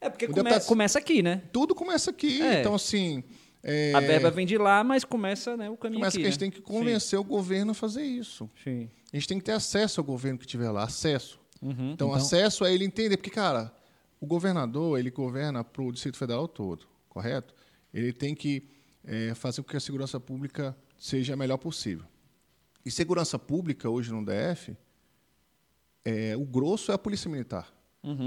É porque come- deputado- começa aqui, né? Tudo começa aqui. É. Então, assim. É, A verba vem de lá, mas começa né, o caminho que a gente né? tem que convencer o governo a fazer isso. Sim. A gente tem que ter acesso ao governo que estiver lá, acesso. Uhum. Então, acesso é ele entender, porque, cara, o governador, ele governa para o Distrito Federal todo, correto? Ele tem que é, fazer com que a segurança pública seja a melhor possível. E segurança pública, hoje no DF, é, o grosso é a Polícia Militar.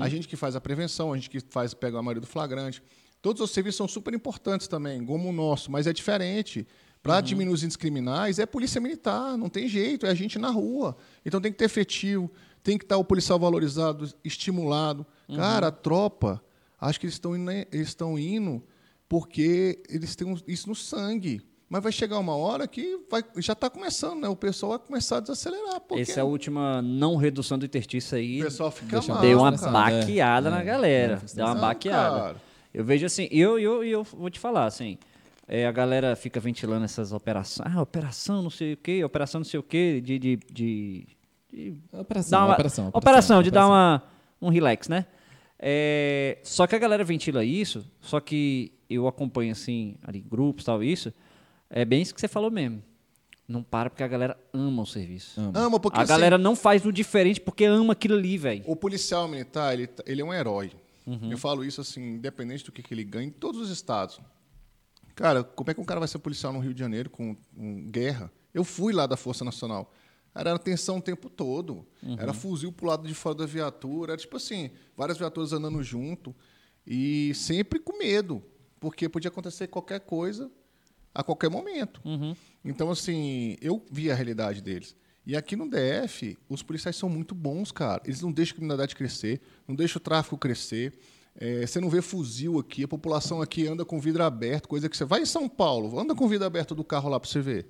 A gente que faz a prevenção, a gente que faz pega a maioria do flagrante. Todos os serviços são super importantes também, como o nosso, mas é diferente. Para diminuir os índices criminais, é polícia militar, não tem jeito, é a gente na rua. Então tem que ter efetivo, tem que estar o policial valorizado, estimulado. Cara, a tropa, acho que eles estão indo, eles estão indo porque eles têm isso no sangue. Mas vai chegar uma hora que vai, já está começando, né? O pessoal vai começar a desacelerar. Porque Essa é a última não redução do interstício aí. o pessoal fica mal. Deu uma cara. baqueada É, na é, galera. é, Deu uma Não, baqueada. cara. Eu vejo assim, eu, eu, eu vou te falar, assim. é, a galera fica ventilando essas operações. Ah, operação não sei o quê, operação não sei o quê, de. de, de, de Operação, uma- operação, operação, de dar uma, um relax, né? É, só que a galera ventila isso, só que eu acompanho assim, ali, grupos tal, isso. É bem isso que você falou mesmo. Não para porque a galera ama o serviço. Ama, porque a assim, galera não faz o diferente porque ama aquilo ali, velho. o policial militar, ele, ele é um herói. Uhum. Eu falo isso assim, independente do que, que ele ganha, em todos os estados. Cara, como é que um cara vai ser policial no Rio de Janeiro com, com guerra? Eu fui lá da Força Nacional. Era tensão o tempo todo. Era fuzil pro lado de fora da viatura. Era tipo assim, várias viaturas andando junto. E sempre com medo. Porque podia acontecer qualquer coisa a qualquer momento. Então, assim, eu vi a realidade deles. E aqui no DF, os policiais são muito bons, cara. Eles não deixam a criminalidade crescer, não deixam o tráfico crescer. É, você não vê fuzil aqui, a população aqui anda com vidro aberto, coisa que você vai em São Paulo, anda com vidro aberto do carro lá para você ver.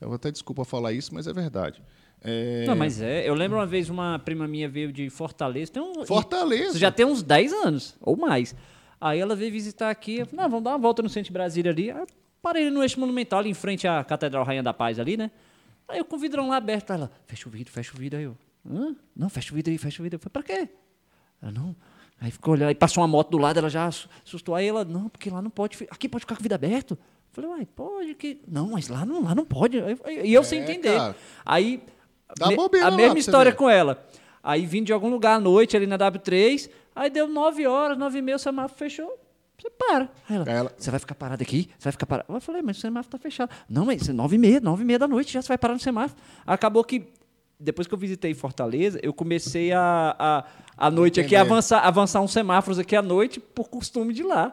Eu vou até desculpa falar isso, mas é verdade. É, Não, mas é. Eu lembro uma vez uma prima minha veio de Fortaleza. Tem um, Fortaleza. Isso já tem uns 10 anos, ou mais. Aí ela veio visitar aqui. Eu falei, não, vamos dar uma volta no centro de Brasília ali. Aí eu parei no eixo monumental, ali em frente à Catedral Rainha da Paz ali, né? Aí eu com o vidrão lá aberto. Ela, fecha o vidro, fecha o vidro. Aí eu, hã? Não, fecha o vidro aí, fecha o vidro. Eu falei, pra quê? Ela, não. Aí ficou olhando, aí passou uma moto do lado, ela já assu- assustou. Aí ela, não, porque lá não pode, aqui pode ficar com o vidro aberto. Eu falei, uai, pode que. Não, mas lá não, lá não pode. E eu sem É, entender. cara. Aí, Dá me- bobeira a mesma história com ela. Aí vindo de algum lugar à noite ali na W3, aí deu 9 horas, 9 e meia, o semáforo fechou. Você para. Aí ela, ela- você vai ficar parado aqui? Você vai ficar parado? Eu falei, mas o semáforo tá fechado. Não, mas 9 e meia, 9 e meia da noite, já você vai parar no semáforo. Acabou que, depois que eu visitei Fortaleza, eu comecei a, a, a noite aqui, Entender. avançar, avançar uns semáforos aqui à noite, por costume de lá.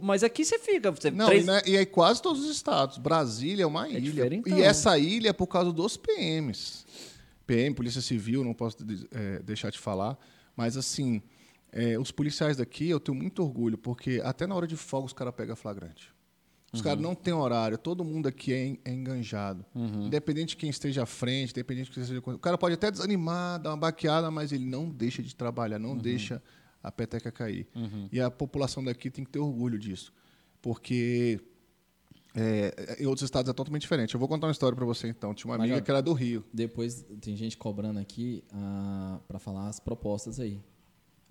Mas aqui você fica. Você, Não, três- e, né, e aí quase todos os estados. Brasília é uma ilha. diferentão. E essa ilha é por causa dos PMs. PM, Polícia Civil, não posso eh, deixar de falar. Mas, assim, eh, os policiais daqui, eu tenho muito orgulho, porque até na hora de folga os caras pegam flagrante. Os caras não têm horário, todo mundo aqui é, en- é enganjado. Independente de quem esteja à frente, independente de quem esteja. O cara pode até desanimar, dar uma baqueada, mas ele não deixa de trabalhar, não deixa a peteca cair. E a população daqui tem que ter orgulho disso. Porque é, em outros estados é totalmente diferente. Eu vou contar uma história para você então. Tinha uma amiga que era do Rio. Depois tem gente cobrando aqui ah, pra falar as propostas aí.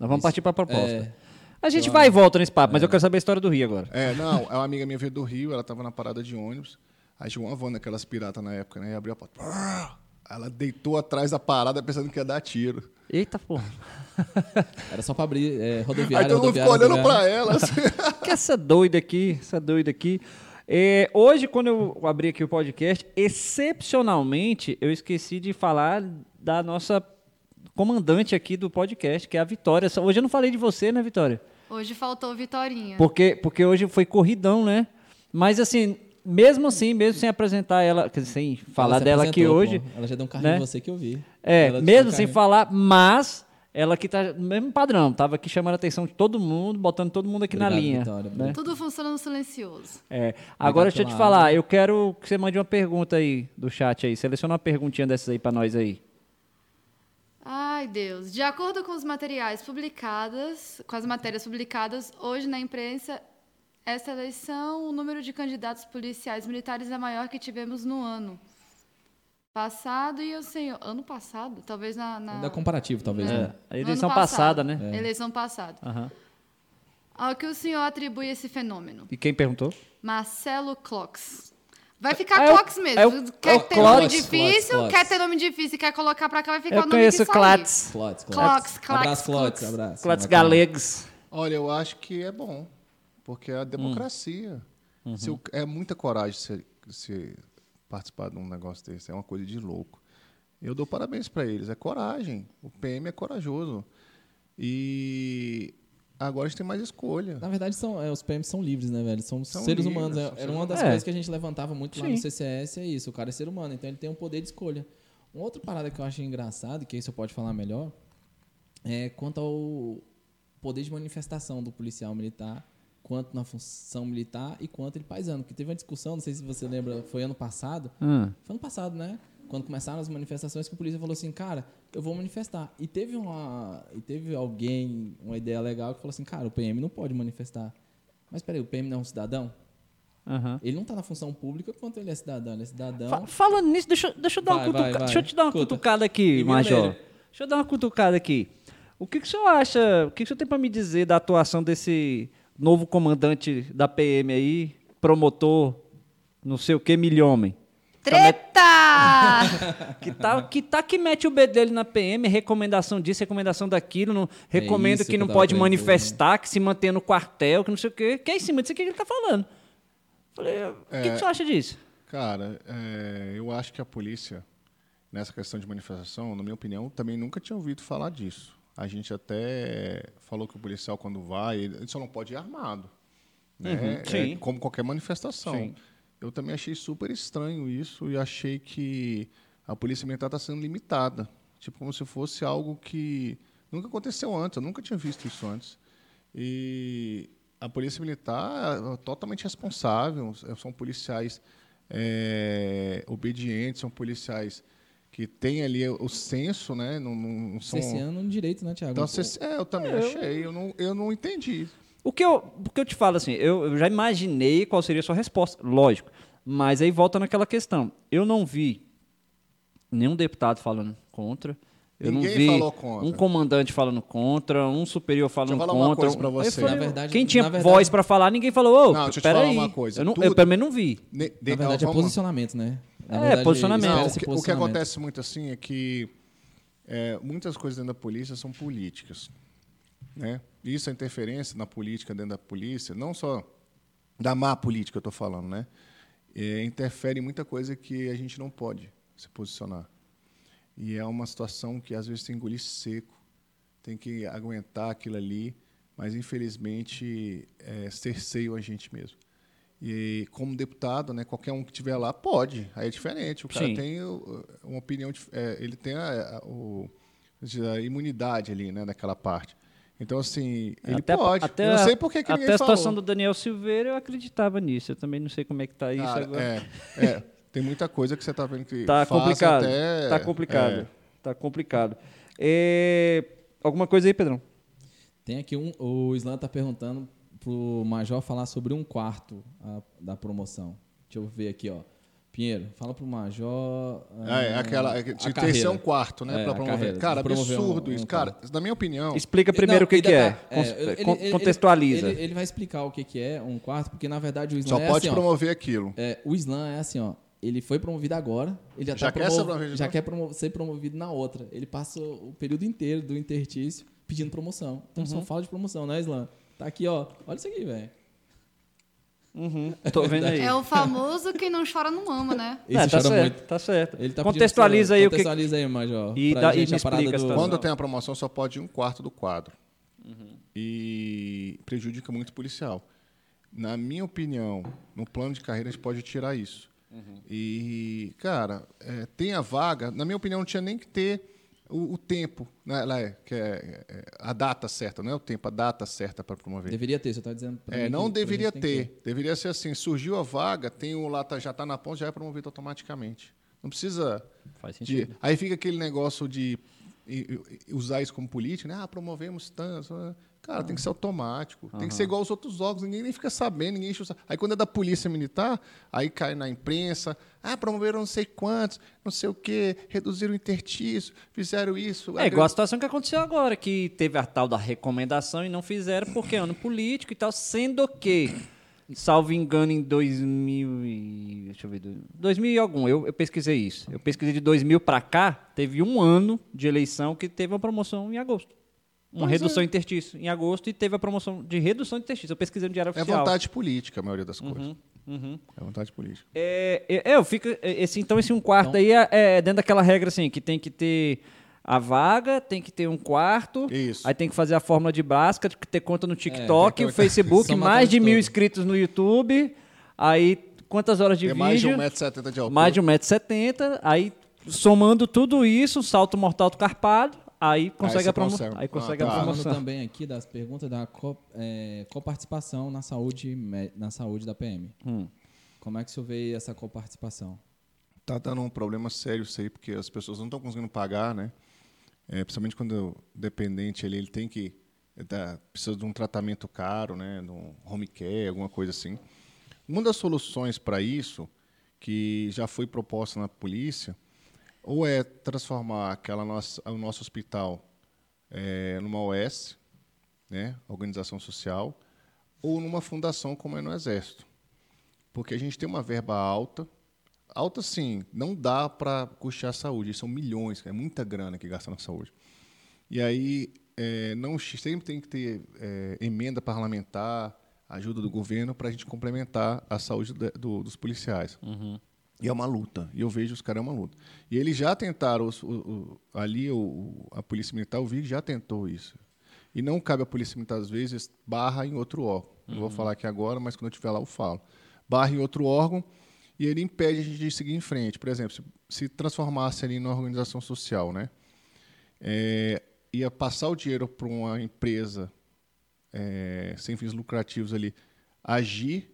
Nós vamos Isso. partir pra proposta. É. a gente vai e volta nesse papo, mas eu quero saber a história do Rio agora. É, não, é uma amiga minha veio do Rio, ela tava na parada de ônibus. Aí chegou uma van daquelas piratas na época, né? E abriu a porta. Ela deitou atrás da parada pensando que ia dar tiro. Eita porra. Era só pra abrir é, Aí rodoviária, todo mundo ficou olhando pra ela. assim. que essa doida aqui, essa doida aqui. É, hoje, quando eu abri aqui o podcast, excepcionalmente, eu esqueci de falar da nossa comandante aqui do podcast, que é a Vitória. Hoje eu não falei de você, né, Vitória? Hoje faltou Vitorinha. Porque, porque hoje foi corridão, né? Mas assim, mesmo assim, mesmo sem apresentar ela, quer dizer, sem falar dela aqui hoje. pô. Ela já deu um carrinho né? em você que eu vi. É, Ela mesmo um sem falar, mas ela que tá no mesmo padrão, tava aqui chamando a atenção de todo mundo, botando todo mundo aqui na Obrigado, linha. Vitória. né? Tudo funcionando silencioso. É. Agora deixa eu te falar, água. eu quero que você mande uma pergunta aí do chat aí. Seleciona uma perguntinha dessas aí pra nós aí. Ai, Deus. De acordo com os materiais publicados, com as matérias publicadas hoje na imprensa, esta eleição, o número de candidatos policiais militares é maior que tivemos no ano passado e eu sei, ano passado, talvez na, na Ainda comparativo, talvez, É, né? a no eleição passada, passado. né? Eleição passada. Aham. Ao que o senhor atribui esse fenômeno? E quem perguntou? Marcelo Clocks. Vai ficar é mesmo. é o- quer é ter nome difícil, quer ter nome difícil e quer colocar pra cá, vai ficar Eu o nome conheço que sair. Clatz. Clots, Clots, Clots, Abraço, Clots, Clots. abraço. Bacana. Galegos. Olha, eu acho que é bom. Porque é a democracia. Se o- é muita coragem você, você participar de um negócio desse. É uma coisa de louco. Eu dou parabéns para eles. É coragem. O PM é corajoso. E agora a gente tem mais escolha. Na verdade, são, é, os PMs são livres, né, velho? São, São seres livres, humanos. é- são Era uma das seres- coisas que a gente levantava muito lá no Sim. CCS, é isso. O cara é ser humano, então ele tem um poder de escolha. Uma outra parada que eu achei engraçado, que aí você pode falar melhor, é quanto ao poder de manifestação do policial militar, quanto na função militar e quanto ele paisano. Que teve uma discussão, não sei se você lembra, foi ano passado, Hum. foi ano passado, né? Quando começaram as manifestações, que a polícia falou assim, cara, eu vou manifestar. E teve uma. E teve alguém, uma ideia legal, que falou assim, cara, o PM não pode manifestar. Mas peraí, o PM não é um cidadão? Aham. Ele não está na função pública quanto ele é cidadão. Ele é cidadão. Fa- Falando nisso, deixa, deixa eu dar uma Vai, vai, cutucada. Deixa eu te dar uma Cuta. cutucada aqui, E Major. Deixa eu dar uma cutucada aqui. O que, que o senhor acha, o que, que o senhor tem para me dizer da atuação desse novo comandante da PM aí, promotor, não sei o que, milhomem? Treta! Que tá, que tá que mete o bedelho na PM, recomendação disso, recomendação daquilo, não, recomenda isso que que não pode manifestar, que se mantenha no quartel, que não sei o quê. Que é em cima disso que ele tá falando. Falei, o que, que o senhor acha disso? Cara, é, eu acho que a polícia, nessa questão de manifestação, na minha opinião, também nunca tinha ouvido falar disso. A gente até falou que o policial, quando vai, ele só não pode ir armado. Né? Uhum, sim. É como qualquer manifestação. Sim. Eu também achei super estranho isso e achei que a polícia militar está sendo limitada. Tipo, como se fosse algo que nunca aconteceu antes. Eu nunca tinha visto isso antes. E a polícia militar é totalmente responsável. São policiais é, obedientes, são policiais que têm ali o senso, né? Não, não são... Cerceando um direito, né, Tiago? Então, é, eu também achei. Eu não, eu não entendi. O que eu, o que eu te falo assim, eu, eu já imaginei qual seria a sua resposta, lógico. Mas aí volta naquela questão. Eu não vi nenhum deputado falando contra. Eu Ninguém não vi falou contra. um comandante falando contra, um superior falando Deixa eu falar uma contra. coisa pra Aí você. Na verdade- quem tinha na verdade- voz pra falar, ninguém falou. Ô, Não, deixa eu te falar uma coisa. Eu, não, Tudo- eu também não vi. Ne- de- Na verdade, é vamos- posicionamento, né? Na É, verdade, posicionamento. Não, o, que, o que posicionamento. acontece muito assim é que é, muitas coisas dentro da polícia são políticas. Né? Isso, a interferência na política dentro da polícia, não só da má política, eu estou falando, né? É, interfere em muita coisa que a gente não pode se posicionar. E é uma situação que às vezes tem que engolir seco, tem que aguentar aquilo ali, mas infelizmente é, cerceiam a gente mesmo. E como deputado, né, qualquer um que estiver lá pode, aí é diferente. O cara Sim. tem o- uma opinião, é, ele tem a, a- o- a imunidade ali, né, naquela parte. Então assim, ele até, pode. Até, eu não a- sei por que, que Até a situação falou. do Daniel Silveira, eu acreditava nisso. Eu também não sei como é que tá isso Cara, agora. É, é, tem muita coisa que você está vendo que Tá faz complicado. até- tá complicado. é. Tá complicado. É, Alguma coisa aí, Pedrão? Tem aqui um. O Islam tá perguntando pro Major falar sobre um quarto a- da promoção. Deixa eu ver aqui, ó. Pinheiro, fala pro Major. Ah, é, ah, aquela, a tinha que ter carreira. um quarto, né, É, pra promover. carreira, Cara, promover um- absurdo um isso. cara. Cara, na minha opinião, Explica primeiro Não, o que, que é. Cons- ele- con- ele- contextualiza. Ele, ele vai explicar o que, que é um quarto, porque na verdade o Islam só é pode assim, ó, promover aquilo. é, o Islam é assim, ó. Ele foi promovido agora, ele já, Já tá quer promovido já quer promo- ser promovido na outra. Ele passa o período inteiro do intertício pedindo promoção. Então Uhum. só fala de promoção, né, Islam? Tá aqui, ó. Olha isso aqui, velho. Uhum, tô vendo aí. É o famoso quem não chora não ama, né? Esse É, tá chora certo, muito. tá certo. Ele tá Contextualiza aí o que Contextualiza aí, Major. E e gente me a parada explica do... Quando tem a promoção, só pode ir um quarto do quadro. E prejudica muito o policial. Na minha opinião, no plano de carreira, a gente pode tirar isso. E, cara, é, tem a vaga. Na minha opinião, não tinha nem que ter o, o tempo, né, lá é, que é, é, a data certa, não é o tempo, a data certa para promover. Deveria ter, você tá dizendo É, não que deveria que ter. Deveria ser assim: surgiu a vaga, tem o lá, tá- já está na ponta, já é promovido automaticamente. Não precisa. Faz de- sentido. aí fica aquele negócio de e- e- usar isso como política, né? Ah, promovemos tanto. Ah. Cara, tem que ser automático. Tem que ser igual aos outros órgãos. Ninguém nem fica sabendo, ninguém enche o saco. Aí quando é da polícia militar, aí cai na imprensa. Ah, promoveram não sei quantos, não sei o quê, reduziram o intertício, fizeram isso. É igual a situação que aconteceu agora, que teve a tal da recomendação e não fizeram porque é ano político e tal, sendo que, salvo engano, em 2000 e... Deixa eu ver... 2000 e algum, eu, eu pesquisei isso. Eu pesquisei de 2000 para cá, teve um ano de eleição que teve uma promoção em agosto. Uma Pois redução é. em interstício em agosto e teve a promoção de redução de interstício. Eu pesquisei no Diário É Oficial. vontade política, a maioria das coisas. Uhum. É vontade política. É, é, eu fico. Esse, então, esse um quarto aí é, é dentro daquela regra assim, que tem que ter a vaga, tem que ter um quarto. Isso. Aí tem que fazer a fórmula de Brasca, tem que ter conta no TikTok, aquela- o Facebook, mais de mil todo. inscritos no YouTube. Aí, quantas horas de Tem mais de vídeo? 1,70m de altura. mais de 1,70m. Aí, somando tudo isso, salto mortal do carpado, aí consegue você a promoção. Aí consegue Ah, a tá. Falando promoção. também aqui das perguntas da co- é, coparticipação na saúde, na saúde da PM. Hum. Como é que o senhor vê essa coparticipação? Tá dando um problema sério isso aí, porque as pessoas não estão conseguindo pagar, né? É, principalmente quando o dependente ele, ele tem que ele tá- precisa de um tratamento caro, né? De um home care, alguma coisa assim. Uma das soluções para isso, que já foi proposta na polícia, ou é transformar aquela nossa, o nosso hospital é, numa OS, né, organização social, ou numa fundação como é no Exército. Porque a gente tem uma verba alta, alta sim, não dá para custear a saúde, são milhões, é muita grana que gasta na saúde. E aí, é, não sempre tem que ter é, emenda parlamentar, ajuda do governo para a gente complementar a saúde do, do, dos policiais. Uhum. E é uma luta. E eu vejo os caras é uma luta. E eles já tentaram, os, o, o, ali o, a Polícia Militar, eu vi, já tentou isso. E não cabe à Polícia Militar, às vezes, barra em outro órgão. Não vou falar aqui agora, mas quando eu estiver lá eu falo. Barra em outro órgão e ele impede a gente de seguir em frente. Por exemplo, se, se transformasse ali numa organização social, né? É, ia passar o dinheiro para uma empresa é, sem fins lucrativos ali agir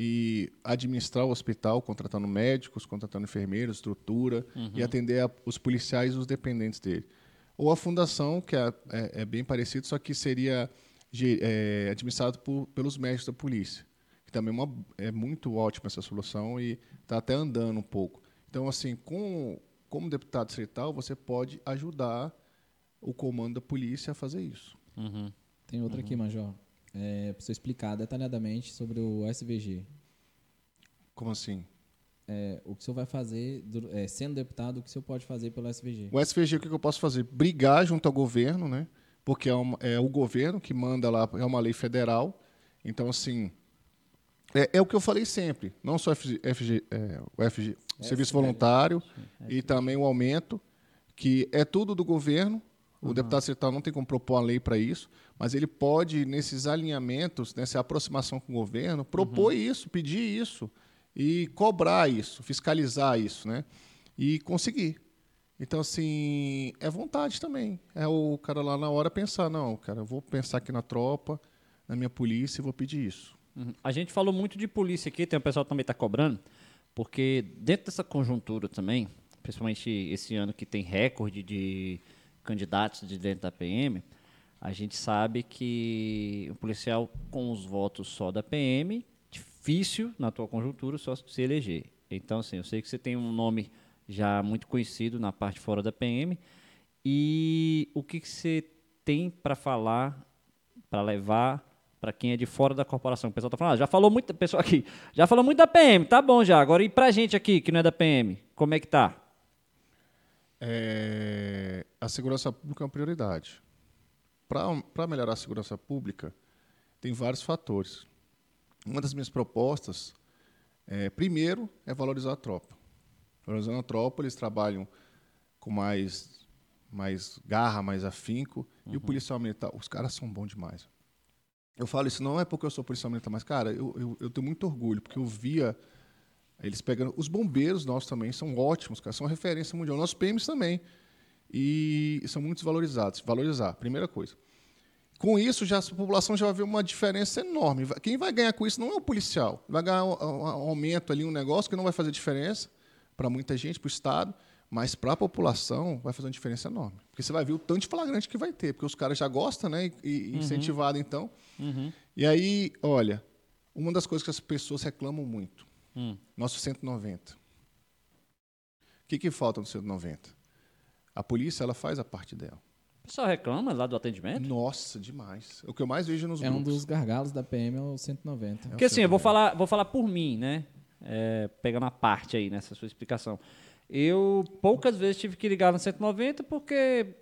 e administrar o hospital, contratando médicos, contratando enfermeiros, estrutura e atender a, os policiais e os dependentes dele. Ou a fundação, que é, é, é bem parecido, só que seria é, administrado por, pelos médicos da polícia. Que também é, uma, é muito ótima essa solução e está até andando um pouco. Então, assim, com, como deputado distrital, você pode ajudar o comando da polícia a fazer isso. Uhum. Tem outra aqui, Major. É, para você explicar detalhadamente sobre o SVG. Como assim? É, o que o senhor vai fazer, é, sendo deputado, o que o senhor pode fazer pelo SVG? O SVG, o que eu posso fazer? Brigar junto ao governo, né? Porque é, uma- é o governo que manda lá, é uma lei federal. Então, assim, é, é o que eu falei sempre. Não só FG, FG, é, o FG, serviço voluntário e também o aumento, que é tudo do governo. O deputado estadual não tem como propor a lei para isso, mas ele pode, nesses alinhamentos, nessa aproximação com o governo, propor isso, pedir isso e cobrar isso, fiscalizar isso, né? E conseguir. Então, assim, é vontade também. É o cara lá na hora pensar, não, cara, eu vou pensar aqui na tropa, na minha polícia e vou pedir isso. Uhum. A gente falou muito de polícia aqui, tem um pessoal que também está cobrando, porque dentro dessa conjuntura também, principalmente esse ano que tem recorde de candidatos de dentro da PM, a gente sabe que o policial com os votos só da PM, difícil na atual conjuntura só se eleger. Então, assim, eu sei que você tem um nome já muito conhecido na parte fora da PM, e o que, que você tem para falar, para levar para quem é de fora da corporação? O pessoal tá falando, ah, já falou muito, pessoal aqui, já falou muito da PM, tá bom já. Agora e pra gente aqui que não é da PM, como é que tá? É, a segurança pública é uma prioridade. Para melhorar a segurança pública, tem vários fatores. Uma das minhas propostas, é, primeiro, é valorizar a tropa. Valorizando a tropa, eles trabalham com mais, mais garra, mais afinco. E o policial militar, os caras são bons demais. Eu falo isso não é porque eu sou policial militar, mas, cara, eu, eu, eu tenho muito orgulho, porque eu via eles pegando. Os bombeiros nossos também são ótimos, cara, são referência mundial. Nossos PMs também. E são muito desvalorizados. Valorizar, primeira coisa. Com isso, já, a população já vai ver uma diferença enorme. Quem vai ganhar com isso não é o policial. Vai ganhar um, um- um aumento ali, um negócio que não vai fazer diferença para muita gente, para o Estado, mas para a população vai fazer uma diferença enorme. Porque você vai ver o tanto de flagrante que vai ter, porque os caras já gostam, né? E, e incentivado, então. E aí, olha, uma das coisas que as pessoas reclamam muito, Hum. nosso 190. O que, que falta no 190? A polícia ela faz a parte dela. O pessoal reclama lá do atendimento? Nossa, demais. O que eu mais vejo nos É um grupos. dos gargalos da PM, é o 190. Porque assim, eu vou falar, vou falar por mim, né? É, pegando a parte aí nessa sua explicação. Eu poucas vezes tive que ligar no 190 porque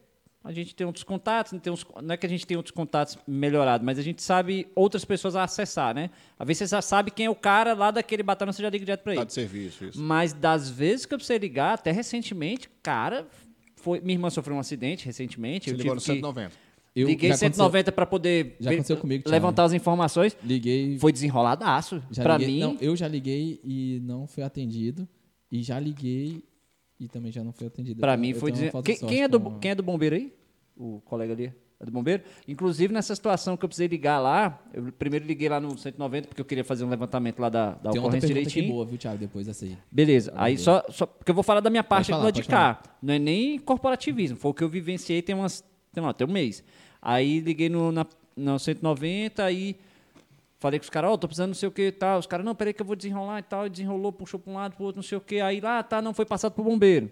a gente tem outros contatos, não, tem uns- não é que a gente tem outros contatos melhorados, mas a gente sabe outras pessoas a acessar, né? Às vezes você já sabe quem é o cara lá daquele batalhão, você já liga direto para Tá ele. de serviço, isso. Mas das vezes que eu precisei ligar, até recentemente, cara, foi, minha irmã sofreu um acidente recentemente. Você eu ligou no tive que, 190. Eu- liguei já aconteceu- 190 para poder já aconteceu comigo, Thiago. levantar as informações. Liguei. Foi desenroladaço. já Pra liguei- mim, não, eu já liguei e não fui atendido. E já liguei e também já não fui atendido. Pra Eu- mim foi falta Quem, quem é do, com quem é do bombeiro aí? O colega ali? É do bombeiro? Inclusive, nessa situação que eu precisei ligar lá, eu primeiro liguei lá no 190, porque eu queria fazer um levantamento lá da, da Tem ocorrência pergunta aqui direitinho. boa, viu, Thiago, depois dessa aí. Beleza. Aí só, só. Porque eu vou falar da minha parte falar, do lado de pode cá. Não é nem corporativismo. Foi o que eu vivenciei tem umas. Tem, lá, tem um mês. Aí liguei no, na, no 190, aí falei com os caras, ó, tô precisando não sei o que e tal. Os caras, não, peraí que eu vou desenrolar e tal. E desenrolou, puxou pra um lado, pro outro, não sei o que. Aí lá, tá, não, foi passado pro bombeiro.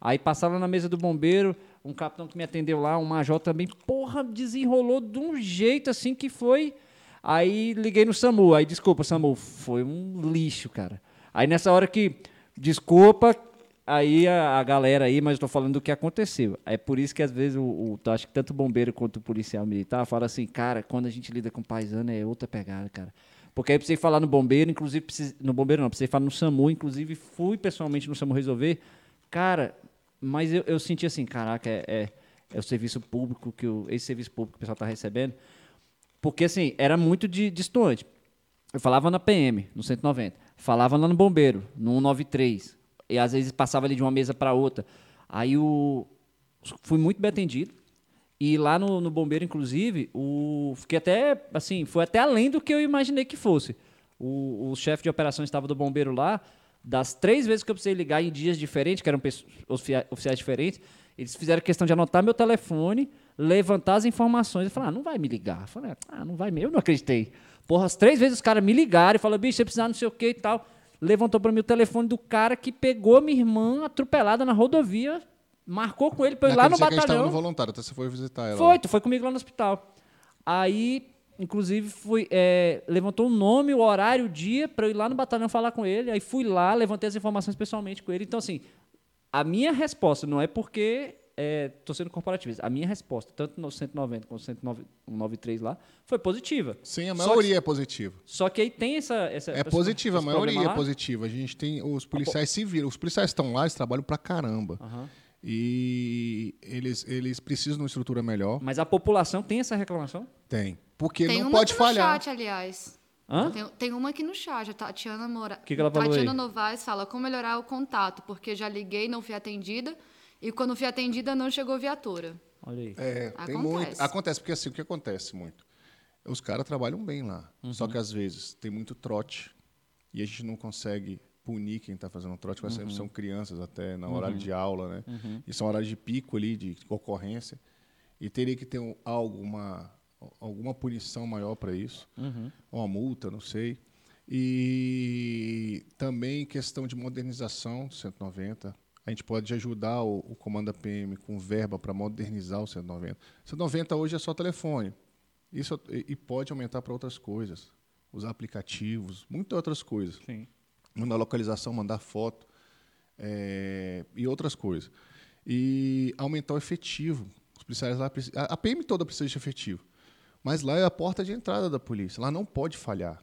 Aí passaram na mesa do bombeiro, um capitão que me atendeu lá, um major também, porra, desenrolou de um jeito assim que foi. Aí liguei no SAMU, aí desculpa, SAMU, foi um lixo, cara. Aí nessa hora que, desculpa, aí a, a galera aí, mas eu tô falando do que aconteceu. É por isso que às vezes o, o acho que tanto o bombeiro quanto o policial militar fala assim, cara, quando a gente lida com paisano é outra pegada, cara. Porque aí precisei falar no bombeiro, inclusive, precisei, no bombeiro não, precisei falar no SAMU, inclusive fui pessoalmente no SAMU resolver. Cara, mas eu, eu senti assim, caraca, é, é, é o serviço público, que o, esse serviço público que o pessoal está recebendo. Porque, assim, era muito de, distante. Eu falava na PM, no 190. Falava lá no bombeiro, no 193. E às vezes passava ali de uma mesa para outra. Aí o fui muito bem atendido. E lá no, no bombeiro, inclusive, o fiquei até assim, foi até além do que eu imaginei que fosse. O, o chefe de operações estava do bombeiro lá. Das três vezes que eu precisei ligar em dias diferentes, que eram oficiais diferentes, eles fizeram questão de anotar meu telefone, levantar as informações e falar: ah, não vai me ligar. Eu falei: ah, não vai mesmo. Eu não acreditei. Porra, as três vezes os caras me ligaram e falaram: bicho, você precisa não sei o que e tal. Levantou para mim o telefone do cara que pegou minha irmã atropelada na rodovia, marcou com ele para ir lá no batalhão. Que a no voluntário, até você foi visitar ela. Foi, tu foi comigo lá no hospital. Aí, inclusive, fui, é, levantou o nome, o horário, o dia, para eu ir lá no batalhão falar com ele. Aí fui lá, levantei as informações pessoalmente com ele. Então, assim, a minha resposta não é porque estou é, sendo corporativista. A minha resposta, tanto no 190 quanto no 193 lá, foi positiva. Sim, a maioria que, é positiva. Só que aí tem essa. essa é positiva, a maioria é positiva. A gente tem. Os policiais se viram. Os policiais estão lá, eles trabalham pra caramba. Uhum. E eles, eles precisam de uma estrutura melhor. Mas a população tem essa reclamação? Tem. Porque tem não pode falhar. Chat, aliás. Tem, tem, uma aqui no chat, a Tatiana Mora... que, que ela falou Tatiana aí? Novaes fala como melhorar o contato, porque já liguei, não fui atendida, e quando fui atendida não chegou viatura. Olha aí. É, acontece. tem muito. Acontece, porque assim, o que acontece muito? Os caras trabalham bem lá, uhum. só que às vezes tem muito trote e a gente não consegue punir quem está fazendo trote, porque uhum. são crianças até na horário uhum. de aula, né? Uhum. E são horários de pico ali, de ocorrência. E teria que ter um, algo, uma, alguma punição maior para isso, uhum. uma multa, não sei. E também questão de modernização do 190. A gente pode ajudar o, o comando da PM com verba para modernizar o 190. O 190 hoje é só telefone. Isso e pode aumentar para outras coisas, usar aplicativos, muitas outras coisas. Sim. Mandar localização, mandar foto é, e outras coisas. E aumentar o efetivo. Os policiais lá a PM toda precisa de efetivo. Mas lá é a porta de entrada da polícia. Lá não pode falhar.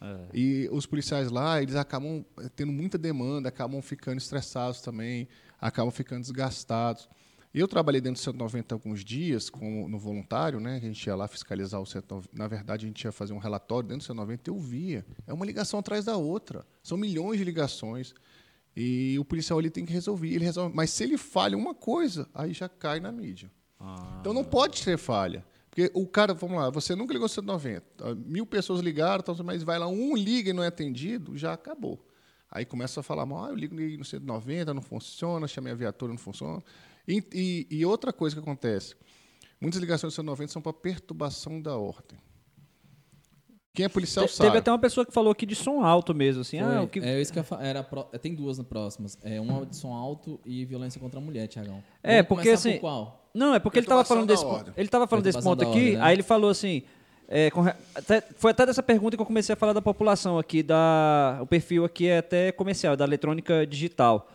É. E os policiais lá, eles acabam tendo muita demanda, acabam ficando estressados também, acabam ficando desgastados. Eu trabalhei dentro do 190 alguns dias com, no voluntário, né? A gente ia lá fiscalizar o 190. Na verdade, a gente ia fazer um relatório dentro do 190 e eu via. É uma ligação atrás da outra. São milhões de ligações. E o policial ali tem que resolver. Ele resolve. Mas se ele falha uma coisa, aí já cai na mídia. Ah. Então não pode ter falha. Porque o cara, vamos lá, você nunca ligou 190. Mil pessoas ligaram, mas vai lá, um liga e não é atendido, já acabou. Aí começa a falar mal, ah, eu ligo no 190, não funciona, chamei a viatura, não funciona. E, e, e outra coisa que acontece, muitas ligações do 190 são para perturbação da ordem. Quem é policial Te, sabe. Teve até uma pessoa que falou aqui de som alto mesmo, assim. Ah, o que... É isso que eu era pro... Tem duas próximas. É uma de som alto e violência contra a mulher, Tiagão. É, Vamos porque assim. Por qual? Não, é porque ele estava falando desse ponto. Ele estava falando desse ponto aqui, ordem, né? aí ele falou assim. É, com, até, foi até dessa pergunta que eu comecei a falar da população aqui, da, o perfil aqui é até comercial, da eletrônica digital.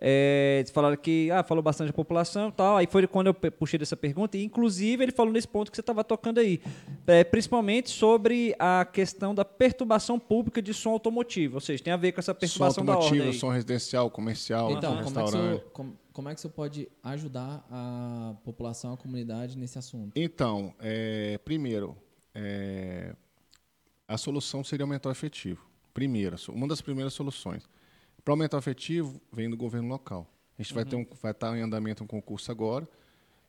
É, eles falaram que ah, falou bastante da população e tal. Aí foi quando eu puxei dessa pergunta, e inclusive ele falou nesse ponto que você estava tocando aí, é, principalmente sobre a questão da perturbação pública de som automotivo, ou seja, tem a ver com essa perturbação som automotivo, da ordem. som residencial, comercial, então, como restaurante. É que você, como, como, é que você pode ajudar a população, a comunidade nesse assunto? Então, é, primeiro, é, a solução seria aumentar o efetivo. Primeira, uma das primeiras soluções. Para aumentar o efetivo, vem do governo local. A gente uhum. vai, ter um, vai estar em andamento um concurso agora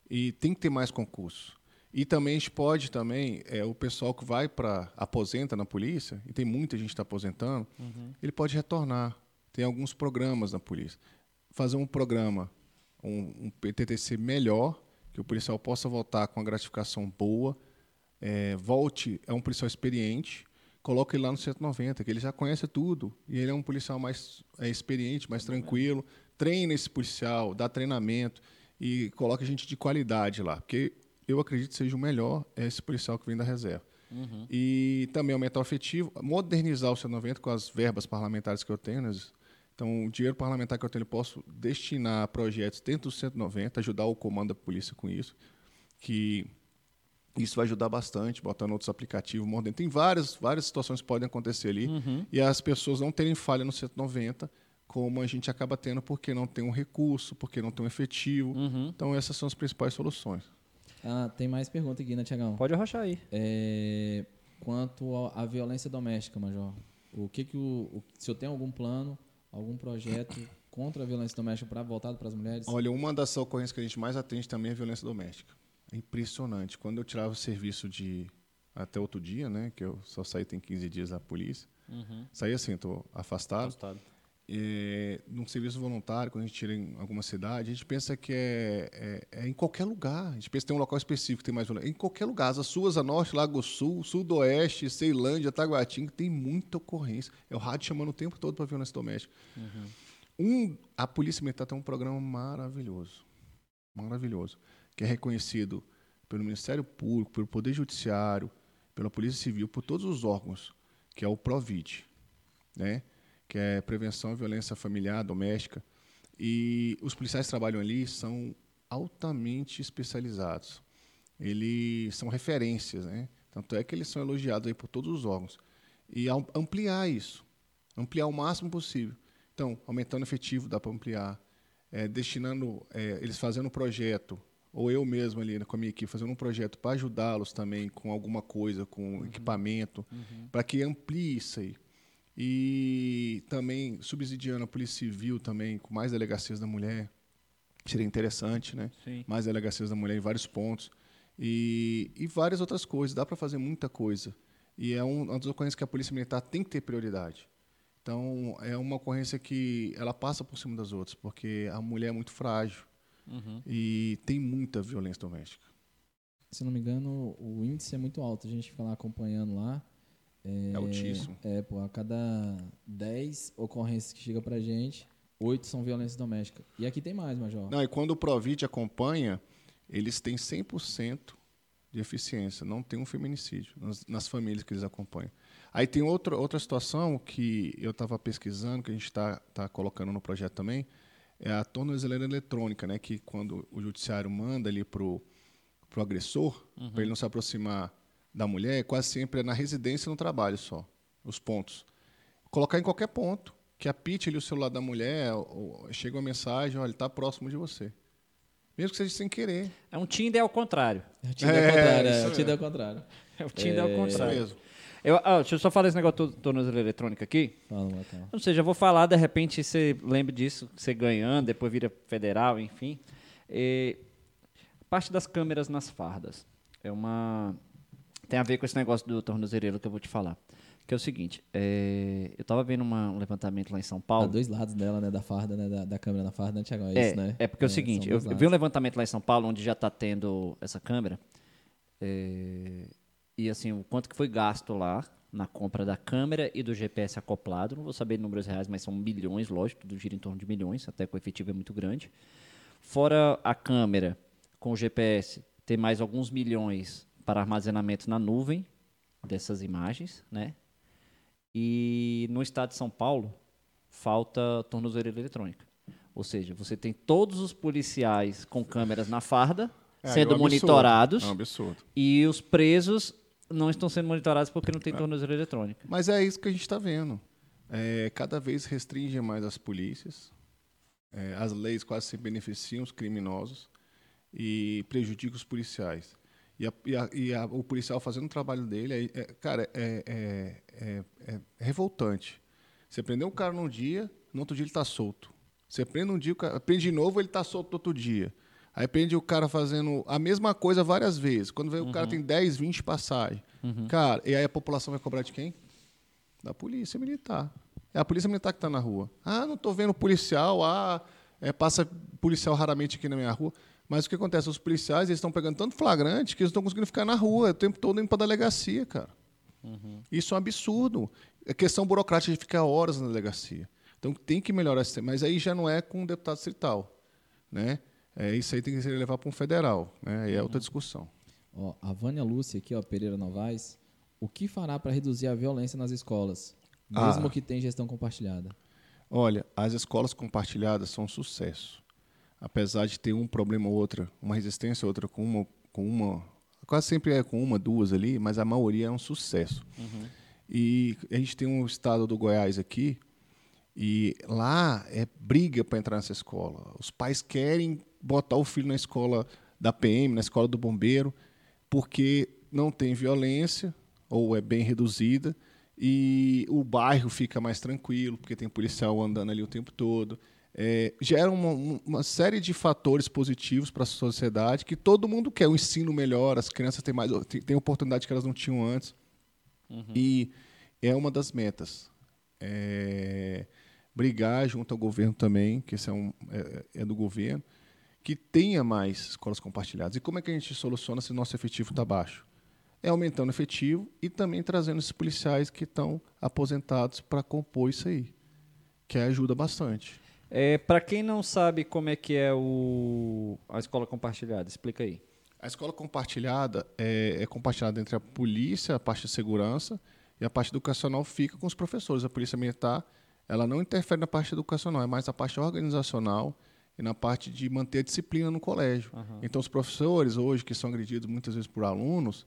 e tem que ter mais concurso. E também a gente pode também, é, o pessoal que vai para aposenta na polícia, e tem muita gente que está aposentando, uhum. ele pode retornar. Tem alguns programas na polícia. Fazer um programa, um, um PTTC melhor, que o policial possa voltar com uma gratificação boa, é, volte, é um policial experiente, coloca ele lá no 190, que ele já conhece tudo. E ele é um policial mais é, experiente, mais tranquilo. Treina esse policial, dá treinamento. e coloca gente de qualidade lá. Porque eu acredito que seja o melhor é esse policial que vem da reserva. E também aumentar o efetivo, modernizar o 190 com as verbas parlamentares que eu tenho. Né? Então, o dinheiro parlamentar que eu tenho, eu posso destinar a projetos dentro do 190, ajudar o comando da polícia com isso, que isso vai ajudar bastante, botando outros aplicativos modernos. Tem várias, várias situações que podem acontecer ali e as pessoas não terem falha no 190, como a gente acaba tendo porque não tem um recurso, porque não tem um efetivo. Então, essas são as principais soluções. Ah, tem mais pergunta aqui, né, Tiagão? Pode arrochar aí. É, quanto à à violência doméstica, Major, o que que o, o se eu tenho algum plano, algum projeto contra a violência doméstica para voltado para as mulheres? Olha, uma das ocorrências que a gente mais atende também é a violência doméstica. É impressionante. Quando eu tirava o serviço de até outro dia, né, que eu só saí tem 15 dias da polícia, saí assim, estou afastado. É, num serviço voluntário, quando a gente tira em alguma cidade, a gente pensa que é, é- é em qualquer lugar. A gente pensa que tem um local específico tem mais violência. Em qualquer lugar. As suas, a norte, Lago Sul, Sudoeste, Ceilândia, Taguatinga, tem muita ocorrência. É o rádio chamando o tempo todo para violência doméstica. Um, a Polícia Militar tem um programa maravilhoso. Maravilhoso. Que é reconhecido pelo Ministério Público, pelo Poder Judiciário, pela Polícia Civil, por todos os órgãos, que é o PROVID, né? que é Prevenção à Violência Familiar, Doméstica. E os policiais que trabalham ali são altamente especializados. Eles são referências, né? Tanto é que eles são elogiados aí por todos os órgãos. E am- ampliar isso, ampliar o máximo possível. Então, aumentando o efetivo, dá para ampliar. É, destinando, é, eles fazendo um projeto, ou eu mesmo ali né, com a minha equipe, fazendo um projeto para ajudá-los também com alguma coisa, com equipamento, para que amplie isso aí. E também subsidiando a Polícia Civil também, com mais delegacias da mulher. Seria interessante, né? Sim. Mais delegacias da mulher em vários pontos. E, e várias outras coisas. Dá para fazer muita coisa. E é um, uma das ocorrências que a Polícia Militar tem que ter prioridade. Então, é uma ocorrência que ela passa por cima das outras, porque a mulher é muito frágil e tem muita violência doméstica. Se não me engano, o índice é muito alto. A gente fica lá acompanhando lá. É, altíssimo. É, pô, a cada 10 ocorrências que chega pra gente, 8 são violência doméstica. E aqui tem mais, Major. Não, e quando o Provit acompanha, eles têm 100% de eficiência, não tem um feminicídio nas, nas famílias que eles acompanham. Aí tem outra, outra situação que eu estava pesquisando, que a gente está tá colocando no projeto também, é a tornozeleira eletrônica, né? que quando o judiciário manda ali para o agressor, para ele não se aproximar da mulher, quase sempre é na residência e no trabalho só, os pontos. Colocar em qualquer ponto, que apite ali o celular da mulher, ou, ou chega uma mensagem, olha, ele está próximo de você. Mesmo que seja sem querer. É um Tinder ao contrário. É o Tinder É, ao contrário, é, isso o Tinder ao contrário. É o Tinder ao Isso contrário. mesmo. Eu, ah, deixa eu só falar esse negócio do tornozeleira eletrônica aqui. Fala, Matheus. Não sei, já vou falar, de repente você lembra disso, você ganhando, depois vira federal, enfim. E, parte das câmeras nas fardas. É uma. Tem a ver com esse negócio do tornozeleiro que eu vou te falar. Que é o seguinte, é, eu tava vendo uma- um levantamento lá em São Há Paulo. dois lados dela, né? Da farda, né? Da, da câmera na farda, né, Tiagão? É, É, isso, né? é porque é o são seguinte, eu, eu vi um levantamento lá em São Paulo onde já está tendo essa câmera. é, e assim, o quanto que foi gasto lá na compra da câmera e do GPS acoplado. Não vou saber números reais, mas são milhões, lógico, tudo gira em torno de milhões, até que o efetivo é muito grande. Fora a câmera com o GPS, tem mais alguns milhões para armazenamento na nuvem dessas imagens, né? E no estado de São Paulo, falta tornozeleira eletrônica. Ou seja, você tem todos os policiais com câmeras na farda É, é sendo monitorados É um absurdo. e os presos não estão sendo monitorados porque não tem tornozeleira eletrônica. Mas é isso que a gente está vendo. É, cada vez restringe mais as polícias. É, as leis quase se beneficiam os criminosos e prejudicam os policiais. E, a- e a- e a- o policial fazendo o trabalho dele, é, é- cara, é, é- é- é revoltante. Você prendeu um cara num dia, no outro dia ele está solto. Você prende um dia, o cara, prende de novo, ele está solto no outro dia. Aí prende o cara fazendo a mesma coisa várias vezes. Quando vê o cara tem 10, 20 passagens. Cara, e aí a população vai cobrar de quem? Da polícia militar. É a polícia militar que está na rua. Ah, não estou vendo policial. Ah, é, passa policial raramente aqui na minha rua. Mas o que acontece? Os policiais estão pegando tanto flagrante que eles não estão conseguindo ficar na rua o tempo todo indo para delegacia, cara. Isso é um absurdo. É questão burocrática de ficar horas na delegacia. Então tem que melhorar esse tema. Mas aí já não é com o deputado distrital. Né? É, isso aí tem que ser levar para um federal, né? Aí é outra discussão. Ó, a Vânia Lúcia aqui, ó, Pereira Novaes. O que fará para reduzir a violência nas escolas, mesmo Ah. que tenha gestão compartilhada? Olha, as escolas compartilhadas são um sucesso. Apesar de ter um problema ou outra, uma resistência ou outra com uma, com uma, quase sempre é com uma, duas ali, mas a maioria é um sucesso. E a gente tem um estado do Goiás aqui e lá é briga para entrar nessa escola. Os pais querem botar o filho na escola da PM, na escola do bombeiro, porque não tem violência ou é bem reduzida e o bairro fica mais tranquilo porque tem policial andando ali o tempo todo. É, gera uma, uma série de fatores positivos para a sociedade que todo mundo quer. O ensino melhor, as crianças têm mais têm, oportunidade que elas não tinham antes. E é uma das metas. É, brigar junto ao governo também, que esse é, um, é, é do governo, que tenha mais escolas compartilhadas. E como é que a gente soluciona se o nosso efetivo está baixo? É aumentando o efetivo e também trazendo esses policiais que estão aposentados para compor isso aí, que ajuda bastante. É, para quem não sabe como é que é o, a escola compartilhada, explica aí. A escola compartilhada é, é compartilhada entre a polícia, a parte de segurança, e a parte educacional fica com os professores. A polícia militar ela não interfere na parte educacional, é mais a parte organizacional e na parte de manter a disciplina no colégio. Então, os professores, hoje, que são agredidos muitas vezes por alunos,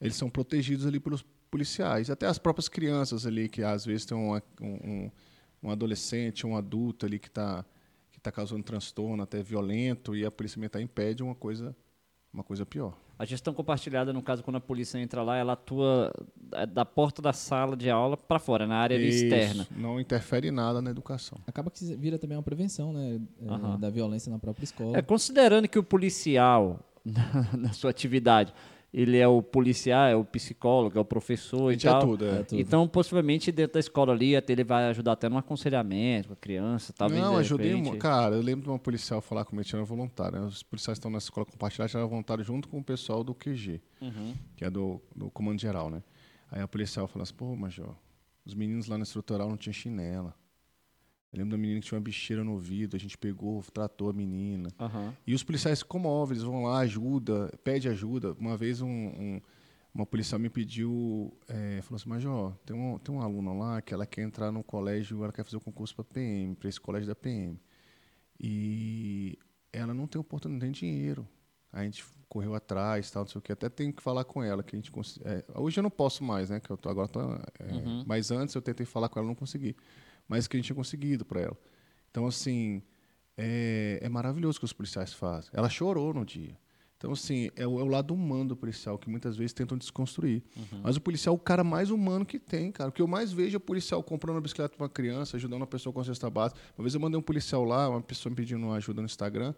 eles são protegidos ali pelos policiais. Até as próprias crianças ali, que às vezes tem uma- um, um, um adolescente, um adulto ali que está que tá causando transtorno, até violento, e a polícia militar impede uma coisa, uma coisa pior. A gestão compartilhada, no caso, quando a polícia entra lá, ela atua é, da porta da sala de aula para fora, na área ali Isso, externa. Não interfere em nada na educação. Acaba que vira também uma prevenção, né? Aham. Da violência na própria escola. É, considerando que o policial, na, na sua atividade, ele é o policial, é o psicólogo, é o professor A e gente é tal. tudo, é. É tudo. Então, possivelmente, dentro da escola ali, até ele vai ajudar até no aconselhamento com a criança, talvez não, de ajudei. repente- Cara, eu lembro de uma policial falar comigo, tinha voluntária. Né? Os policiais estão na escola compartilhada, tinha voluntário junto com o pessoal do QG, Uhum. que é do, do Comando Geral, né? Aí a policial falou assim, pô, Major, os meninos lá na estrutural não tinham chinela. Eu lembro da menina que tinha uma bicheira no ouvido, a gente pegou, tratou a menina. Aham. E os policiais se comovem, eles vão lá, ajuda, pede ajuda. Uma vez um, um- uma policial me pediu, é, falou assim, Major, tem um, tem uma aluna lá que ela quer entrar no colégio, ela quer fazer o concurso para PM, para esse colégio da PM. E ela não tem oportunidade, não tem dinheiro. A gente correu atrás, tal, não sei o que. Até tenho que falar com ela, que a gente cons- é, hoje eu não posso mais, né? Que eu tô, agora tô, é, Mas antes eu tentei falar com ela, não consegui. Mas que a gente tinha conseguido para ela. Então assim, é, é maravilhoso o que os policiais fazem. Ela chorou no dia. Então, assim, é o, é o lado humano do policial, que muitas vezes tentam desconstruir. Mas o policial é o cara mais humano que tem, cara. O que eu mais vejo é o policial comprando uma bicicleta para uma criança, ajudando uma pessoa com a cesta básica. Uma vez eu mandei um policial lá, uma pessoa me pedindo ajuda no Instagram.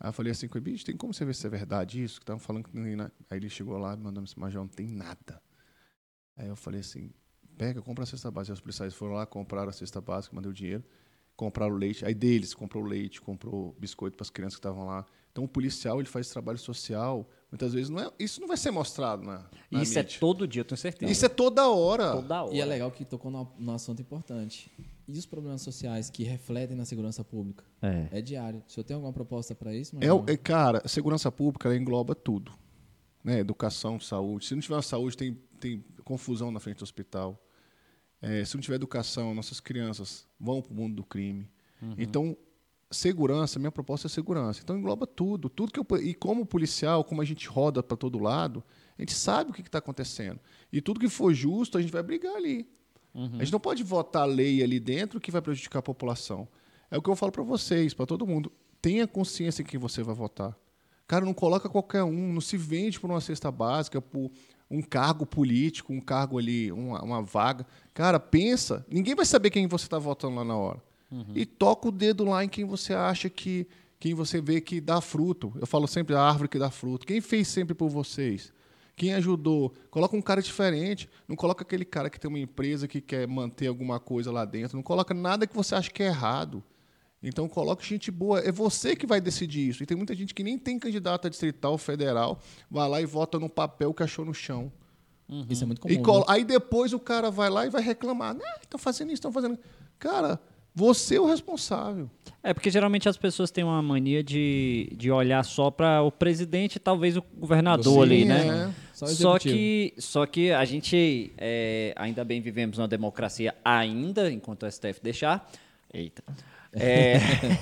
Aí eu falei assim com ele, bicho, tem como você ver se é verdade isso? Que estavam falando que... não tem nada." Aí ele chegou lá, me mandando assim, Major, não tem nada. Aí eu falei assim, pega, compra a cesta básica. Aí os policiais foram lá, compraram a cesta básica, mandei o dinheiro, compraram o leite. Aí deles, comprou leite, comprou biscoito para as crianças que estavam lá. Então o policial, ele faz esse trabalho social, muitas vezes não é, isso não vai ser mostrado na, E na isso é mídia. todo dia, eu tenho certeza. Isso é toda hora. toda hora. E é legal que tocou num, assunto importante. E os problemas sociais que refletem na segurança pública? É. É diário. Se eu tenho alguma proposta para isso, É, o- é, cara, a segurança pública ela engloba tudo. Né? Educação, saúde. Se não tiver saúde, tem, tem confusão na frente do hospital. É, se não tiver educação, nossas crianças vão para o mundo do crime. Então, segurança, minha proposta é segurança. Então engloba tudo, tudo que eu, e como policial, como a gente roda para todo lado, a gente sabe o que está acontecendo. E tudo que for justo, a gente vai brigar ali. A gente não pode votar lei ali dentro que vai prejudicar a população. É o que eu falo para vocês, para todo mundo. Tenha consciência em quem você vai votar. Cara, não coloca qualquer um, não se vende por uma cesta básica, por um cargo político, um cargo ali, uma, uma vaga. Cara, pensa. Ninguém vai saber quem você está votando lá na hora. E toca o dedo lá em quem você acha que. Quem você vê que dá fruto. Eu falo sempre a árvore que dá fruto. Quem fez sempre por vocês? Quem ajudou? Coloca um cara diferente. Não coloca aquele cara que tem uma empresa que quer manter alguma coisa lá dentro. Não coloca nada que você acha que é errado. Então coloque gente boa. É você que vai decidir isso. E tem muita gente que nem tem candidato a distrital, federal, vai lá e vota num papel que achou no chão. Isso é muito comum. E colo- né? Aí depois o cara vai lá e vai reclamar. Né? Estão fazendo isso, estão fazendo. Cara, você é o responsável. É, porque geralmente as pessoas têm uma mania de, de olhar só para o presidente e talvez o governador Sim, ali, né? é. Só Só que, só que a gente, é, ainda bem vivemos numa democracia ainda, enquanto o STF deixar. Eita. É,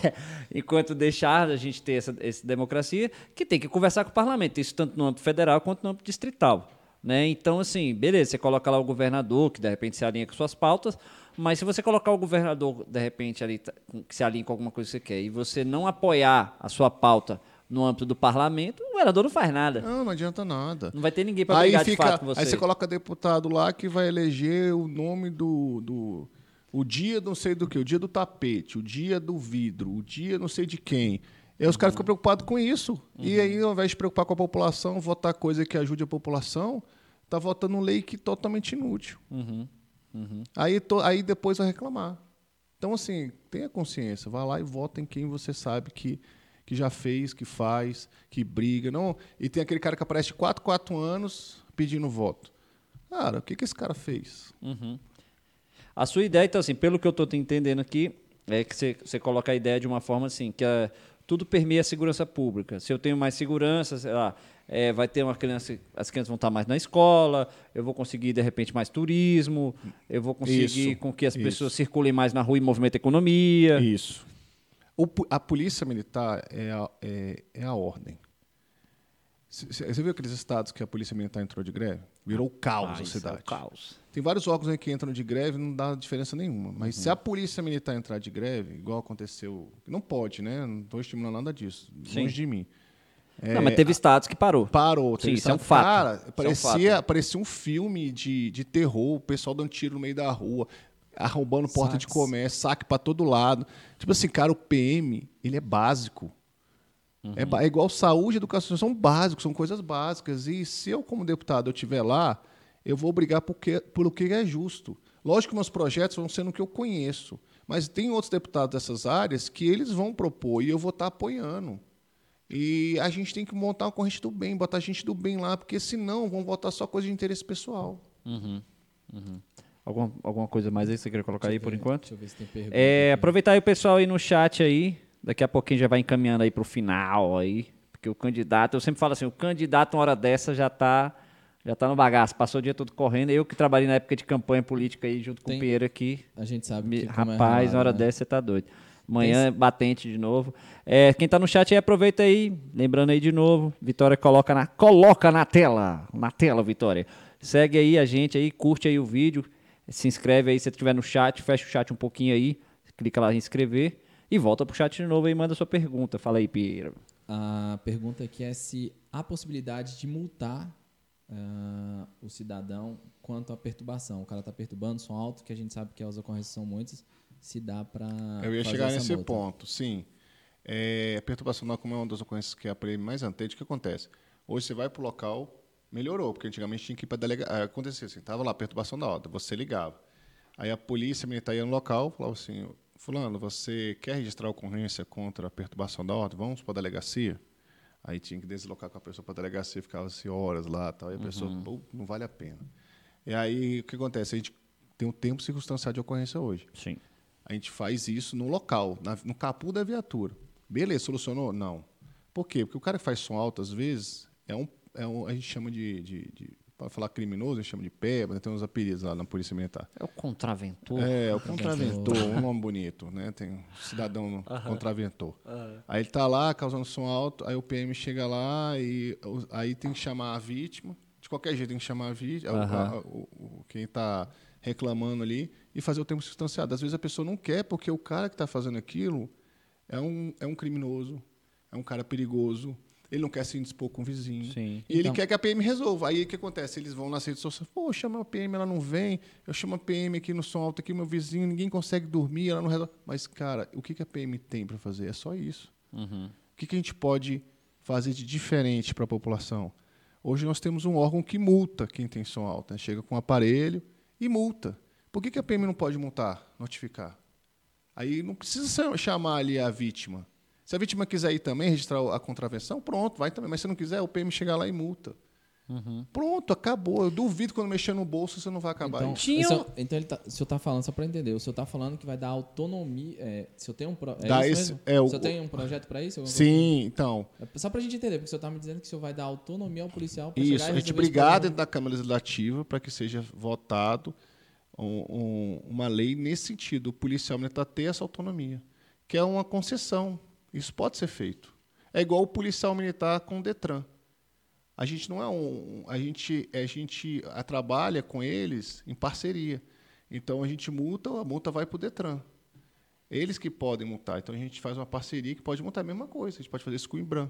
enquanto deixar a gente ter essa, essa democracia, que tem que conversar com o parlamento, isso tanto no âmbito federal quanto no âmbito distrital. Né? Então, assim, beleza, você coloca lá o governador, que de repente se alinha com suas pautas, mas se você colocar o governador, de repente, ali, tá, que se alinha com alguma coisa que você quer, e você não apoiar a sua pauta no âmbito do parlamento, o governador não faz nada. Não, não adianta nada. Não vai ter ninguém para brigar de fica, fato com você. aí você coloca deputado lá que vai eleger o nome do, do. O dia não sei do que, o dia do tapete, o dia do vidro, o dia não sei de quem. E aí os caras ficam preocupados com isso. E Uhum. aí, ao invés de se preocupar com a população, votar coisa que ajude a população, tá votando lei que é totalmente inútil. Uhum. Aí, to- aí depois vai reclamar. Então, assim, tenha consciência, vá lá e vota em quem você sabe que, que já fez, que faz, que briga. Não, e tem aquele cara que aparece de 4, 4 anos pedindo voto. Cara, o que, que esse cara fez? A sua ideia, então, assim, pelo que eu estou entendendo aqui, é que você, você coloca a ideia de uma forma assim, que é, tudo permeia a segurança pública. Se eu tenho mais segurança, sei lá, é, vai ter uma criança, as crianças vão estar mais na escola, eu vou conseguir, de repente, mais turismo, eu vou conseguir Isso, com que as isso. pessoas circulem mais na rua e movimentem a economia. Isso. O a polícia militar é a, é, é a ordem. Você viu aqueles estados que a polícia militar entrou de greve? Virou caos Ah, a isso é cidade. caos. Tem vários órgãos aí que entram de greve não dá diferença nenhuma. Mas se a polícia militar entrar de greve, igual aconteceu. Não pode, né? Não estou estimulando nada disso. Sim. Longe de mim. não, mas teve estados que parou. Parou. Sim, isso é um fato. Cara, Isso é um parecia, fato. parecia um filme de, de terror, o pessoal dando tiro no meio da rua, arrombando porta de Saques. comércio, saque para todo lado. Tipo assim, cara, o PM, ele é básico. É, ba- é igual saúde e educação, são básicos, são coisas básicas. E se eu, como deputado, eu estiver lá, eu vou brigar porque, pelo que é justo. Lógico que meus projetos vão ser no que eu conheço, mas tem outros deputados dessas áreas que eles vão propor e eu vou estar apoiando. E a gente tem que montar uma corrente do bem, botar gente do bem lá, porque senão vão votar só coisa de interesse pessoal. Alguma, alguma coisa mais aí que você quer colocar aí por enquanto? Deixa eu ver se tem pergunta. É, aproveitar aí o pessoal aí no chat aí. Daqui a pouquinho já vai encaminhando aí pro final aí. Porque o candidato, eu sempre falo assim, o candidato uma hora dessa já tá, já tá no bagaço. Passou o dia todo correndo. Eu que trabalhei na época de campanha política aí junto com Tem- o Pinheiro aqui. A gente sabe Me- que é rapaz, ralado, na hora né? dessa você tá doido. Amanhã é batente de novo. É, quem tá no chat aí, aproveita aí. Lembrando aí de novo, Vitória coloca na, coloca na tela. Na tela, Vitória. Segue aí a gente aí, curte aí o vídeo. Se inscreve aí se você estiver no chat. Fecha o chat um pouquinho aí. Clica lá em inscrever. E volta pro chat de novo aí e manda sua pergunta. Fala aí, Pinheiro. A pergunta aqui é se há possibilidade de multar ah, o cidadão quanto à perturbação. O cara está perturbando, som alto, que a gente sabe que as ocorrências são muitas, se dá para Eu ia chegar nesse ponto, sim. É, a perturbação da como é uma das ocorrências que é a prêmio mais antente, o que acontece? Hoje você vai para o local, melhorou, porque antigamente tinha que ir para delegacia. Acontecia assim, estava lá, perturbação da ordem, você ligava. Aí a polícia militar ia no local, falava assim, fulano, você quer registrar ocorrência contra a perturbação da ordem? Vamos para a delegacia? Aí tinha que deslocar com a pessoa para a delegacia, ficava assim, horas lá, tal, e a pessoa, pô, não vale a pena. E aí, o que acontece? A gente tem um tempo circunstancial de ocorrência hoje. Sim. A gente faz isso no local, na- no capu da viatura. Beleza, solucionou? Não. Por quê? Porque o cara que faz som alto, às vezes, é um, é um a gente chama de, de, de para falar criminoso, a gente chama de peba, né? tem uns apelidos lá na Polícia Militar. É o contraventor. É, o contraventor, um nome bonito, né? Tem um cidadão contraventor. Aí ele tá lá causando som alto, aí o PM chega lá e aí tem que chamar a vítima. De qualquer jeito tem que chamar a vítima, Aham. o, o- quem tá reclamando ali e fazer o tempo substanciado. Às vezes a pessoa não quer porque o cara que está fazendo aquilo é um, é um criminoso, é um cara perigoso. Ele não quer se indispor com o vizinho. Sim. E ele Então- quer que a PM resolva. Aí o que acontece? Eles vão nas redes sociais, pô, chama a PM, ela não vem. Eu chamo a PM aqui no som alto, aqui meu vizinho, ninguém consegue dormir, ela não resolve. Mas, cara, o que que a PM tem para fazer? É só isso. Uhum. O que, que a gente pode fazer de diferente para a população? Hoje nós temos um órgão que multa quem tem som alto. Né? Chega com um aparelho e multa. Por que, que a PM não pode multar, notificar? Aí não precisa sa- chamar ali a vítima. Se a vítima quiser ir também registrar a contravenção, pronto, vai também. Mas se não quiser, o PM chega lá e multa. Pronto, acabou. Eu duvido quando mexer no bolso você não vai acabar Então. Tinha o senhor, um- então ele tá, o senhor tá falando, só para entender, o senhor tá falando que vai dar autonomia. É, se eu tenho um pro, é Dá isso esse- mesmo? é, o- o senhor tem um projeto para isso? Sim, então. coisa? É Só pra gente entender, porque o senhor tá me dizendo que o senhor vai dar autonomia ao policial pra Isso, chegar a gente brigar dentro da Câmara Legislativa para que seja votado um- um- uma lei nesse sentido. O policial militar ter essa autonomia, que é uma concessão. Isso pode ser feito. É igual o policial militar com o Detran. A gente não é um. A gente, a gente a, trabalha com eles em parceria. Então a gente multa, a multa vai para o Detran. Eles que podem multar. Então a gente faz uma parceria que pode multar a mesma coisa. A gente pode fazer isso com o IBRAM.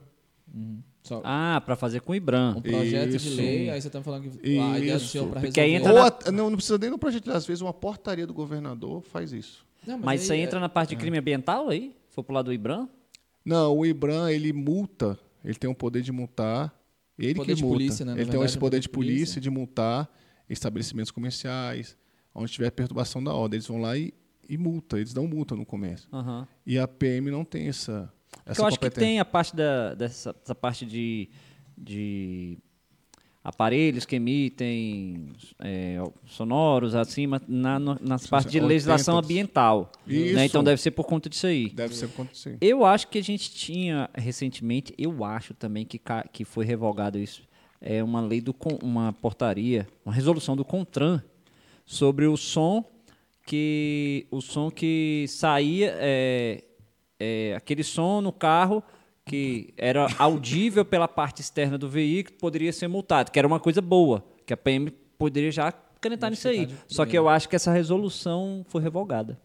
Só Ah, para fazer com o Ibram. um projeto de Isso. lei, aí você tá falando que a ideia do Isso. senhor Porque resolver... aí entra Ou na- at- não, não precisa nem no projeto, às vezes uma portaria do governador faz isso. Não, Mas isso aí é- entra na parte de crime ambiental aí? Se for pro lado do Ibram? Não, o IBRAM, ele multa, ele tem o poder de multar, ele Poder que multa. polícia, né? Ele tem verdade, esse é poder poder de polícia. polícia de multar estabelecimentos comerciais, onde tiver perturbação da ordem. Eles vão lá e, e multa, eles dão multa no comércio. Aham. E a PM não tem essa, essa eu acho que tem a parte da, dessa, dessa parte de, de aparelhos que emitem é, sonoros acima na, no- nas partes de 80. legislação ambiental. Isso. né? Então deve ser por conta disso aí. Deve ser acontecer. Eu acho que a gente tinha recentemente, eu acho também que, que foi revogado isso, é uma lei do uma portaria, uma resolução do Contran sobre o som que o som que saía é, é, aquele som no carro que era audível pela parte externa do veículo poderia ser multado, que era uma coisa boa, que a PM poderia já canetar nisso aí. Só que eu acho que essa resolução foi revogada.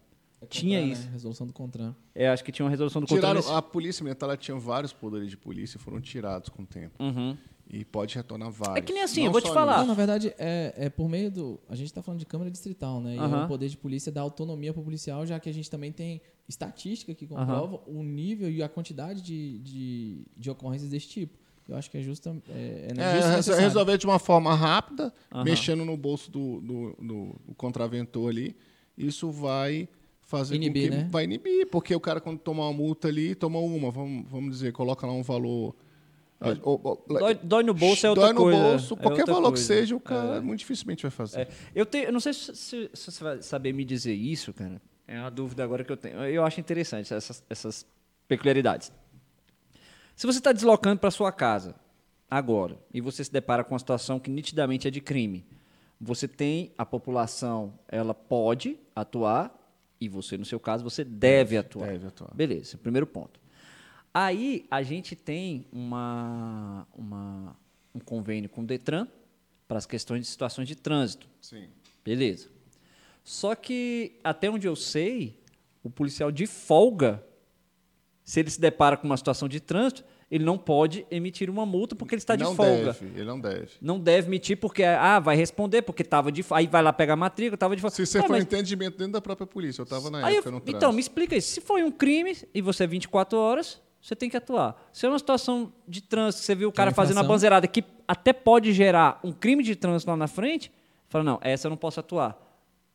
Tinha Contran, isso. Né? Resolução do Contran. É, acho que tinha uma resolução do Contran. Tiraram, nesse- a polícia militar ela tinha vários poderes de polícia e foram tirados com o tempo. Uhum. E pode retornar vários. É que nem assim, Não eu vou te falar. Não, na verdade, é, é por meio do. A gente está falando de Câmara Distrital, né? E Aham. é o poder de polícia dá autonomia para o policial, já que a gente também tem estatística que comprova o nível e a quantidade de, de, de ocorrências desse tipo. Eu acho que é justo. É, é, É, justo necessário. resolver de uma forma rápida, mexendo no bolso do, do, do- do contraventor ali, isso vai fazer Inibir, com que né? vai inibir, porque o cara quando toma uma multa ali, toma uma, vamos, vamos dizer, coloca lá um valor Dói, dói no bolso é outra dói no coisa. bolso, é qualquer outra valor que coisa. seja, o cara muito dificilmente vai fazer. É. Eu, tenho, eu não sei se, se- se você vai saber me dizer isso, cara. É uma dúvida agora que eu tenho. Eu acho interessante essas, essas peculiaridades. Se você está deslocando para sua casa agora e você se depara com uma situação que nitidamente é de crime, você tem a população, ela pode atuar e você, no seu caso, você deve atuar. Deve atuar. Beleza, primeiro ponto. Aí a gente tem uma, uma- um convênio com o Detran para as questões de situações de trânsito. Sim. Beleza. Só que, até onde eu sei, o policial de folga, se ele se depara com uma situação de trânsito, ele não pode emitir uma multa porque ele está não de folga. Deve, ele não deve. Não deve emitir porque, ah, vai responder porque estava de folga. Aí vai lá pegar a matrícula, estava de folga. Se você Ah, for mas- entendimento dentro da própria polícia, eu estava na Aí eu- época no trânsito. então, me explica isso. Se foi um crime e você é 24 horas, você tem que atuar. Se é uma situação de trânsito, você viu o cara fazendo a banzeirada que até pode gerar um crime de trânsito lá na frente, fala, não, essa eu não posso atuar.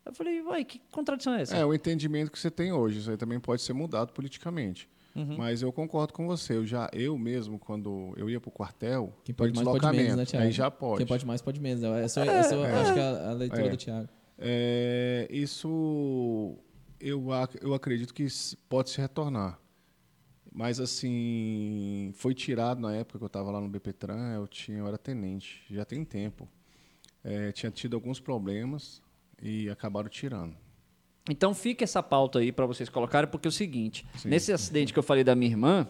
Eu falei, uai, que contradição é essa? É, o entendimento que você tem hoje, isso aí também pode ser mudado politicamente. Uhum. Mas eu concordo com você. Eu já, eu mesmo, quando eu ia pro quartel, Quem pode mais pode menos, né, Thiago? aí já pode. Quem pode mais pode menos. né? Essa, essa eu acho que é a, a leitura É. do Thiago. É, isso eu, ac- eu acredito que pode se retornar. Mas assim, foi tirado na época que eu estava lá no BPTran, eu, tinha, eu era tenente, já tem tempo. É, tinha tido alguns problemas e acabaram tirando. Então fica essa pauta aí para vocês colocarem, porque é o seguinte, nesse acidente que eu falei da minha irmã,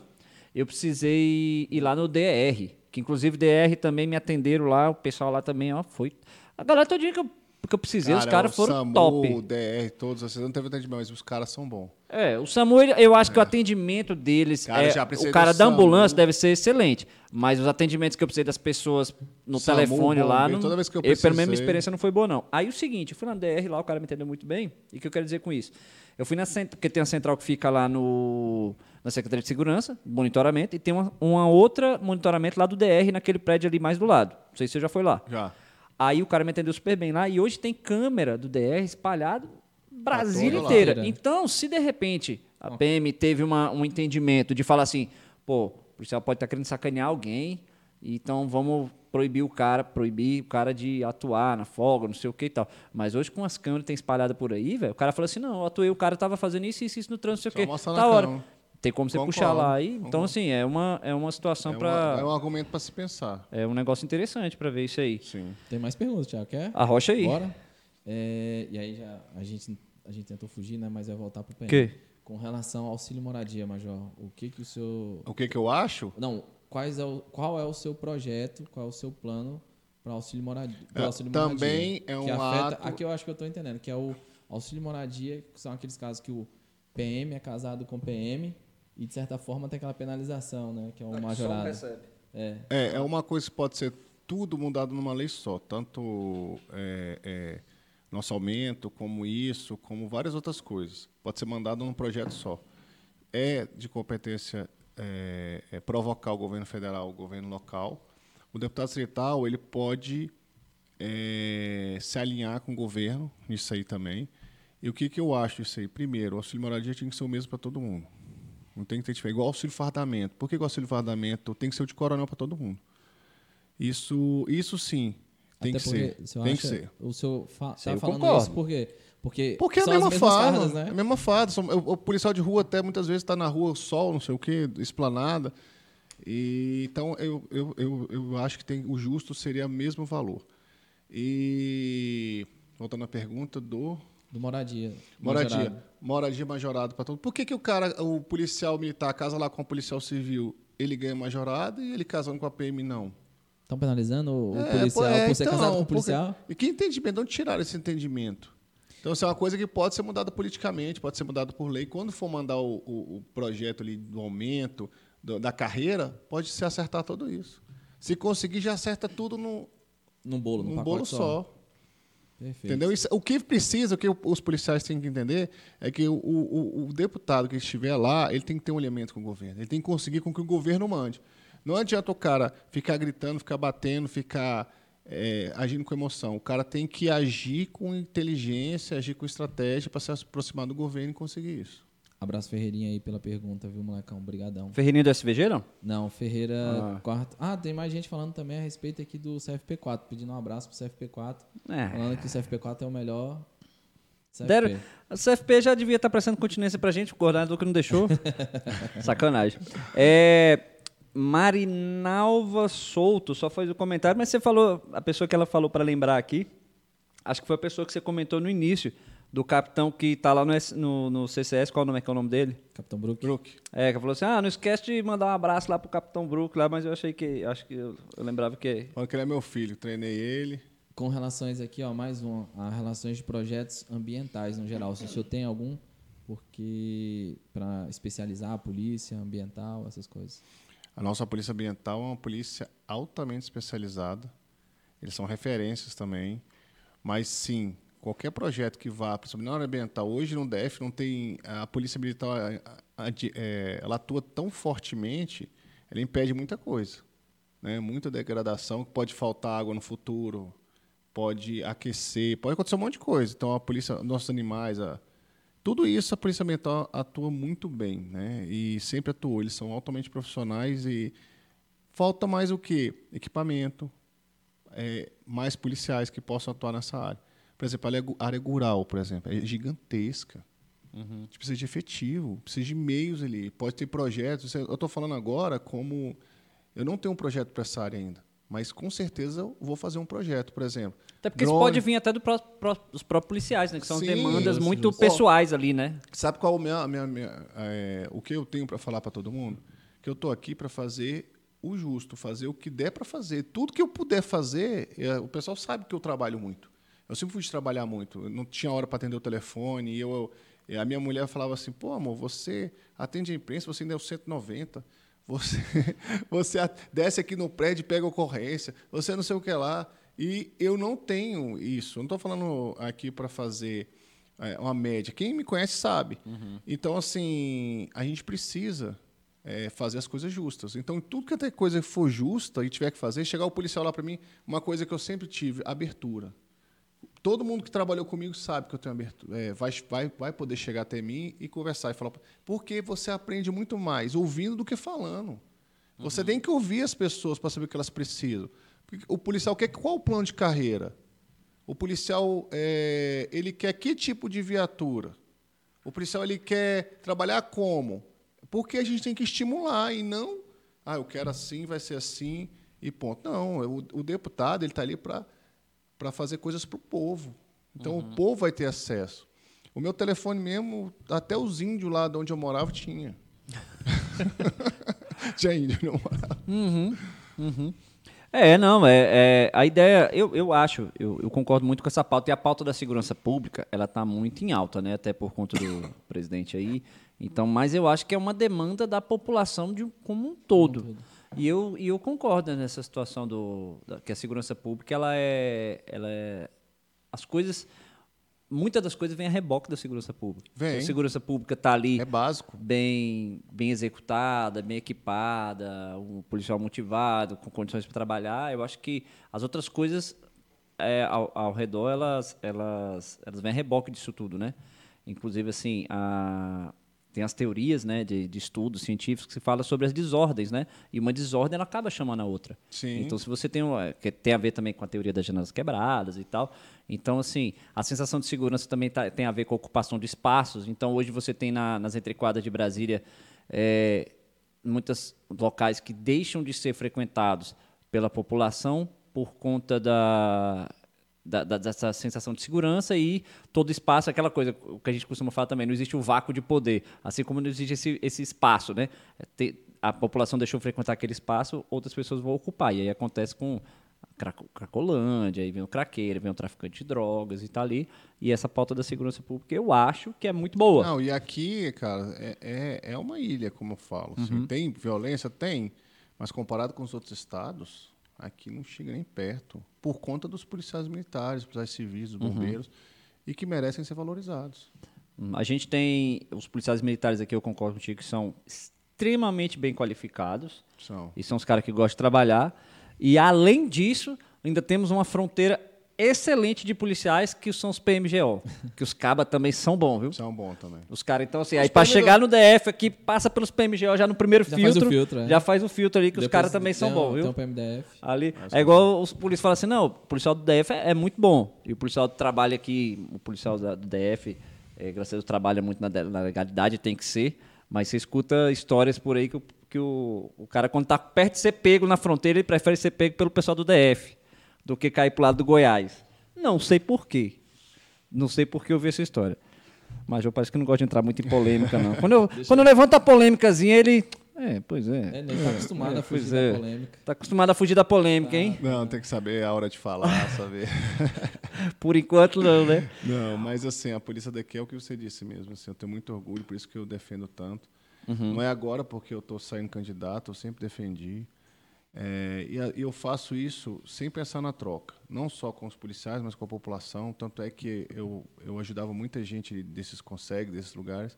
eu precisei ir lá no DR, que inclusive DR também me atenderam lá, o pessoal lá também, ó, foi... A galera todinha que eu, que eu precisei, os caras foram SAMU, top. O DR, todos, vocês não teve atendimento, mas os caras são bons. É, o SAMU, eu acho que o atendimento deles, Cara, é, já precisei o cara da SAMU. ambulância deve ser excelente, mas os atendimentos que eu precisei das pessoas no SAMU, telefone lá, bombeiro, não, toda vez que eu pelo menos minha precisei. experiência não foi boa não. Aí o seguinte, eu fui na DR lá, o cara me entendeu muito bem, e o que eu quero dizer com isso? Eu fui na central, porque tem a central que fica lá no, na Secretaria de Segurança, monitoramento, e tem uma, uma outra monitoramento lá do DR, naquele prédio ali mais do lado. Não sei se você já foi lá. Já. Aí o cara me entendeu super bem lá. E hoje tem câmera do DR espalhado Brasília todo inteira. lado. Então, se de repente a PM teve uma- um entendimento de falar assim, pô, o policial pode estar querendo sacanear alguém, então vamos proibir o cara, proibir o cara de atuar na folga, não sei o que e tal. Mas hoje com as câmeras que tem espalhada por aí, velho, o cara fala assim, não, eu atuei, o cara tava fazendo isso, isso, isso no trânsito, não sei o Só quê. mostra na Tá hora. câmera. Tem como você Concordo, puxar lá aí. Então, concordo. assim, é uma, é uma situação É, para é um argumento para se pensar. É um negócio interessante para ver isso aí. Sim. Tem mais perguntas, Thiago? Quer? Arrocha aí. Bora? É, e aí já a gente, a gente tentou fugir, né? Mas vai voltar pro PM. Que? Com relação ao auxílio moradia, Major, o que que o senhor... O que, que eu acho? Não, quais é o, qual é o seu projeto, qual é o seu plano para auxílio moradia? É, auxílio também é que um afeta, ato- Aqui eu acho que eu estou entendendo, que é o auxílio moradia, que são aqueles casos que o PM é casado com PM e, de certa forma, tem aquela penalização, né? Que é o majorado. É, É, é uma coisa que pode ser tudo mudado numa lei só. Tanto é, é, nosso aumento, como isso, como várias outras coisas. Pode ser mandado num projeto só. É de competência é, é provocar o governo federal, o governo local. O deputado distrital ele pode é, se alinhar com o governo nisso aí também. E o que, que eu acho disso aí? Primeiro, o auxílio moradia tinha que ser o mesmo para todo mundo. Não tem que ter diferença. Igual auxílio fardamento. Por que o auxílio fardamento tem que ser o de coronel para todo mundo? Isso, isso sim, tem até que ser. Tem que ser. O senhor fa tá eu falando concordo. isso por quê? Porque, Porque é a mesma farda. fardas, né? É a mesma farda. O policial de rua até muitas vezes está na rua, sol, não sei o quê, esplanada. E, então, eu, eu, eu, eu acho que tem, o justo seria o mesmo valor. E, voltando à pergunta do... Do moradia. Moradia. Majorado. Moradia majorado para todo Por que, que o cara, o policial militar, casa lá com o policial civil, ele ganha majorado e ele casando com a PM não? Estão penalizando o É, policial é, por ser então, casado com o porque- policial? E que entendimento? De onde tiraram esse entendimento? Então, isso é uma coisa que pode ser mudada politicamente, pode ser mudada por lei. Quando for mandar o, o- o projeto ali do aumento do- da carreira, pode se acertar tudo isso. Se conseguir, já acerta tudo num, Num bolo, num num pacote bolo só. Perfeito. Entendeu? Isso- o que precisa, o que os policiais têm que entender é que o, o- o deputado que estiver lá, ele tem que ter um alinhamento com o governo. Ele tem que conseguir com que o governo mande. Não adianta o cara ficar gritando, ficar batendo, ficar é, agindo com emoção. O cara tem que agir com inteligência, agir com estratégia para se aproximar do governo e conseguir isso. Abraço Ferreirinha aí pela pergunta, viu, molecão? Obrigadão. Ferreirinha do SVG, não? Não, Ferreira Ah. quarto. Ah, tem mais gente falando também a respeito aqui do CFP4, pedindo um abraço pro CFP4, É. falando que o CFP4 é o melhor CFP. Deram, a CFP já devia estar prestando continência pra gente, o coordenador que não deixou. Sacanagem. É, Marinalva Souto só fez o comentário, mas você falou, a pessoa que ela falou para lembrar aqui, acho que foi a pessoa que você comentou no início, do capitão que tá lá no, no, no CCS, qual o nome, é que é o nome dele? Capitão Brook. Brook. É, que falou assim, ah, não esquece de mandar um abraço lá pro Capitão Brook lá, mas eu achei que, acho que eu, eu lembrava que... Olha que ele é meu filho, treinei ele. Com relações aqui, ó, mais um, a relações de projetos ambientais no geral. Se o senhor tem algum, porque para especializar a polícia ambiental, essas coisas. A nossa polícia ambiental é uma polícia altamente especializada. Eles são referências também. Mas sim, qualquer projeto que vá, principalmente na área ambiental, hoje no DF não tem a polícia militar, é, ela atua tão fortemente, ela impede muita coisa, né? Muita degradação, pode faltar água no futuro, pode aquecer, pode acontecer um monte de coisa. Então a polícia, nossos animais, a, tudo isso a Polícia Ambiental atua muito bem, né? E sempre atuou. Eles são altamente profissionais e falta mais o quê? Equipamento, é, mais policiais que possam atuar nessa área. Por exemplo, a área rural, por exemplo, é gigantesca. A gente precisa de efetivo, precisa de meios ali. Pode ter projetos. Eu estou falando agora como eu não tenho um projeto para essa área ainda, mas com certeza eu vou fazer um projeto, por exemplo. Até porque isso Drone. pode vir até do pró- pró- dos próprios policiais, né? Que são Sim, demandas muito justo. pessoais ali, né? Sabe qual é o minha, minha, minha- é, o que eu tenho para falar para todo mundo? Que eu estou aqui para fazer o justo, fazer o que der para fazer. Tudo que eu puder fazer, é, o pessoal sabe que eu trabalho muito. Eu sempre fui de trabalhar muito. Eu não tinha hora para atender o telefone. E eu, eu- a minha mulher falava assim: pô, amor, você atende a imprensa, você ainda é o 190. Você, você desce aqui no prédio e pega ocorrência. Você não sei o que lá. E eu não tenho isso. Eu não estou falando aqui para fazer é, uma média. Quem me conhece sabe. Então, assim, a gente precisa é, fazer as coisas justas. Então, tudo que até coisa for justa e tiver que fazer, chegar o policial lá para mim, uma coisa que eu sempre tive, abertura. Todo mundo que trabalhou comigo sabe que eu tenho abertura. É, vai, vai, vai poder chegar até mim e conversar e falar. Porque você aprende muito mais ouvindo do que falando. Você tem que ouvir as pessoas para saber o que elas precisam. O policial quer qual o plano de carreira? O policial é, ele quer que tipo de viatura? O policial ele quer trabalhar como? Porque a gente tem que estimular e não, ah, eu quero assim, vai ser assim e ponto. Não, o, o deputado ele está ali para para fazer coisas para o povo. Então o povo vai ter acesso. O meu telefone mesmo, até os índios lá de onde eu morava tinha. tinha índio, não morava. É, não, é, é- a ideia, eu, eu acho, eu, eu concordo muito com essa pauta, e a pauta da segurança pública, ela está muito em alta, né, até por conta do presidente aí, então, mas eu acho que é uma demanda da população de, um- como um todo. E eu, e eu concordo nessa situação do, da- que a segurança pública, ela é, ela é, as coisas, muitas das coisas vêm a reboque da segurança pública. Vem. A segurança pública está ali É básico. bem, bem executada, bem equipada, um policial motivado, com condições para trabalhar, eu acho que as outras coisas é, ao, ao redor, elas, elas, elas vêm a reboque disso tudo, né? Inclusive, assim, a, tem as teorias né, de, de estudos científicos que se fala sobre as desordens, né? E uma desordem, ela acaba chamando a outra. Sim. Então, se você tem, um, é, que tem a ver também com a teoria das janelas quebradas e tal. Então, assim, a sensação de segurança também tá- tem a ver com a ocupação de espaços. Então, hoje você tem na- nas entrequadras de Brasília é, muitos locais que deixam de ser frequentados pela população por conta da, da- da- dessa sensação de segurança e todo espaço, aquela coisa o que a gente costuma falar também, não existe o vácuo de poder, assim como não existe esse, esse espaço, né? Te- a população deixou de frequentar aquele espaço, outras pessoas vão ocupar, e aí acontece com Cracolândia, aí vem o craqueiro, vem o traficante de drogas e tá ali, e essa pauta da segurança pública eu acho que é muito boa. Não, e aqui, cara, é, é, é uma ilha, como eu falo. assim. Tem violência? Tem. Mas comparado com os outros estados, aqui não chega nem perto. Por conta dos policiais militares, policiais civis, dos bombeiros, e que merecem ser valorizados. Hum, A gente tem os policiais militares aqui, eu concordo contigo, que são extremamente bem qualificados São. e são os caras que gostam de trabalhar. E além disso, ainda temos uma fronteira excelente de policiais que são os PMGO, que os cabas também são bons, viu? São bons também. Os caras, então, assim, aí para chegar no DF aqui, passa pelos PMGO já no primeiro Já faz filtro. o filtro, é. Já faz o filtro ali, que os Depois caras também são bons, viu? Tem o PMDF. Ali, é igual os policiais falam assim, não, o policial do DF é, é muito bom. E o policial trabalha aqui, o policial da- do DF, é, graças a Deus, trabalha muito na, na legalidade, tem que ser. Mas você escuta histórias por aí que, o, que o, o cara, quando tá perto de ser pego na fronteira, ele prefere ser pego pelo pessoal do DF do que cair pro lado do Goiás. Não sei por quê. Não sei por que eu vi essa história. Mas eu parece que não gosta de entrar muito em polêmica, não. Quando eu, quando eu levanto a polêmicazinha, ele. É, pois é. É, ele tá acostumado É, a fugir pois da é. polêmica. Tá acostumado a fugir da polêmica, hein? Não, tem que saber a hora de falar, saber. Por enquanto, não, né? Não, mas assim, a polícia daqui é o que você disse mesmo. Assim, eu tenho muito orgulho, por isso que eu defendo tanto. Não é agora porque eu estou saindo candidato, eu sempre defendi. É, e, eu faço isso sem pensar na troca, não só com os policiais, mas com a população. Tanto é que eu, eu ajudava muita gente desses consegue, desses lugares.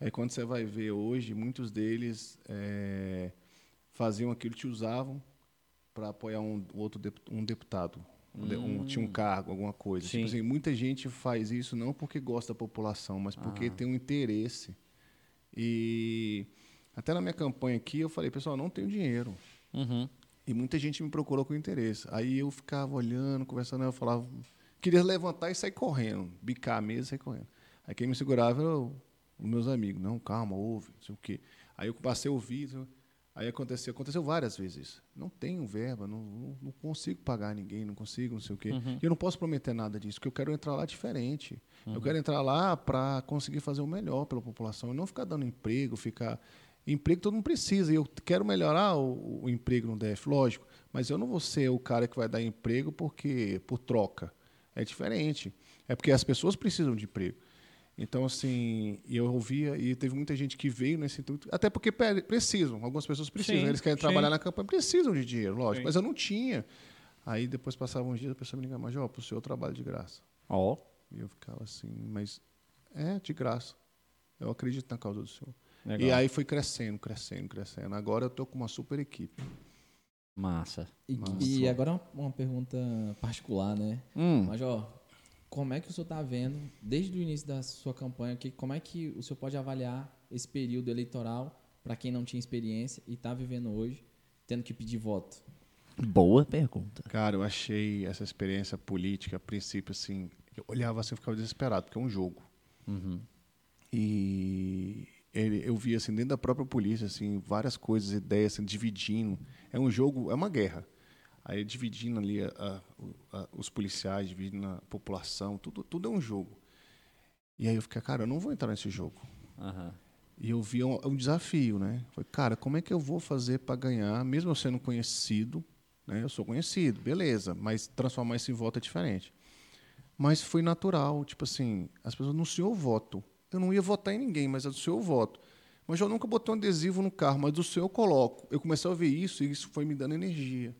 Aí quando você vai ver hoje, muitos deles é, faziam aquilo, te usavam para apoiar um outro dep- um deputado. Um um- tinha um cargo, alguma coisa. Tipo Sim. assim, muita gente faz isso não porque gosta da população, mas porque tem um interesse. E até na minha campanha aqui eu falei, pessoal, não tenho dinheiro. Uhum. E muita gente me procurou com interesse. Aí eu ficava olhando, conversando, eu falava, queria levantar e sair correndo, bicar a mesa e sair correndo. Aí quem me segurava era o- os meus amigos. Não, calma, ouve, não sei o quê. Aí eu passei a ouvir. Aí aconteceu, aconteceu várias vezes isso. Não tenho verba, não, não, não consigo pagar ninguém, não consigo, não sei o quê. E eu não posso prometer nada disso, porque eu quero entrar lá diferente. Eu quero entrar lá para conseguir fazer o melhor pela população e não ficar dando emprego, ficar Emprego todo mundo precisa. E eu quero melhorar o, o emprego no DF, lógico. Mas eu não vou ser o cara que vai dar emprego porque por troca. É diferente. É porque as pessoas precisam de emprego. Então, assim, eu ouvia e teve muita gente que veio nesse intuito. Até porque precisam. Algumas pessoas precisam. Sim, Eles querem sim. trabalhar na campanha, precisam de dinheiro, lógico. Sim. Mas eu não tinha. Aí depois passavam uns dias, a pessoa me ligava, Major, para o senhor eu trabalho de graça. Ó. E eu ficava assim, mas é de graça. Eu acredito na causa do senhor. Legal. E aí foi crescendo, crescendo, crescendo. Agora eu tô com uma super equipe. Massa. E, Massa. e agora uma, pergunta particular, né? Hum. Major, como é que o senhor está vendo, desde o início da sua campanha, que, como é que o senhor pode avaliar esse período eleitoral para quem não tinha experiência e está vivendo hoje? tendo que pedir voto? Boa pergunta. Cara, eu achei essa experiência política, a princípio, assim, eu olhava assim e ficava desesperado, porque é um jogo. E ele, eu via, assim, dentro da própria polícia, assim, várias coisas, ideias, assim, dividindo. É um jogo, é uma guerra. Aí dividindo ali a- a- o- a- os policiais, dividindo a população, tudo, tudo é um jogo. E aí eu fiquei, cara, eu não vou entrar nesse jogo. Aham. E eu vi um, um desafio, né? Falei, cara, como é que eu vou fazer para ganhar, mesmo eu sendo conhecido, né? Eu sou conhecido, beleza, mas transformar isso em voto é diferente. Mas foi natural, tipo assim, as pessoas no seu voto. Eu não ia votar em ninguém, mas é do seu voto. Mas eu nunca botei um adesivo no carro, mas do seu eu coloco. Eu comecei a ouvir isso e isso foi me dando energia.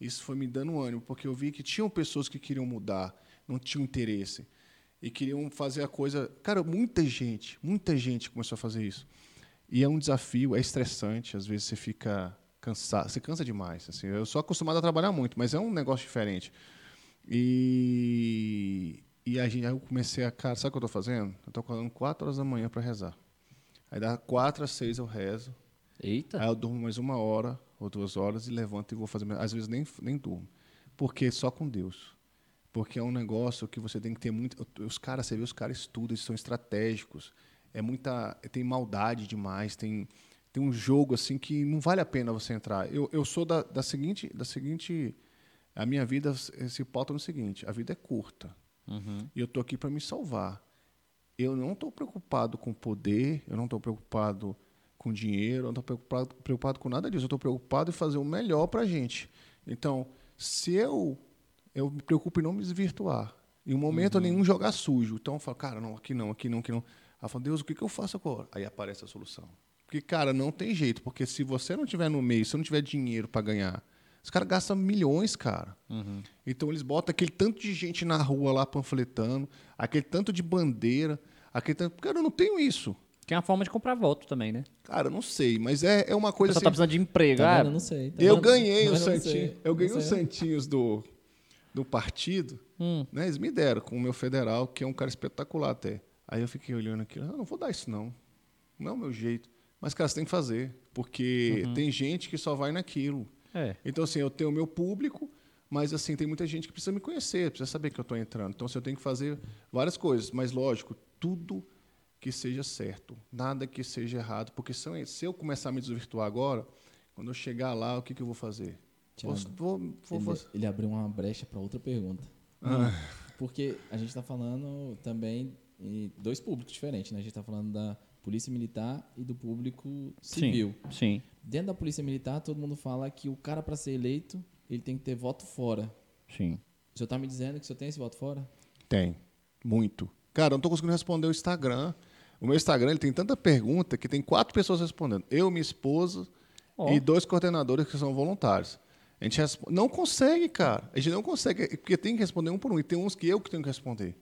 Isso foi me dando ânimo, porque eu vi que tinham pessoas que queriam mudar, não tinham interesse e queriam fazer a coisa. Cara, muita gente, muita gente começou a fazer isso. E é um desafio, é estressante, às vezes você fica cansado, você cansa demais. Assim, eu sou acostumado a trabalhar muito, mas é um negócio diferente. E, e a gente, aí eu comecei a, cara, sabe o que eu estou fazendo? Eu estou acordando 4 horas da manhã para rezar. Aí dá 4 às 6 eu rezo. Eita. Aí eu durmo mais uma hora ou duas horas e levanto e vou fazer. Às vezes nem, nem durmo. Porque só com Deus. Porque é um negócio que você tem que ter muito. Os caras, você vê, os caras estudam, eles são estratégicos. É muita. Tem maldade demais, tem, tem um jogo assim que não vale a pena você entrar. Eu, eu sou da, da seguinte. Da seguinte. A minha vida se pauta no seguinte: a vida é curta. E eu tô aqui para me salvar. Eu não estou preocupado com poder, eu não estou preocupado com dinheiro, eu não estou preocupado, preocupado com nada disso. Eu estou preocupado em fazer o melhor para a gente. Então, se eu eu me preocupo em não me desvirtuar, em um momento nenhum jogar sujo. Então eu falo, cara, não, aqui não, aqui não, aqui não. Aí eu falo, Deus, o que, que eu faço agora? Aí aparece a solução. Porque, cara, não tem jeito, porque se você não tiver no meio, se você não tiver dinheiro para ganhar, os caras gastam milhões, cara. Então eles botam aquele tanto de gente na rua lá panfletando, aquele tanto de bandeira, aquele tanto. Cara, eu não tenho isso. Que é uma forma de comprar voto também, né? Cara, eu não sei, mas é, é uma coisa tá assim. precisando de emprego. Tá ah, vendo? Eu não sei. tá Eu ganhei Tá os santinhos. Eu ganhei os santinhos do, do partido. Né? Eles me deram com o meu federal, que é um cara espetacular até. Aí eu fiquei olhando aquilo. Ah, não vou dar isso, não. Não é o meu jeito. Mas, cara, você tem que fazer. Porque tem gente que só vai naquilo. É. Então, assim, eu tenho o meu público, mas, assim, tem muita gente que precisa me conhecer, precisa saber que eu estou entrando. Então, assim, eu tenho que fazer várias coisas. Mas, lógico, tudo que seja certo. Nada que seja errado. Porque se eu, começar a me desvirtuar agora, quando eu chegar lá, o que, que eu vou fazer? Vou, Thiago, vou, vou Ele, fazer- ele abriu uma brecha para outra pergunta. Porque a gente está falando também em dois públicos diferentes, né? A gente está falando da polícia militar e do público civil. Sim. Sim. Dentro da polícia militar, todo mundo fala que o cara para ser eleito, ele tem que ter voto fora. Sim. O senhor está me dizendo que o senhor tem esse voto fora? Tem. Muito. Cara, eu não tô conseguindo responder o Instagram. O meu Instagram ele tem tanta pergunta que tem quatro pessoas respondendo. Eu, minha esposa Ó. e dois coordenadores que são voluntários. A gente não consegue, cara. A gente não consegue, porque tem que responder um por um. E tem uns que eu que tenho que responder.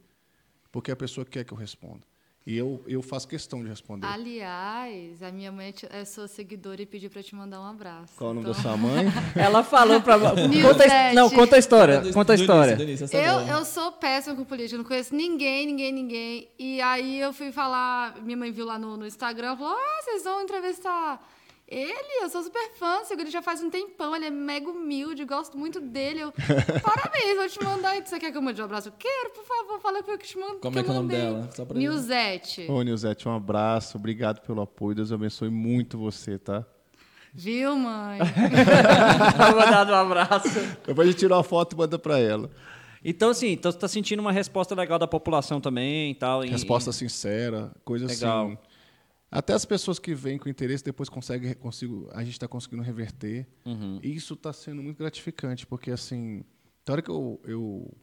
Porque a pessoa quer que eu responda. E eu, eu faço questão de responder. Aliás, a minha mãe é sua seguidora e pediu pra te mandar um abraço. Qual é o nome Então- da sua mãe? Ela falou pra. conta, não, conta a história. Do- Conta a história. é Eu, eu sou péssima com política, não conheço ninguém, ninguém, ninguém. E aí eu fui falar, minha mãe viu lá no, no Instagram, falou: Ah, vocês vão entrevistar ele? Eu sou super fã, sigo ele já faz um tempão, ele é mega humilde, gosto muito dele. Eu, parabéns, vou te mandar. Você quer que eu mande um abraço? Eu quero, por favor, fala que eu que te mando. Como que é que é o nome dela? Só pra Nilzete. Ô, Nilzete, um abraço. Obrigado pelo apoio. Deus abençoe muito você, tá? Viu, mãe? Vou mandar um abraço. Depois a gente tira uma foto e manda pra ela. Então, assim, então você tá sentindo uma resposta legal da população também e tal. em- Resposta sincera, coisa Legal. assim. Até as pessoas que vêm com interesse depois conseguem, consigo, a gente está conseguindo reverter. Uhum. E isso está sendo muito gratificante, porque assim, na hora que eu, eu,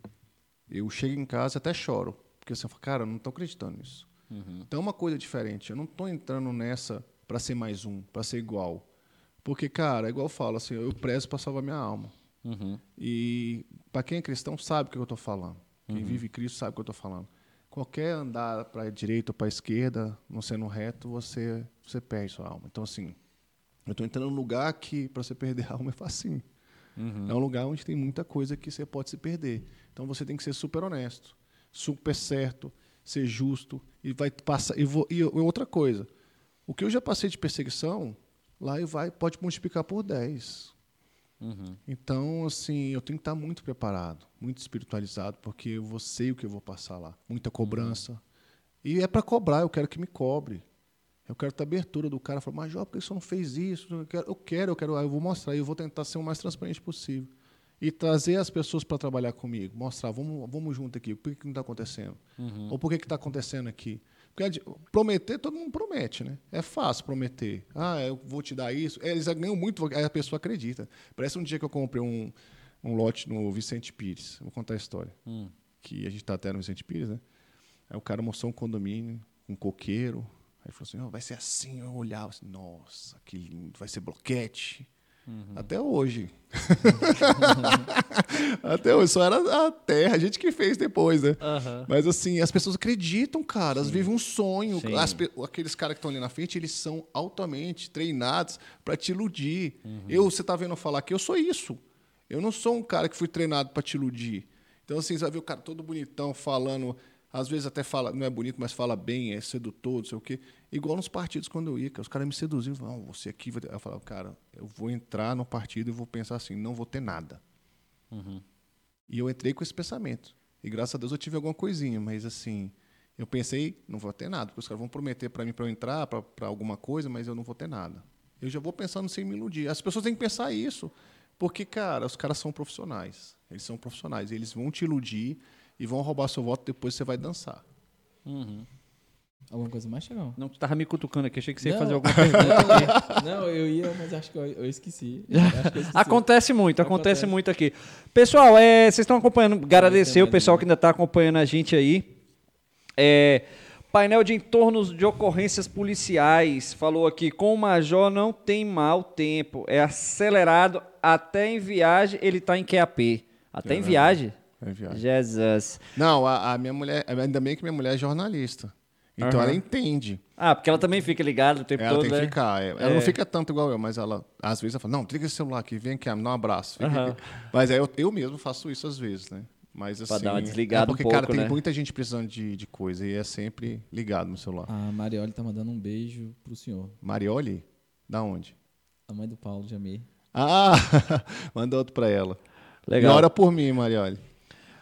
eu chego em casa até choro. Porque assim, eu falo, cara, eu não estou acreditando nisso. Uhum. Então é uma coisa diferente. Eu não estou entrando nessa para ser mais um, para ser igual. Porque, cara, é igual eu falo, assim, eu prezo para salvar minha alma. Uhum. E para quem é cristão sabe o que eu estou falando. Quem vive Cristo sabe o que eu estou falando. Qualquer andar para a direita ou para a esquerda, não sendo reto, você você perde sua alma. Então assim, eu estou entrando num lugar que para você perder a alma é facinho. É um lugar onde tem muita coisa que você pode se perder. Então você tem que ser super honesto, super certo, ser justo e vai passar e, vou- e outra coisa. O que eu já passei de perseguição, lá e vai pode multiplicar por 10. Então, assim, eu tenho que estar muito preparado, muito espiritualizado, porque eu vou sei o que eu vou passar lá. Muita cobrança. E é para cobrar, eu quero que me cobre. Eu quero ter a abertura do cara, falar, Major, por que você não fez isso? Eu quero, eu quero, eu, quero, eu vou mostrar, eu vou tentar ser o mais transparente possível. E trazer as pessoas para trabalhar comigo, mostrar, vamos, vamos junto aqui, por que, que não está acontecendo? Ou por que está acontecendo aqui? Porque prometer, todo mundo promete, né? É fácil prometer. Ah, eu vou te dar isso. Eles ganham muito, aí a pessoa acredita. Parece um dia que eu comprei um, um lote no Vicente Pires. Vou contar a história. Que a gente está até no Vicente Pires, né? Aí o cara mostrou um condomínio, um coqueiro. Aí falou assim: "Ó, vai ser assim. Eu olhava assim: nossa, que lindo, vai ser bloquete. Até hoje. Até hoje, só era a terra, a gente que fez depois, né? Mas assim, as pessoas acreditam, cara, elas vivem um sonho. Sim. As aqueles caras que estão ali na frente, eles são altamente treinados para te iludir. Eu, você tá vendo eu falar aqui, eu sou isso. Eu não sou um cara que fui treinado para te iludir. Então, assim, você vai ver o cara todo bonitão falando, às vezes até fala, não é bonito, mas fala bem, é sedutor, não sei o quê. Igual nos partidos quando eu ia, os caras me seduziam, falavam, "Não, você aqui vai ter-" Eu falava, cara, eu vou entrar no partido e vou pensar assim, não vou ter nada. E eu entrei com esse pensamento. E graças a Deus eu tive alguma coisinha, mas assim, eu pensei, não vou ter nada, porque os caras vão prometer para mim para eu entrar, para alguma coisa, mas eu não vou ter nada. Eu já vou pensando sem me iludir. As pessoas têm que pensar isso, porque, cara, os caras são profissionais. Eles são profissionais. Eles vão te iludir e vão roubar seu voto, depois você vai dançar. Alguma coisa mais, Chegão? Não, tu tava me cutucando aqui, achei que você ia Não. fazer alguma pergunta. Não, eu ia, mas acho que eu, eu esqueci. Acho que eu esqueci. Acontece muito, acontece, Acontece. muito aqui. Pessoal, é, vocês estão acompanhando, agradecer o pessoal um. que ainda está acompanhando a gente aí. É, painel de entornos de ocorrências policiais falou aqui, com o Major não tem mau tempo, é acelerado até em viagem, ele está em QAP. Até em viagem? É viagem. Jesus. Não, a, a minha mulher, ainda bem que minha mulher é jornalista. Então Aham. ela entende. Ah, porque ela também fica ligada o tempo Ela todo, tem que né? ficar. é. Ela É. não fica tanto igual eu, mas ela, às vezes, ela fala: Não, liga esse celular aqui, vem aqui, me dá um abraço. Aqui. Mas aí eu, eu mesmo faço isso às vezes, né? Mas assim. dar uma desligada é porque, um pouco, cara, tem né? muita gente precisando de, de coisa e é sempre ligado no celular. A Marioli tá mandando um beijo pro senhor. Marioli? Da onde? A mãe do Paulo Jamir. Ah, manda outro pra ela. Legal. E ora por mim, Marioli.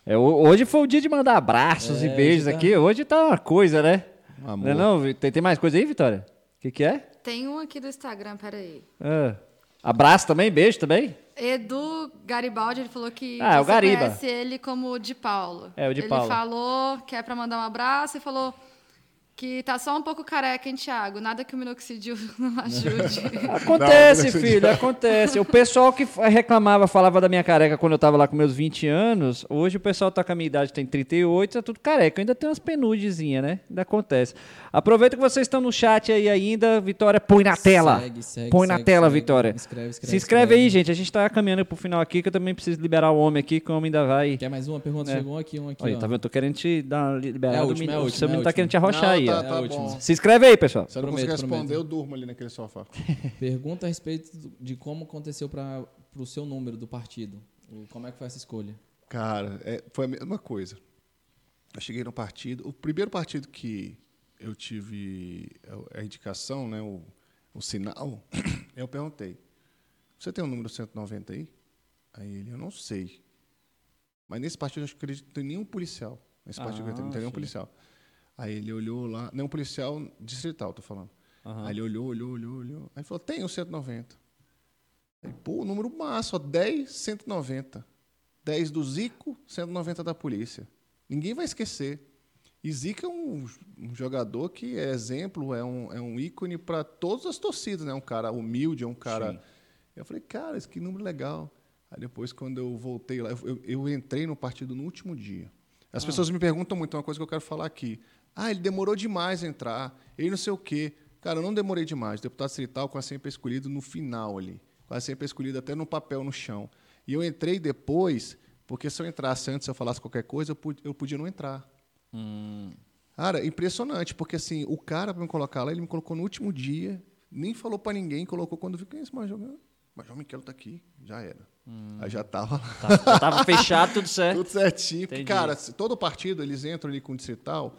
É, ho- hoje foi o dia de mandar abraços É, e beijos tá- aqui. Hoje tá uma coisa, né? Amor. Não, é não, tem, tem mais coisa aí, Vitória? O que, que é? Tem um aqui do Instagram, peraí. Ah. Abraço também, beijo também. Edu Garibaldi, ele falou que Ah, é o você Gariba. conhece ele como o de Paulo. É, o de ele Paulo. falou que é pra mandar um abraço e falou que tá só um pouco careca, hein, Thiago? Nada que o minoxidil não ajude. Acontece, Não, filho, acontece. O pessoal que reclamava, falava da minha careca quando eu tava lá com meus 20 anos, hoje o pessoal tá com a minha idade, tem 38, tá tudo careca. Ainda tem umas penudezinhas, né? Ainda acontece. Aproveita que vocês estão no chat aí ainda, Vitória, põe na tela. Segue, segue, põe na segue, tela, segue. Vitória. Escreve, escreve, Se inscreve aí, gente. A gente tá caminhando pro final aqui, que eu também preciso liberar o homem aqui, que o homem ainda vai. Quer mais uma pergunta? É. Chegou um aqui, um aqui. Olha, ó. tá vendo? Eu tô querendo te dar uma liberada. É a o última, é a o última, seu é a menino tá querendo te arrochar Não, aí, tá. É tá última. bom. Se inscreve aí, pessoal. Se eu não Prometo, responder, prometo. eu durmo ali naquele sofá. Pergunta a respeito de como aconteceu para o seu número do partido. Como é que foi essa escolha? Cara, é, foi a mesma coisa. Eu cheguei no partido. O primeiro partido que eu tive a- a indicação, né, o, o sinal, eu perguntei: Você tem o número 190 aí? Aí ele: Eu não sei. Mas nesse partido eu acho que acredito que não tem nenhum policial. Nesse partido que eu não tem nenhum sim. policial. Aí ele olhou lá, não policial distrital, tô falando. Aí ele olhou, olhou, olhou, olhou. Aí falou: Tem o 190. Aí, pô, o número massa, ó, 10, 190. 10 do Zico, 190 da polícia. Ninguém vai esquecer. E Zico é um, um jogador que é exemplo, é um, é um ícone para todas as torcidas, né? Um cara humilde, é um cara. Sim. Eu falei, cara, esse que número legal. Aí depois, quando eu voltei lá, eu, eu- eu entrei no partido no último dia. As pessoas me perguntam muito, uma coisa que eu quero falar aqui. Ah, ele demorou demais a entrar, ele não sei o quê. Cara, eu não demorei demais. Deputado distrital quase sempre escolhido no final ali. Quase sempre escolhido até no papel no chão. E eu entrei depois, porque se eu entrasse antes, se eu falasse qualquer coisa, eu podia não entrar. Cara, impressionante, porque assim, o cara para me colocar lá, ele me colocou no último dia, nem falou para ninguém, colocou quando viu quem é esse Major? Major Miquelo tá aqui, já era. Aí já tava lá. Tá- tava fechado, tudo certo. Tudo certinho. Porque, cara, todo partido, eles entram ali com distrital.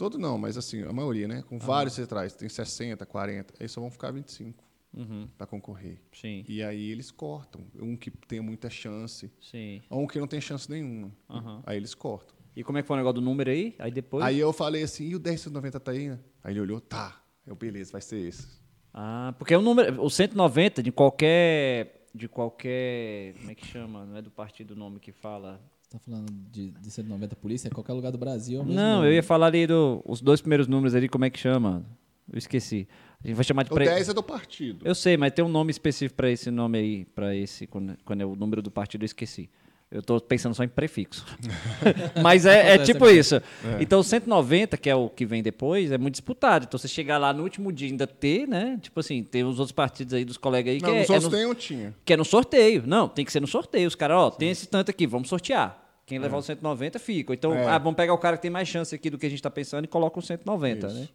Todo não, mas assim, a maioria, né? Com vários centrais. Tem 60, 40. Aí só vão ficar 25. Uhum. para concorrer. Sim, E aí eles cortam. Um que tem muita chance, sim. ou um que não tem chance nenhuma. Aham. Aí eles cortam. E como é que foi o negócio do número aí? Aí depois. Aí eu falei assim, e o 1090 tá aí? né? Aí ele olhou, tá. Eu, beleza, vai ser esse. Ah, porque o número. O 190 de qualquer. De qualquer. Como é que chama? Não é do partido o nome que fala. Você tá falando de, de 190 polícia? É qualquer lugar do Brasil. é Não, eu ia falar ali do. Os dois primeiros números ali, como é que chama? Eu esqueci. A gente vai chamar de. O pre- 10 é do partido. Eu sei, mas tem um nome específico para esse nome aí, para esse, quando, quando é o número do partido, eu esqueci. Eu tô pensando só em prefixo. mas é, é tipo amigo. isso. Então, o 190, que é o que vem depois, é muito disputado. Então, você chegar lá no último dia e ainda ter, né? Tipo assim, tem os outros partidos aí dos colegas aí Não, que, é, nos é outros no, tem um tinha. que é no sorteio. Não, tem que ser no sorteio. Os caras, ó, tem esse tanto aqui, vamos sortear. Quem levar o 190 fica. Então, É. ah, vamos pegar o cara que tem mais chance aqui do que a gente tá pensando e coloca o 190, Isso. né?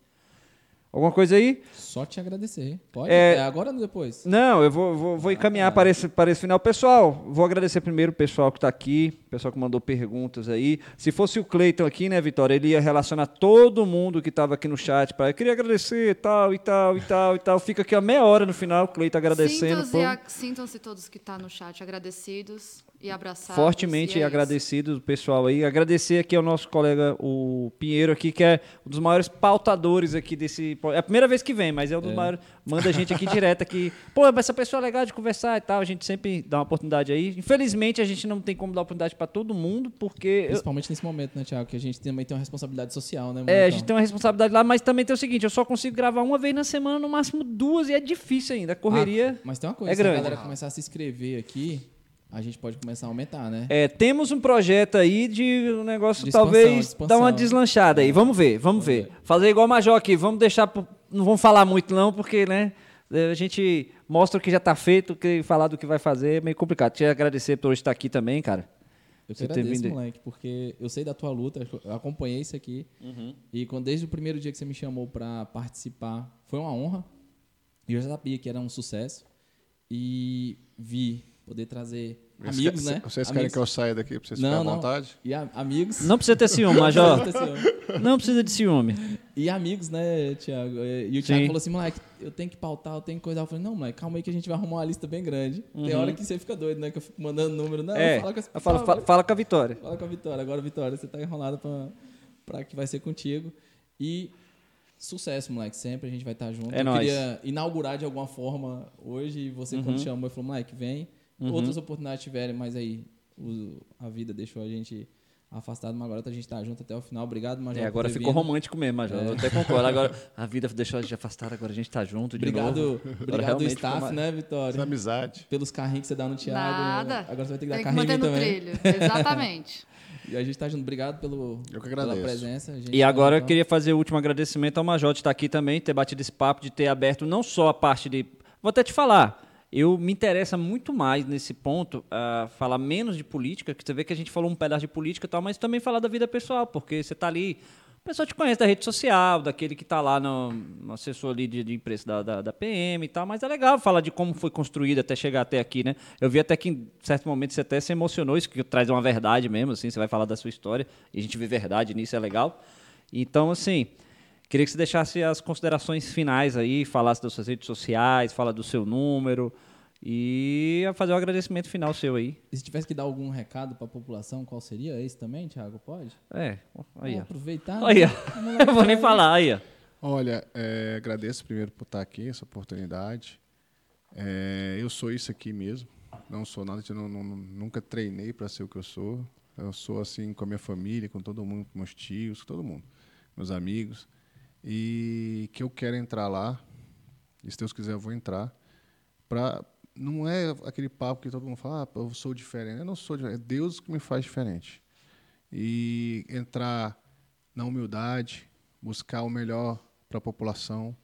Alguma coisa aí? Só te agradecer. Pode? É- É, agora ou depois? Não, eu vou, vou, vou encaminhar para esse, para esse final. Pessoal, vou agradecer primeiro o pessoal que está aqui, o pessoal que mandou perguntas aí. Se fosse o Cleiton aqui, né, Vitória, ele ia relacionar todo mundo que estava aqui no chat para eu queria agradecer, tal e tal e tal e tal. Fica aqui a meia hora no final, o Cleiton agradecendo. Sintam-se Sintam-se todos que estão no chat agradecidos e abraçados. fortemente e é agradecido o pessoal aí. Agradecer aqui ao nosso colega, o Pinheiro aqui, que é um dos maiores pautadores aqui desse... É a primeira vez que vem, mas é um dos maiores... Manda a gente aqui direto aqui. Pô, mas essa pessoa é legal de conversar e tal. A gente sempre dá uma oportunidade aí. Infelizmente, a gente não tem como dar oportunidade para todo mundo, porque... eu- Principalmente nesse momento, né, Thiago? Que a gente também tem uma responsabilidade social, né? É, a gente tem uma responsabilidade lá, mas também tem o seguinte, eu só consigo gravar uma vez na semana, no máximo duas, e é difícil ainda. A correria... Ah, mas tem uma coisa, é se grande. a galera começar a se inscrever aqui, a gente pode começar a aumentar, né? É, temos um projeto aí de um negócio De expansão, talvez expansão. dar uma deslanchada aí. Vamos ver, vamos ver. Fazer igual o Major aqui, vamos deixar. Não vamos falar muito, não, porque, né? A gente mostra o que já tá feito, que falar do que vai fazer é meio complicado. Te agradecer por hoje estar aqui também, cara. Eu ter agradeço, vindo moleque, porque eu sei da tua luta, eu acompanhei isso aqui. Uhum. E quando, desde o primeiro dia que você me chamou pra participar, foi uma honra. E eu já sabia que era um sucesso. E vi poder trazer amigos, Vocês- né? Vocês querem amigos. que eu saia daqui pra vocês Não, ficarem à vontade? E a- amigos. Não precisa ter ciúme, Major. Não, Não precisa de ciúme. E amigos, né, Thiago? E o Thiago Sim. falou assim, moleque, eu tenho que pautar, eu tenho que coisar. Eu falei, não, moleque, calma aí que a gente vai arrumar uma lista bem grande. Tem hora que você fica doido, né? Que eu fico mandando número. Não, Uhum. é, fala com falo, pessoa, fala, fala com a Vitória. Fala com a Vitória. Agora, Vitória, você tá enrolada pra, pra que vai ser contigo. E sucesso, moleque. Sempre a gente vai estar junto. É eu nóis. queria inaugurar de alguma forma hoje. E você, Uhum. quando chamou, falou, moleque, vem. Outras oportunidades tiverem, mas aí o- a vida deixou a gente afastado. Mas agora a gente tá junto até o final. Obrigado, Major. É, agora ficou vindo. romântico mesmo, Major. Eu até concordo. Agora a vida deixou a gente afastado, agora a gente tá junto de Obrigado, novo. Obrigado staff, né, Essa Vitória? amizade. Pelos carrinhos que você dá no Thiago. Nada. Agora você vai ter que dar Tem que carrinho em mim também. trilho. Exatamente. E a gente tá junto. Obrigado pelo, Eu que pela presença. a gente E tá agora eu juntão. queria fazer o último agradecimento ao Major de estar aqui também, ter batido esse papo, de ter aberto não só a parte de. Vou até te falar, eu me interessa muito mais nesse ponto a falar menos de política, que você vê que a gente falou um pedaço de política e tal, mas também falar da vida pessoal, porque você está ali. O pessoal te conhece da rede social, daquele que está lá no, no assessor ali de, de imprensa da, da, da PM e tal, mas é legal falar de como foi construído até chegar até aqui, né? Eu vi até que em certo momento você até se emocionou, isso que traz uma verdade mesmo, assim, você vai falar da sua história e a gente vê verdade nisso, é legal. Então, assim, queria que você deixasse as considerações finais aí, falasse das suas redes sociais, fala do seu número e fazer um agradecimento final seu aí. E se tivesse que dar algum recado para a população, qual seria esse também, Thiago? Pode? É, aí, Vamos ó. aproveitar. Aí, né? Eu vou nem falar, aí. Olha, é, agradeço primeiro por estar aqui, essa oportunidade. É, eu sou isso aqui mesmo. Não sou nada, eu não- não- nunca treinei para ser o que eu sou. Eu sou assim com a minha família, com todo mundo, com meus tios, com todo mundo, meus amigos. E que eu quero entrar lá, e se Deus quiser eu vou entrar. Pra, não é aquele papo que todo mundo fala, ah, eu sou diferente. Eu não sou diferente, é Deus que me faz diferente. E entrar na humildade, buscar o melhor para a população,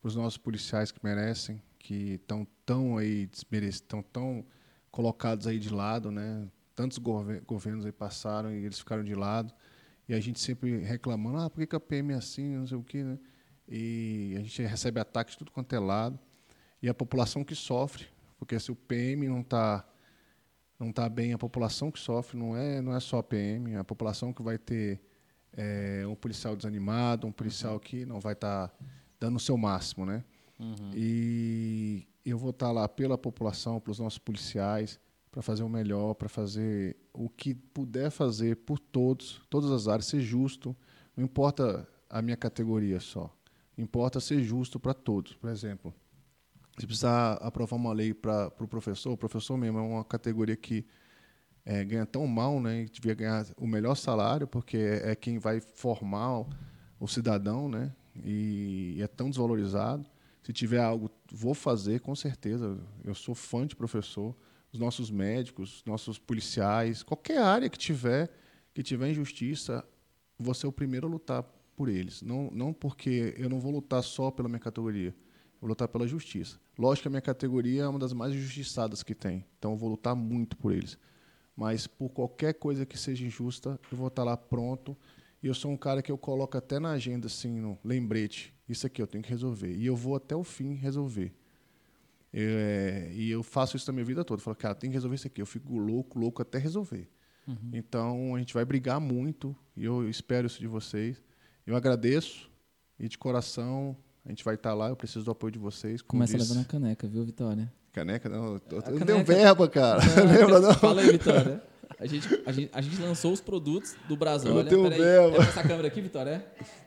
para os nossos policiais que merecem, que estão tão aí desmerecidos, estão tão colocados aí de lado, né? Tantos gover- governos aí passaram e eles ficaram de lado. E a gente sempre reclamando, ah, por que, que a PM é assim, não sei o quê, né? E a gente recebe ataques de tudo quanto é lado. E a população que sofre, porque se o PM não está não tá bem, a população que sofre não é, não é só a PM, é a população que vai ter é, um policial desanimado, um policial que não vai estar dando o seu máximo, né? E eu vou estar lá pela população, pelos nossos policiais, para fazer o melhor, para fazer o que puder fazer por todos, todas as áreas, ser justo. Não importa a minha categoria só. Importa ser justo para todos. Por exemplo, se precisar aprovar uma lei para o pro professor, o professor mesmo é uma categoria que é, ganha tão mal, né? E devia ganhar o melhor salário, porque é, é quem vai formar o, cidadão, né? E, é tão desvalorizado. Se tiver algo, vou fazer, com certeza. Eu sou fã de professor. Os nossos médicos, nossos policiais, qualquer área que tiver, que tiver injustiça, vou ser o primeiro a lutar por eles. Não, não porque eu não vou lutar só pela minha categoria. Eu vou lutar pela justiça. Lógico que a minha categoria é uma das mais injustiçadas que tem. Então eu vou lutar muito por eles mas por qualquer coisa que seja injusta, eu vou estar lá pronto. E eu sou um cara que eu coloco até na agenda, assim, no lembrete, isso aqui eu tenho que resolver. E eu vou até o fim resolver. É, e eu faço isso na minha vida toda. Eu falo, cara, tem que resolver isso aqui. Eu fico louco, louco até resolver. Uhum. Então, a gente vai brigar muito, e eu espero isso de vocês. Eu agradeço, e de coração, a gente vai estar lá, eu preciso do apoio de vocês. Começa disse. levando a caneca, viu, Vitória? Caneca, não. Eu, eu caneca... dei um verba, cara. Não, Lembra, não? Fala aí, Vitória. A gente, a, gente, a gente lançou os produtos do Brasil. Eu tenho verba. Essa câmera aqui, Vitória?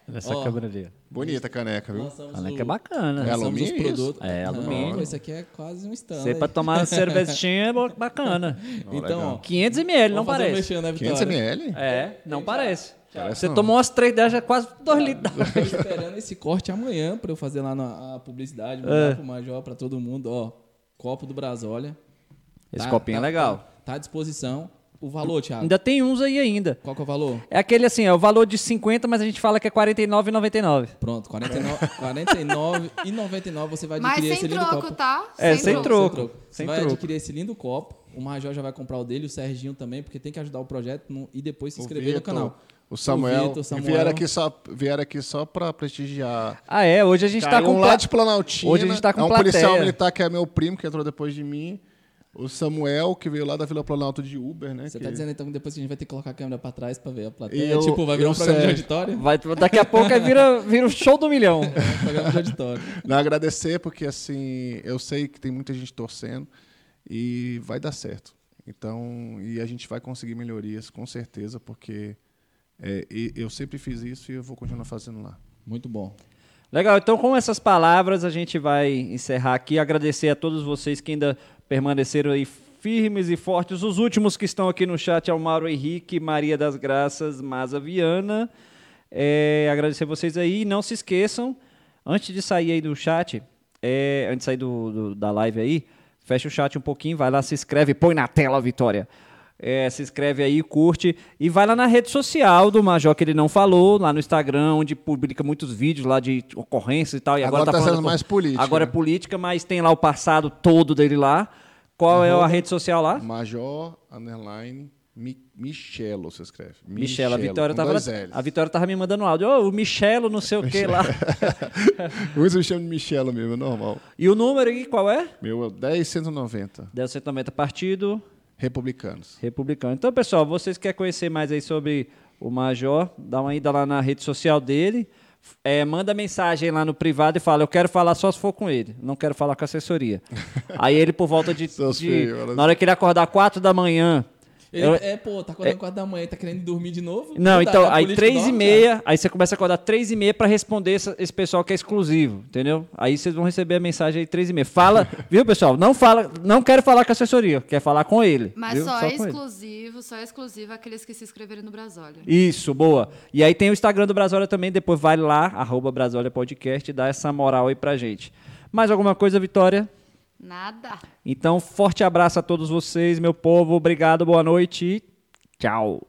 É? Essa Ó, câmera ali. Bonita a caneca, viu? A caneca é bacana. É alumínio? Os produtos. É alumínio. Não, esse aqui é quase um stand. Você pra tomar cervejinha é bacana. Então, ó, 500 ml, não parece. Mexer, né, 500 ml? É, não parece. Você não. tomou umas três dessas, já quase 2 litros. Tô esperando esse corte amanhã pra eu fazer lá na a publicidade, mandar é. pro Major, pra todo mundo. Ó, Copo do Brasólia. Esse tá, copinho é tá, é legal. Tá, tá, à disposição. O valor, Thiago? Ainda tem uns aí ainda. Qual que é o valor? É aquele assim, é o valor de 50, mas a gente fala que é R$ 49,99. Pronto, R$ 49,99 você vai adquirir esse lindo troco, copo. Tá? É, sem, sem troco. troco. Você sem vai troco. adquirir esse lindo copo. O Major já vai comprar o dele, o Serginho também, porque tem que ajudar o projeto no, e depois se inscrever no canal. O Samuel, o Vitor, Samuel. vieram aqui só vieram aqui só para prestigiar. Ah é, hoje a gente está com um lá de Planaltina. Hoje a gente tá com é um plateia. policial militar que é meu primo que entrou depois de mim. O Samuel, que veio lá da Vila Planalto de Uber, né? Você que... tá dizendo então que depois a gente vai ter que colocar a câmera pra trás pra ver a plateia? Eu, tipo, vai virar um programa de auditório? Vai, daqui a pouco é vira, vira o show do milhão. É, programa de auditório. Não, agradecer, porque assim, eu sei que tem muita gente torcendo e vai dar certo. Então, e a gente vai conseguir melhorias, com certeza, porque é, eu sempre fiz isso e eu vou continuar fazendo lá. Muito bom. Legal, então com essas palavras a gente vai encerrar aqui. Agradecer a todos vocês que ainda permaneceram aí firmes e fortes. Os últimos que estão aqui no chat é o Mauro Henrique, Maria das Graças, Maza Viana. É, agradecer vocês aí. E não se esqueçam, antes de sair aí do chat, é, antes de sair do, do, da live aí, fecha o chat um pouquinho, vai lá, se inscreve, põe na tela, Vitória. É, se inscreve aí, curte e vai lá na rede social do Major que ele não falou, lá no Instagram, onde publica muitos vídeos lá de ocorrências e tal. E agora, agora tá, tá sendo mais política. Agora é política, mas tem lá o passado todo dele lá. Qual é a rede social lá? Major underline Michelo, você escreve. Michelo, a Vitória tava a Vitória tava me mandando um áudio. Oh, o Michelo, não sei o que lá. Muitos me chamam de Michelo mesmo, é normal. E o número aí, qual é? Meu é 10190. 10190 partido Republicanos. Republicano. Então, pessoal, vocês querem conhecer mais aí sobre o Major, dá uma ida lá na rede social dele. É, manda mensagem lá no privado e fala: Eu quero falar só se for com ele, não quero falar com a assessoria. aí ele, por volta de. de na hora que ele acordar 4 da manhã, ele, eu, é, pô, tá acordando é, 4 da manhã, tá querendo dormir de novo? Não, então, aí 3 e meia, aí você começa a acordar 3 e meia pra responder esse, esse, pessoal que é exclusivo, entendeu? Aí vocês vão receber a mensagem aí 3 e meia. Fala, viu, pessoal? Não fala, não quero falar com a assessoria, quer falar com ele. Mas viu? só, só é exclusivo, só é exclusivo aqueles que se inscreverem no Brasólia. Isso, boa. E aí tem o Instagram do Brasólia também, depois vai lá, arroba Brasólia Podcast e dá essa moral aí pra gente. Mais alguma coisa, Vitória? Nada. Então, forte abraço a todos vocês, meu povo. Obrigado, boa noite. Tchau.